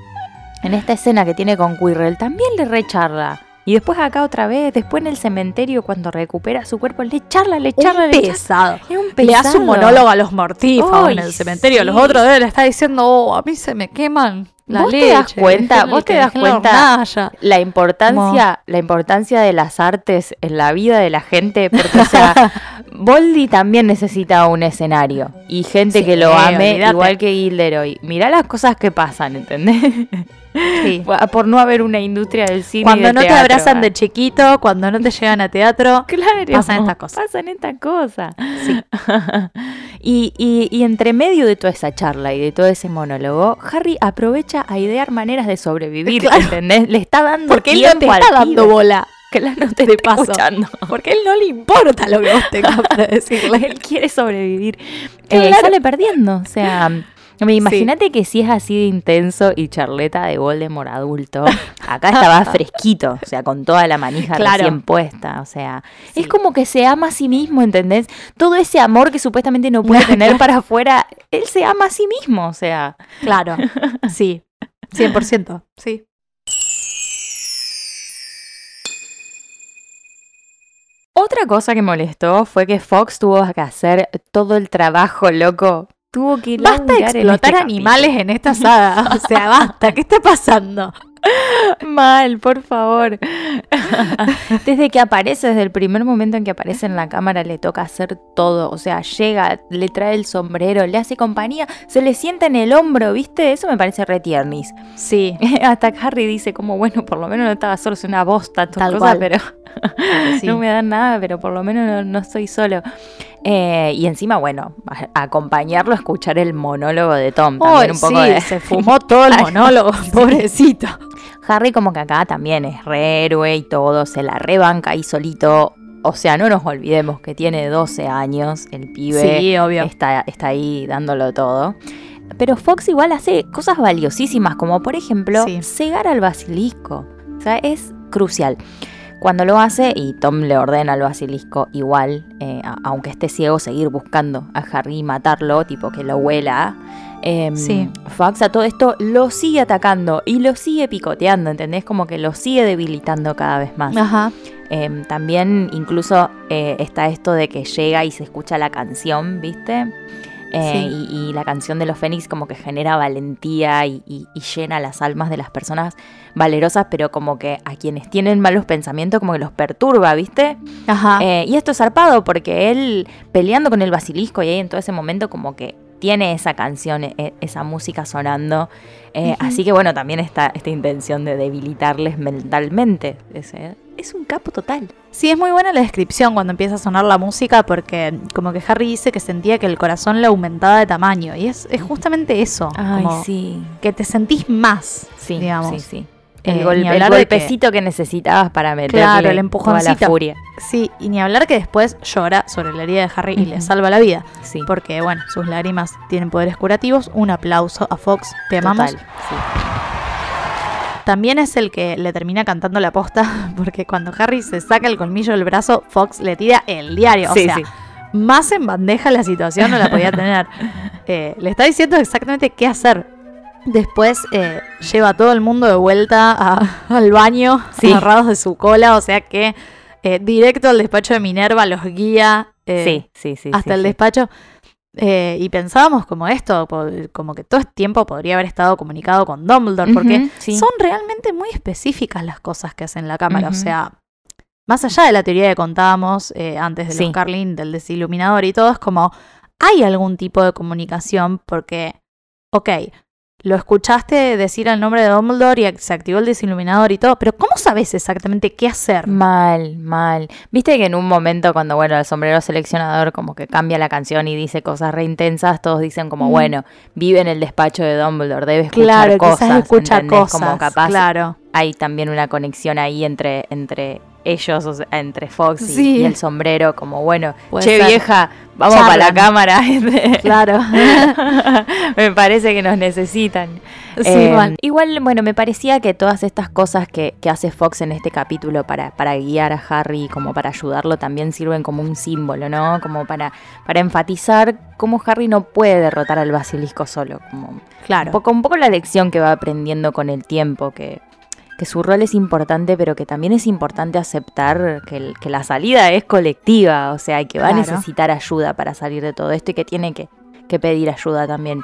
en esta escena que tiene con Quirrell, también le recharla. Y después acá otra vez, después en el cementerio cuando recupera su cuerpo, le charla, le charla, un le charla. pesado. Es un Le hace pesado. un monólogo a los mortífagos en el cementerio. Los sí. otros de él le está diciendo, oh, a mí se me queman la ¿Vos te leche. das cuenta? ¿Vos te das cuenta? hornalla". La importancia, la importancia de las artes en la vida de la gente, porque o sea, (laughs) Boldy también necesita un escenario y gente Sí, que lo ame, igual que Gilderoy. Mirá las cosas que pasan, ¿entendés? (laughs) Sí. (laughs) Por no haber una industria del cine. y Cuando del no te abrazan ah. de chiquito, cuando no te llevan a teatro. Claro, pasan estas cosas. Pasan estas cosas. (laughs) y, y, y entre medio de toda esa charla y de todo ese monólogo, Harry aprovecha a idear maneras de sobrevivir, Claro. ¿entendés? Le está dando Porque él no te está dando bola. Claro, no (laughs) te está paso. escuchando. Porque a él no le importa lo que vos tengas para decirle. Él quiere sobrevivir. Eh, Claro. sale perdiendo. O sea, me imagínate que si es así de intenso y charleta de Voldemort adulto, (laughs) acá estaba fresquito, o sea, con toda la manija Claro. recién puesta. O sea, Sí. es como que se ama a sí mismo, ¿entendés? Todo ese amor que supuestamente no puede tener para afuera, él se ama a sí mismo, o sea. Claro, (laughs) sí. 100%. Sí. Otra cosa que molestó fue que Fox tuvo que hacer todo el trabajo loco. Tuvo que Basta de en explotar este animales en esta saga. (laughs) O sea, basta. ¿Qué está pasando? Mal, por favor. (laughs) desde que aparece, desde el primer momento en que aparece en la cámara, le toca hacer todo. O sea, llega, le trae el sombrero, le hace compañía, se le sienta en el hombro, ¿viste? Eso me parece re tiernis. Sí. (laughs) Hasta Harry dice como, bueno, por lo menos no estaba solo, es una bosta, Tal cosas, cual. pero Sí. no me dan nada, pero por lo menos no, no estoy solo. Eh, y encima, bueno, a- acompañarlo a escuchar el monólogo de Tom. También un poco sí, de- se (laughs) fumó todo el monólogo, pobrecito. Harry como que acá también es re héroe y todo, se la rebanca ahí solito. O sea, no nos olvidemos que tiene 12 años, el pibe Sí, obvio. está, está ahí dándolo todo. Pero Fox igual hace cosas valiosísimas, como por ejemplo Sí. cegar al basilisco. O sea, es crucial. Cuando lo hace, y Tom le ordena al basilisco igual, eh, aunque esté ciego, seguir buscando a Harry y matarlo, tipo que lo huela. em, Sí. Fox a todo esto lo sigue atacando y lo sigue picoteando, ¿entendés? Como que lo sigue debilitando cada vez más. Ajá. Em, también incluso eh, está esto de que llega y se escucha la canción, ¿viste? Eh, Sí. y, y la canción de los Fénix como que genera valentía y, y- y llena las almas de las personas valerosas, pero como que a quienes tienen malos pensamientos como que los perturba, ¿viste? Ajá. Eh, y esto es zarpado porque él peleando con el basilisco y ahí en todo ese momento como que tiene esa canción, e- esa música sonando. Eh. Así que bueno, también está esta intención de debilitarles mentalmente. Es, eh, es un capo total. Sí, es muy buena la descripción cuando empieza a sonar la música porque como que Harry dice que sentía que el corazón le aumentaba de tamaño y es, es justamente eso, Ay, como sí. que te sentís más, Sí, digamos. sí, sí. Eh, El, ni gol- el que- golpecito que... necesitabas para meterle Claro, el toda la empujoncito. furia. Sí, y ni hablar que después llora sobre la herida de Harry y le salva la vida, Sí, porque bueno, sus lágrimas tienen poderes curativos. Un aplauso a Fox, te amamos. total. Sí. También es el que le termina cantando la posta, (laughs) porque cuando Harry se saca el colmillo del brazo, Fox le tira el diario. Sí, o sea, sí. más en bandeja la situación no la podía tener. (laughs) Eh, le está diciendo exactamente qué hacer. Después eh, lleva a todo el mundo de vuelta a- (laughs) al baño, Sí. agarrados de su cola, o sea que eh, directo al despacho de Minerva los guía eh, sí, sí, sí. hasta el despacho. Y pensábamos como esto, como que todo este tiempo podría haber estado comunicado con Dumbledore, porque son realmente muy específicas las cosas que hace en la cámara. O sea, más allá de la teoría que contábamos antes de los Carlin, del desiluminador y todo, es como hay algún tipo de comunicación porque, ok, lo escuchaste decir el nombre de Dumbledore y se activó el desiluminador y todo, pero ¿cómo sabes exactamente qué hacer? Mal, mal. Viste que en un momento cuando, bueno, el sombrero seleccionador como que cambia la canción y dice cosas re intensas, todos dicen como, Mm. bueno, vive en el despacho de Dumbledore, debe escuchar Claro, cosas, escucha ¿entendés? cosas. Como capaz claro. hay también una conexión ahí entre, entre ellos, o sea, entre Fox y, Sí. y el sombrero, como, bueno, Puede che ser. vieja, vamos para la cámara. (laughs) Claro. (laughs) me parece que nos necesitan. Sí, Eh, igual. igual, bueno, me parecía que todas estas cosas que, que hace Fox en este capítulo para, para guiar a Harry, como para ayudarlo, también sirven como un símbolo, ¿no? Como para, para enfatizar cómo Harry no puede derrotar al basilisco solo. Como Claro. un, poco, un poco la lección que va aprendiendo con el tiempo, que, que su rol es importante, pero que también es importante aceptar que, el- que la salida es colectiva, o sea, que va Claro. a necesitar ayuda para salir de todo esto y que tiene que, que pedir ayuda también.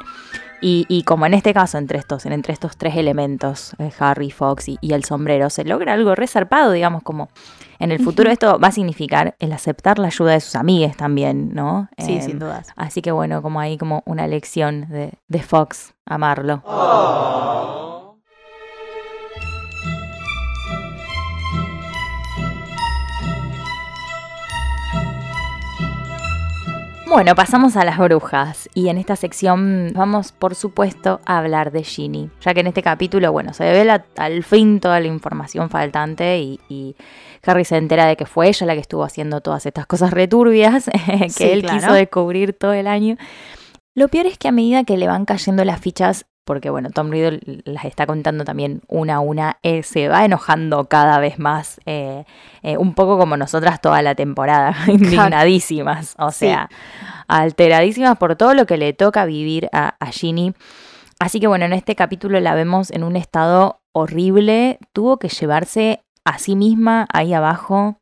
Y, y como en este caso, entre estos, entre estos tres elementos, eh, Harry, Fox y, y el sombrero, se logra algo resarpado, digamos, como en el futuro esto va a significar el aceptar la ayuda de sus amigues también, ¿no? Sí, Em, sin dudas. Así que bueno, como ahí como una lección de, de Fox, amarlo. Bueno, pasamos a las brujas y en esta sección vamos por supuesto a hablar de Ginny, ya que en este capítulo, bueno, se devela al fin toda la información faltante y, y Harry se entera de que fue ella la que estuvo haciendo todas estas cosas returbias (laughs) que Sí, él claro. quiso descubrir todo el año. Lo peor es que a medida que le van cayendo las fichas, porque bueno, Tom Riddle las está contando también una a una, se va enojando cada vez más, eh, eh, un poco como nosotras toda la temporada, (laughs) indignadísimas, o Sí. sea, alteradísimas por todo lo que le toca vivir a, a Ginny. Así que bueno, en este capítulo la vemos en un estado horrible, tuvo que llevarse a sí misma ahí abajo.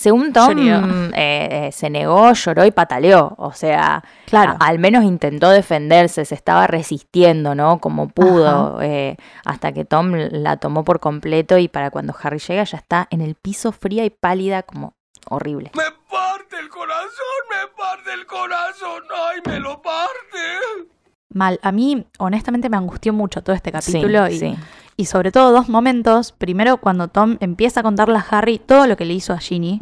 Según Tom, eh, eh, se negó, lloró y pataleó. O sea, Claro. a- al menos intentó defenderse, se estaba resistiendo, ¿no? Como pudo, eh, hasta que Tom la tomó por completo y para cuando Harry llega ya está en el piso fría y pálida, como horrible. Me parte el corazón, me parte el corazón, ay, me lo parte. Mal. A mí, honestamente, me angustió mucho todo este capítulo Sí, y, sí. Y sobre todo dos momentos. Primero, cuando Tom empieza a contarle a Harry todo lo que le hizo a Ginny.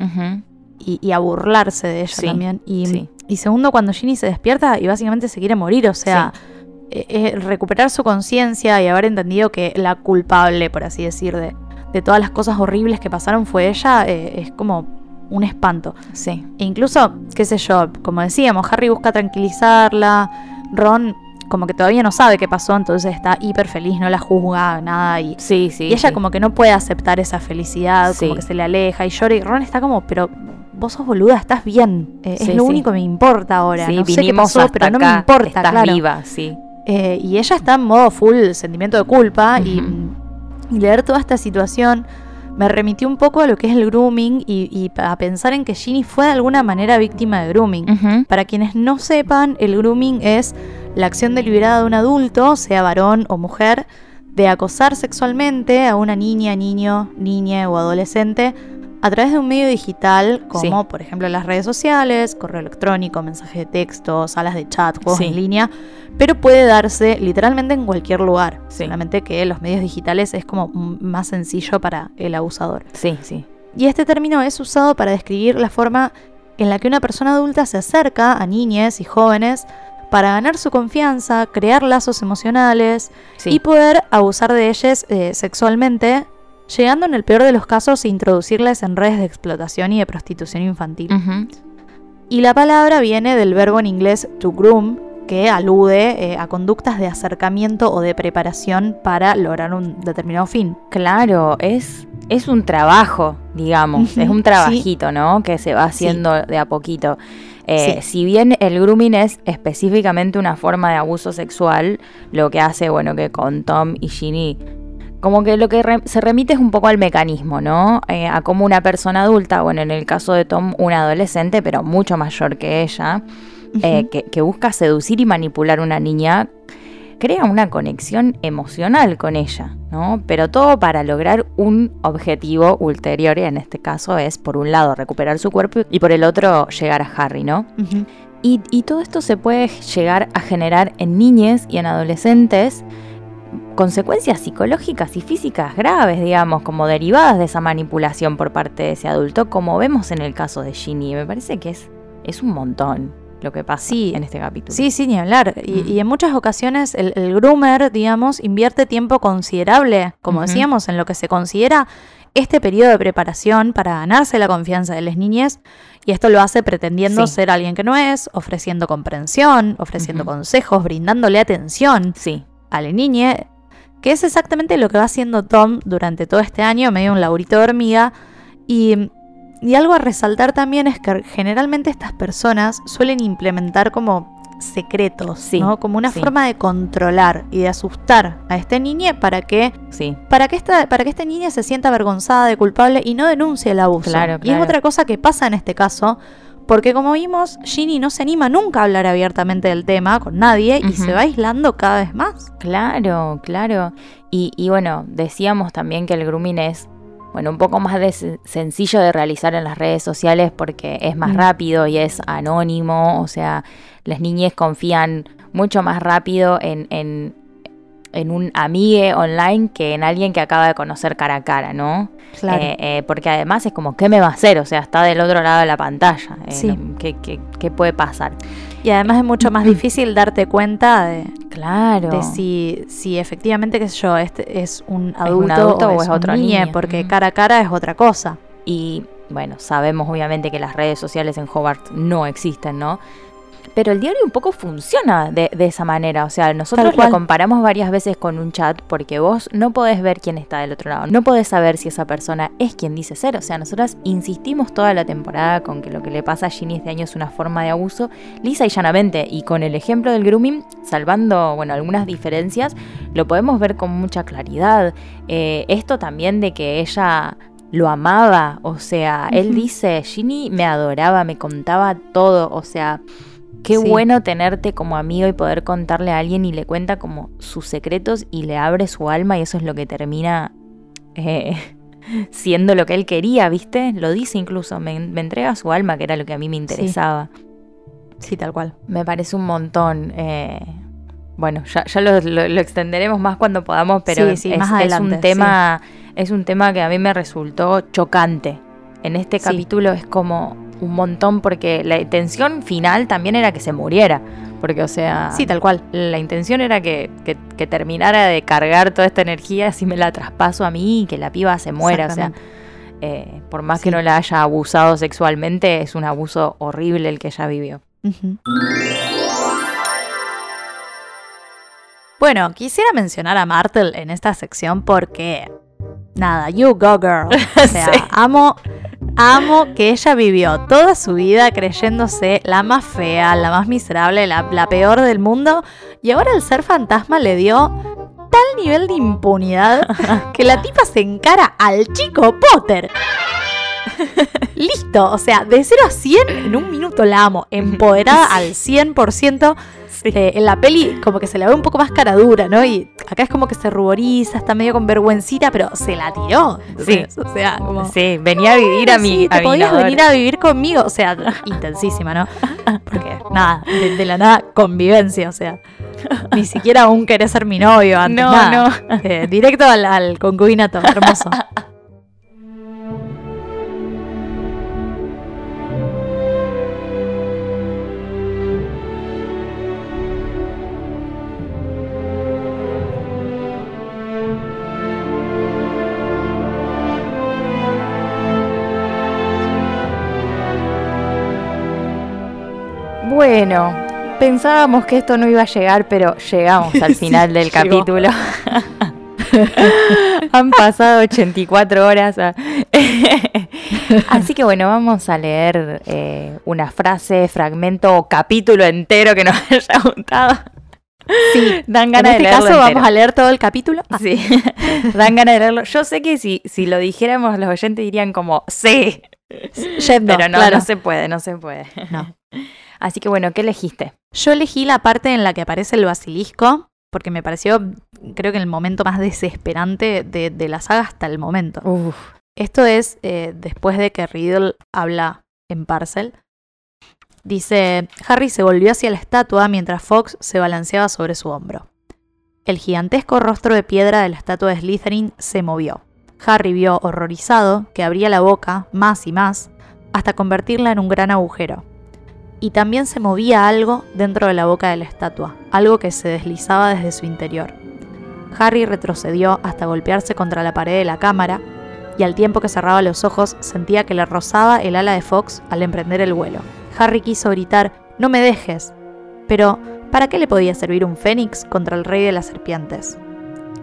Y, y a burlarse de ella Sí, también. Y, sí. y segundo, cuando Ginny se despierta y básicamente se quiere morir, o sea, eh, eh, recuperar su conciencia y haber entendido que la culpable, por así decir, de, de todas las cosas horribles que pasaron fue ella, eh, es como un espanto. Sí. E incluso, qué sé yo, como decíamos, Harry busca tranquilizarla, Ron como que todavía no sabe qué pasó, entonces está hiper feliz, no la juzga, nada, y, Sí, sí. y ella sí. como que no puede aceptar esa felicidad, como que se le aleja, y llora, y Ron está como, pero vos sos boluda, estás bien, eh, es lo único que me importa ahora, Sí, no sé qué vinimos pasó, hasta pero no me acá, importa, estás claro. viva, sí. Eh, y ella está en modo full sentimiento de culpa y, y leer toda esta situación me remitió un poco a lo que es el grooming y, y a pensar en que Ginny fue de alguna manera víctima de grooming. Para quienes no sepan, el grooming es la acción deliberada de un adulto, sea varón o mujer, de acosar sexualmente a una niña, niño, niña o adolescente a través de un medio digital como Sí. por ejemplo las redes sociales, correo electrónico, mensaje de texto, salas de chat, juegos Sí. en línea, pero puede darse literalmente en cualquier lugar, Sí. solamente que los medios digitales es como más sencillo para el abusador. Sí, sí. Y este término es usado para describir la forma en la que una persona adulta se acerca a niñas y jóvenes para ganar su confianza, crear lazos emocionales y poder abusar de ellas eh, sexualmente, llegando en el peor de los casos a introducirles en redes de explotación y de prostitución infantil. Y la palabra viene del verbo en inglés to groom, que alude eh, a conductas de acercamiento o de preparación para lograr un determinado fin. Claro, es, es un trabajo, digamos, es un sí. trabajito, ¿no? Que se va haciendo de a poquito. Eh, Sí. Si bien el grooming es específicamente una forma de abuso sexual, lo que hace, bueno, que con Tom y Ginny, como que lo que re- se remite es un poco al mecanismo, ¿no? Eh, a cómo una persona adulta, bueno, en el caso de Tom, un adolescente, pero mucho mayor que ella, eh, que, que busca seducir y manipular a una niña, crea una conexión emocional con ella, ¿no? Pero todo para lograr un objetivo ulterior, y en este caso es, por un lado, recuperar su cuerpo y por el otro, llegar a Harry, ¿no? Y, y todo esto se puede llegar a generar en niñes y en adolescentes consecuencias psicológicas y físicas graves, digamos, como derivadas de esa manipulación por parte de ese adulto, como vemos en el caso de Ginny. Me parece que es, es un montón lo que pasa Sí. en este capítulo. Sí, sí, ni hablar. Y, Mm. y en muchas ocasiones el, el groomer, digamos, invierte tiempo considerable, como decíamos, en lo que se considera este periodo de preparación para ganarse la confianza de las niñas. Y esto lo hace pretendiendo Sí. ser alguien que no es, ofreciendo comprensión, ofreciendo consejos, brindándole atención Sí, a la niña, que es exactamente lo que va haciendo Tom durante todo este año, medio un laburito de hormiga. Y, y algo a resaltar también es que generalmente estas personas suelen implementar como secretos, Sí, ¿no? Como una sí. forma de controlar y de asustar a esta niña para que, sí. para que esta, para que esta niña se sienta avergonzada de culpable y no denuncie el abuso. Claro, Y es otra cosa que pasa en este caso. Porque como vimos, Ginny no se anima nunca a hablar abiertamente del tema con nadie y se va aislando cada vez más. Claro, claro. Y, y bueno, decíamos también que el grooming es, bueno, un poco más de sencillo de realizar en las redes sociales porque es más Mm. rápido y es anónimo, o sea, las niñas confían mucho más rápido en, en, en un amigue online que en alguien que acaba de conocer cara a cara, ¿no? Claro. Eh, eh, porque además es como, ¿qué me va a hacer? O sea, está del otro lado de la pantalla. Eh, Sí. ¿qué, qué, qué puede pasar? Y además es mucho más difícil darte cuenta de, Claro. de si, si efectivamente, qué sé yo, este es un un adulto, adulto o, es, es un otro niñe, niño. porque Ujú. cara a cara es otra cosa. Y bueno, sabemos obviamente que las redes sociales en Hobart no existen, ¿no? Pero el diario un poco funciona de, de esa manera. O sea, nosotros lo comparamos varias veces con un chat porque vos no podés ver quién está del otro lado. No podés saber si esa persona es quien dice ser. O sea, nosotras insistimos toda la temporada con que lo que le pasa a Ginny este año es una forma de abuso lisa y llanamente. Y con el ejemplo del grooming, salvando, bueno, algunas diferencias, lo podemos ver con mucha claridad. Eh, esto también de que ella lo amaba, o sea, él dice, Ginny me adoraba, me contaba todo, o sea, qué Sí. bueno tenerte como amigo y poder contarle a alguien y le cuenta como sus secretos y le abre su alma y eso es lo que termina eh, (laughs) siendo lo que él quería, ¿viste? Lo dice incluso, me, me entrega su alma, que era lo que a mí me interesaba. Sí, tal cual. Me parece un montón. eh, bueno, ya, ya lo, lo- lo extenderemos más cuando podamos, pero Sí, sí, es, más es un tema, es un tema que a mí me resultó chocante. En este capítulo es como un montón porque la intención final también era que se muriera. Porque, o sea, Sí, tal cual. la intención era que, que- que terminara de cargar toda esta energía, así me la traspaso a mí y que la piba se muera. O sea, eh, por más Sí. que no la haya abusado sexualmente, es un abuso horrible el que ella vivió. Bueno, quisiera mencionar a Martel en esta sección porque, nada, you go girl. (laughs) O sea, Sí. amo, amo que ella vivió toda su vida creyéndose la más fea, la más miserable, la, la peor del mundo. Y ahora el ser fantasma le dio tal nivel de impunidad (laughs) que la tipa se encara al chico Potter. (laughs) Listo, o sea, de 0 a 100 en un minuto la amo, empoderada (laughs) al 100%. Eh, en la peli como que se la ve un poco más cara dura, ¿no? Y acá es como que se ruboriza, está medio con vergüencita, pero se la tiró. Sí. (laughs) O sea, como... Sí, venía a vivir a "Ah, mi, sí, a te podías venir a vivir conmigo. O sea, intensísima, ¿no? Porque, nada, de, de la nada, convivencia, o sea. Ni siquiera aún querés ser mi novio antes. No, nada. Eh, directo al, al concubinato, hermoso. Bueno, pensábamos que esto no iba a llegar, pero llegamos al (laughs) final del llegó. capítulo. (laughs) Han pasado 84 horas. ah. (laughs) Así que bueno, vamos a leer eh, una frase, fragmento o capítulo entero que nos haya gustado. Sí, Dan en ganas este de leerlo caso entero. vamos a leer todo el capítulo. Ah, Sí, dan ganas de leerlo. Yo sé que si, si lo dijéramos, los oyentes dirían como, sí, pero no, claro. no se puede, no se puede. No. Así que bueno, ¿qué elegiste? Yo elegí la parte en la que aparece el basilisco, porque me pareció, creo que el momento más desesperante de, de la saga hasta el momento. Uf, Esto es eh, después de que Riddle habla en Parcel. Dice, Harry se volvió hacia la estatua mientras Fox se balanceaba sobre su hombro. El gigantesco rostro de piedra de la estatua de Slytherin se movió. Harry vio horrorizado que abría la boca más y más hasta convertirla en un gran agujero. Y también se movía algo dentro de la boca de la estatua, algo que se deslizaba desde su interior. Harry retrocedió hasta golpearse contra la pared de la cámara y al tiempo que cerraba los ojos sentía que le rozaba el ala de Fox al emprender el vuelo. Harry quiso gritar, no me dejes. Pero, ¿para qué le podía servir un fénix contra el rey de las serpientes?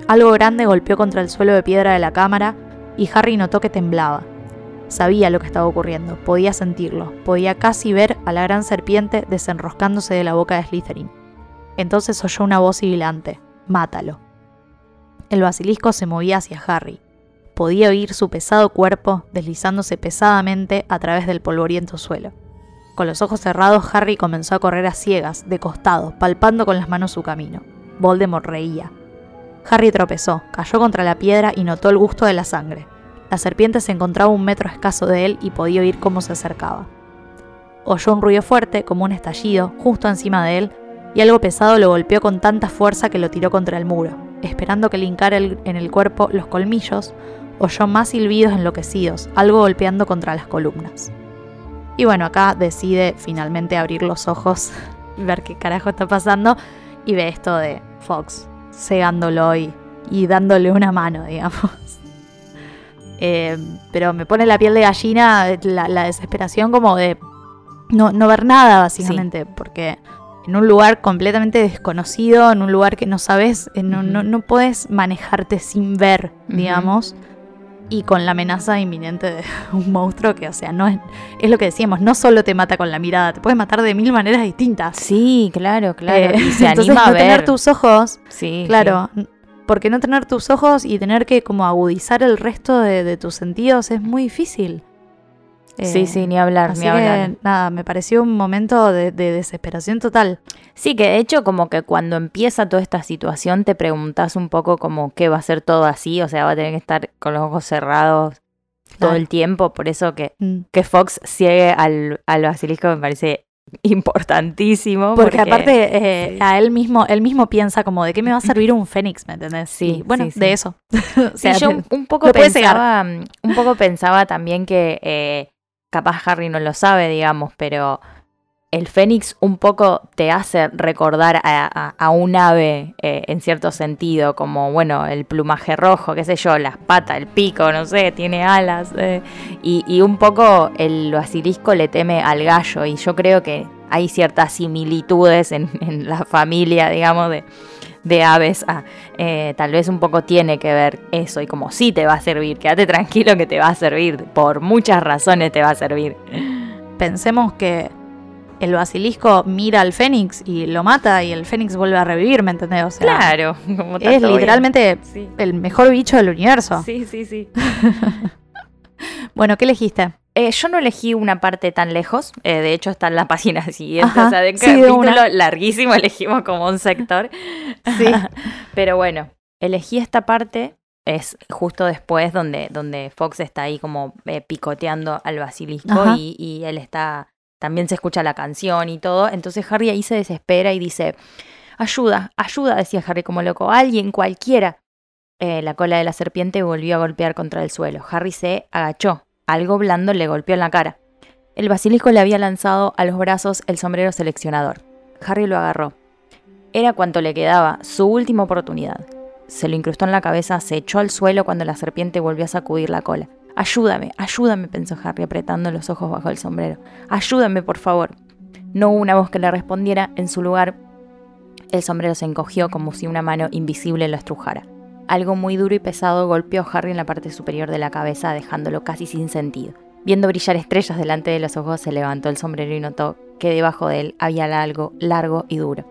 Algo grande golpeó contra el suelo de piedra de la cámara y Harry notó que temblaba. Sabía lo que estaba ocurriendo, podía sentirlo, podía casi ver a la gran serpiente desenroscándose de la boca de Slytherin. Entonces oyó una voz sibilante, mátalo. El basilisco se movía hacia Harry. Podía oír su pesado cuerpo deslizándose pesadamente a través del polvoriento suelo. Con los ojos cerrados, Harry comenzó a correr a ciegas, de costado, palpando con las manos su camino. Voldemort reía. Harry tropezó, cayó contra la piedra y notó el gusto de la sangre. La serpiente se encontraba un metro escaso de él y podía oír cómo se acercaba. Oyó un ruido fuerte, como un estallido, justo encima de él, y algo pesado lo golpeó con tanta fuerza que lo tiró contra el muro. Esperando que le hincara en el cuerpo los colmillos, oyó más silbidos enloquecidos, algo golpeando contra las columnas. Y bueno, acá decide finalmente abrir los ojos, (laughs) ver qué carajo está pasando, y ve esto de Fox cegándolo y, y dándole una mano, digamos. Eh, pero me pone la piel de gallina la, la desesperación como de no, no ver nada, básicamente, porque en un lugar completamente desconocido, en un lugar que no sabes, eh, no, no, no puedes manejarte sin ver, digamos, y con la amenaza inminente de (laughs) un monstruo que, o sea, no es, es lo que decíamos, no solo te mata con la mirada, te puede matar de mil maneras distintas. Sí, claro, claro. Eh, y se (laughs) entonces, anima no tener tus ojos Sí, Claro, porque no tener tus ojos y tener que como agudizar el resto de, de tus sentidos es muy difícil. Sí, sí, sí, ni hablar, Así ni hablar. que nada, me pareció un momento de, de desesperación total. Sí, que de hecho como que cuando empieza toda esta situación te preguntas un poco como qué va a ser todo así, o sea, va a tener que estar con los ojos cerrados todo Claro. el tiempo, por eso que, Mm. que Fox ciegue al, al basilisco me parece importantísimo. Porque, aparte eh, sí. a él mismo, él mismo piensa como de qué me va a (laughs) servir un fénix, ¿me entendés? Sí, bueno, sí, de eso. (laughs) (laughs) o sea, yo un, poco pensaba, un poco pensaba también que eh, capaz Harry no lo sabe, digamos, pero el Fénix un poco te hace recordar a, un ave eh, en cierto sentido, como bueno, el plumaje rojo, qué sé yo, las patas, el pico, no sé, tiene alas. eh, y, un poco el basilisco le teme al gallo, y yo creo que hay ciertas similitudes en, la familia, digamos, de, de aves. Ah, eh, tal vez un poco tiene que ver eso, y como sí te va a servir, quédate tranquilo que te va a servir, por muchas razones te va a servir. Pensemos que el basilisco mira al fénix y lo mata y el fénix vuelve a revivir, ¿me entendés? O sea, Claro, (laughs) como Es literalmente Sí. el mejor bicho del universo. Sí, sí, sí. (laughs) Bueno, ¿qué elegiste? Eh, yo no elegí una parte tan lejos, eh, de hecho está en la (laughs) página siguiente, Ajá, o sea, de un sí, capítulo una. larguísimo elegimos como un sector. Sí. Pero bueno, elegí esta parte, es justo después donde, donde Fox está ahí como eh, picoteando al basilisco y él está, también se escucha la canción y todo, entonces Harry ahí se desespera y dice, ayuda, ayuda, decía Harry como loco, alguien, cualquiera. Eh, la cola de la serpiente volvió a golpear contra el suelo. Harry se agachó. Algo blando le golpeó en la cara. El basilisco le había lanzado a los brazos el sombrero seleccionador. Harry lo agarró. Era cuanto le quedaba, su última oportunidad. Se lo incrustó en la cabeza, se echó al suelo cuando la serpiente volvió a sacudir la cola. Ayúdame, ayúdame, pensó Harry apretando los ojos bajo el sombrero. Ayúdame, por favor. No hubo una voz que le respondiera. En su lugar, el sombrero se encogió como si una mano invisible lo estrujara. Algo muy duro y pesado golpeó a Harry en la parte superior de la cabeza, dejándolo casi sin sentido. Viendo brillar estrellas delante de los ojos, se levantó el sombrero y notó que debajo de él había algo largo y duro.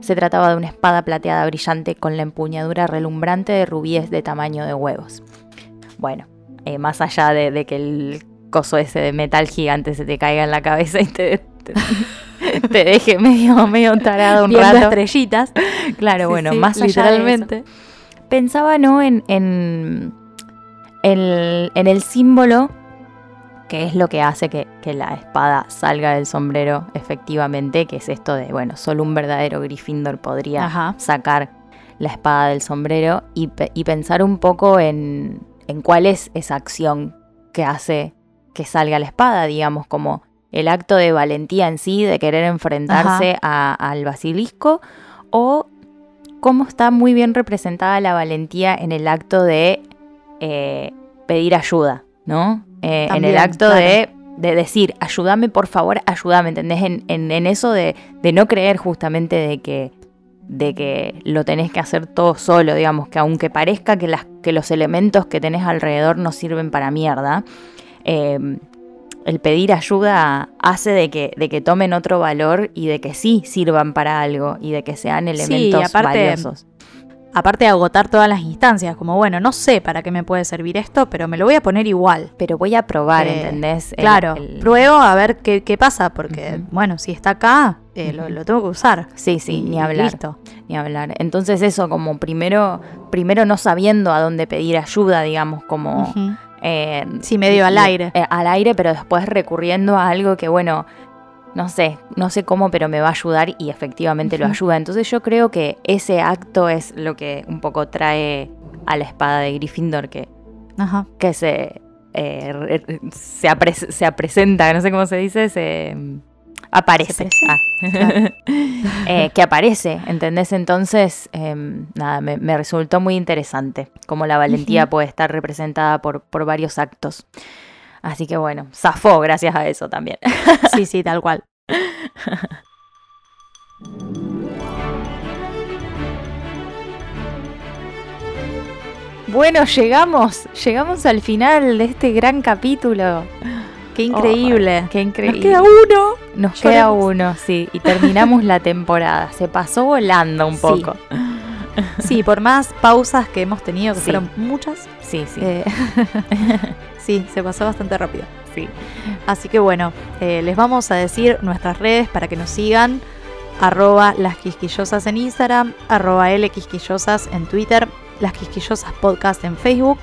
Se trataba de una espada plateada brillante con la empuñadura relumbrante de rubíes de tamaño de huevos. Bueno, eh, más allá de, de que el coso ese de metal gigante se te caiga en la cabeza y te, te, (laughs) te deje medio, medio tarado un Viendo rato. estrellitas. Claro, Sí, bueno, sí, más allá de eso literalmente. pensaba no en, en, el, en el símbolo que es lo que hace que, que la espada salga del sombrero efectivamente, que es esto de, bueno, solo un verdadero Gryffindor podría Ajá. sacar la espada del sombrero y, y pensar un poco en, en cuál es esa acción que hace que salga la espada, digamos, como el acto de valentía en sí, de querer enfrentarse a- al basilisco, o cómo está muy bien representada la valentía en el acto de eh, pedir ayuda, ¿no? Eh, en el acto claro. de, de decir, ayúdame, por favor, ayúdame, ¿entendés? En, en- en eso de, de no creer justamente de que, de que lo tenés que hacer todo solo, digamos, que aunque parezca que, las, que los elementos que tenés alrededor no sirven para mierda, eh, el pedir ayuda hace de que, de que tomen otro valor y de que sí sirvan para algo y de que sean elementos aparte- valiosos. Aparte de agotar todas las instancias, como bueno, no sé para qué me puede servir esto, pero me lo voy a poner igual. Pero voy a probar, Eh, ¿entendés? El- claro, el- pruebo a ver qué, qué pasa, porque bueno, si está acá, eh, lo, tengo que usar. Sí, sí, Y- ni hablar. Listo. Ni hablar. Entonces eso, como primero, primero no sabiendo a dónde pedir ayuda, digamos, como... Ujú. eh, Sí, medio al aire. eh, al aire, pero después recurriendo a algo que, bueno, no sé, no sé cómo, pero me va a ayudar y efectivamente lo ayuda. Entonces yo creo que ese acto es lo que un poco trae a la espada de Gryffindor, que, Ajá. que se, eh, se, apres- se presenta, no sé cómo se dice, se mm, aparece. Se Ah. (laughs) Eh, que aparece, ¿entendés? Entonces, em, nada, me, me resultó muy interesante cómo la valentía puede estar representada por, por varios actos. Así que bueno, zafó gracias a eso también. (laughs) Sí, sí, tal cual. Bueno, llegamos, llegamos al final de este gran capítulo. Qué increíble. Oh, qué increíble. Nos queda uno. Nos queda uno, sí. Y terminamos la temporada. Se pasó volando un Sí. poco. Sí, por más pausas que hemos tenido, que Sí. fueron muchas, Sí, sí. eh, (laughs) sí, se pasó bastante rápido. sí. Así que bueno, eh, les vamos a decir nuestras redes para que nos sigan. Arroba las quisquillosas en Instagram, arroba L quisquillosas en Twitter, las quisquillosas podcast en Facebook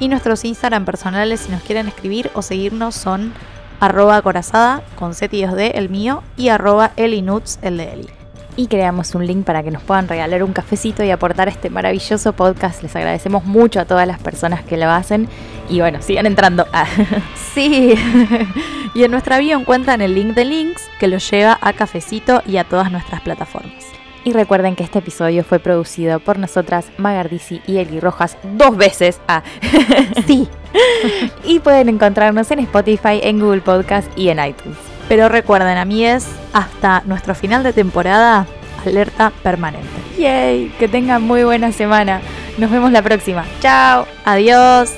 y nuestros Instagram personales si nos quieren escribir o seguirnos son arroba corazada con Z y 2D el mío y arroba elinuts el de Eli. Y creamos un link para que nos puedan regalar un cafecito y aportar a este maravilloso podcast. Les agradecemos mucho a todas las personas que lo hacen y bueno, sigan entrando. Ah. (laughs) Sí. (laughs) y en nuestra bio encuentran el link de links que los lleva a Cafecito y a todas nuestras plataformas. Y recuerden que este episodio fue producido por nosotras, Magardisi y Eli Rojas, dos veces. Ah, (laughs) Sí. y pueden encontrarnos en Spotify, en Google Podcast y en iTunes. Pero recuerden, amigues, hasta nuestro final de temporada, alerta permanente. Yay, que tengan muy buena semana. Nos vemos la próxima. Chao. Adiós.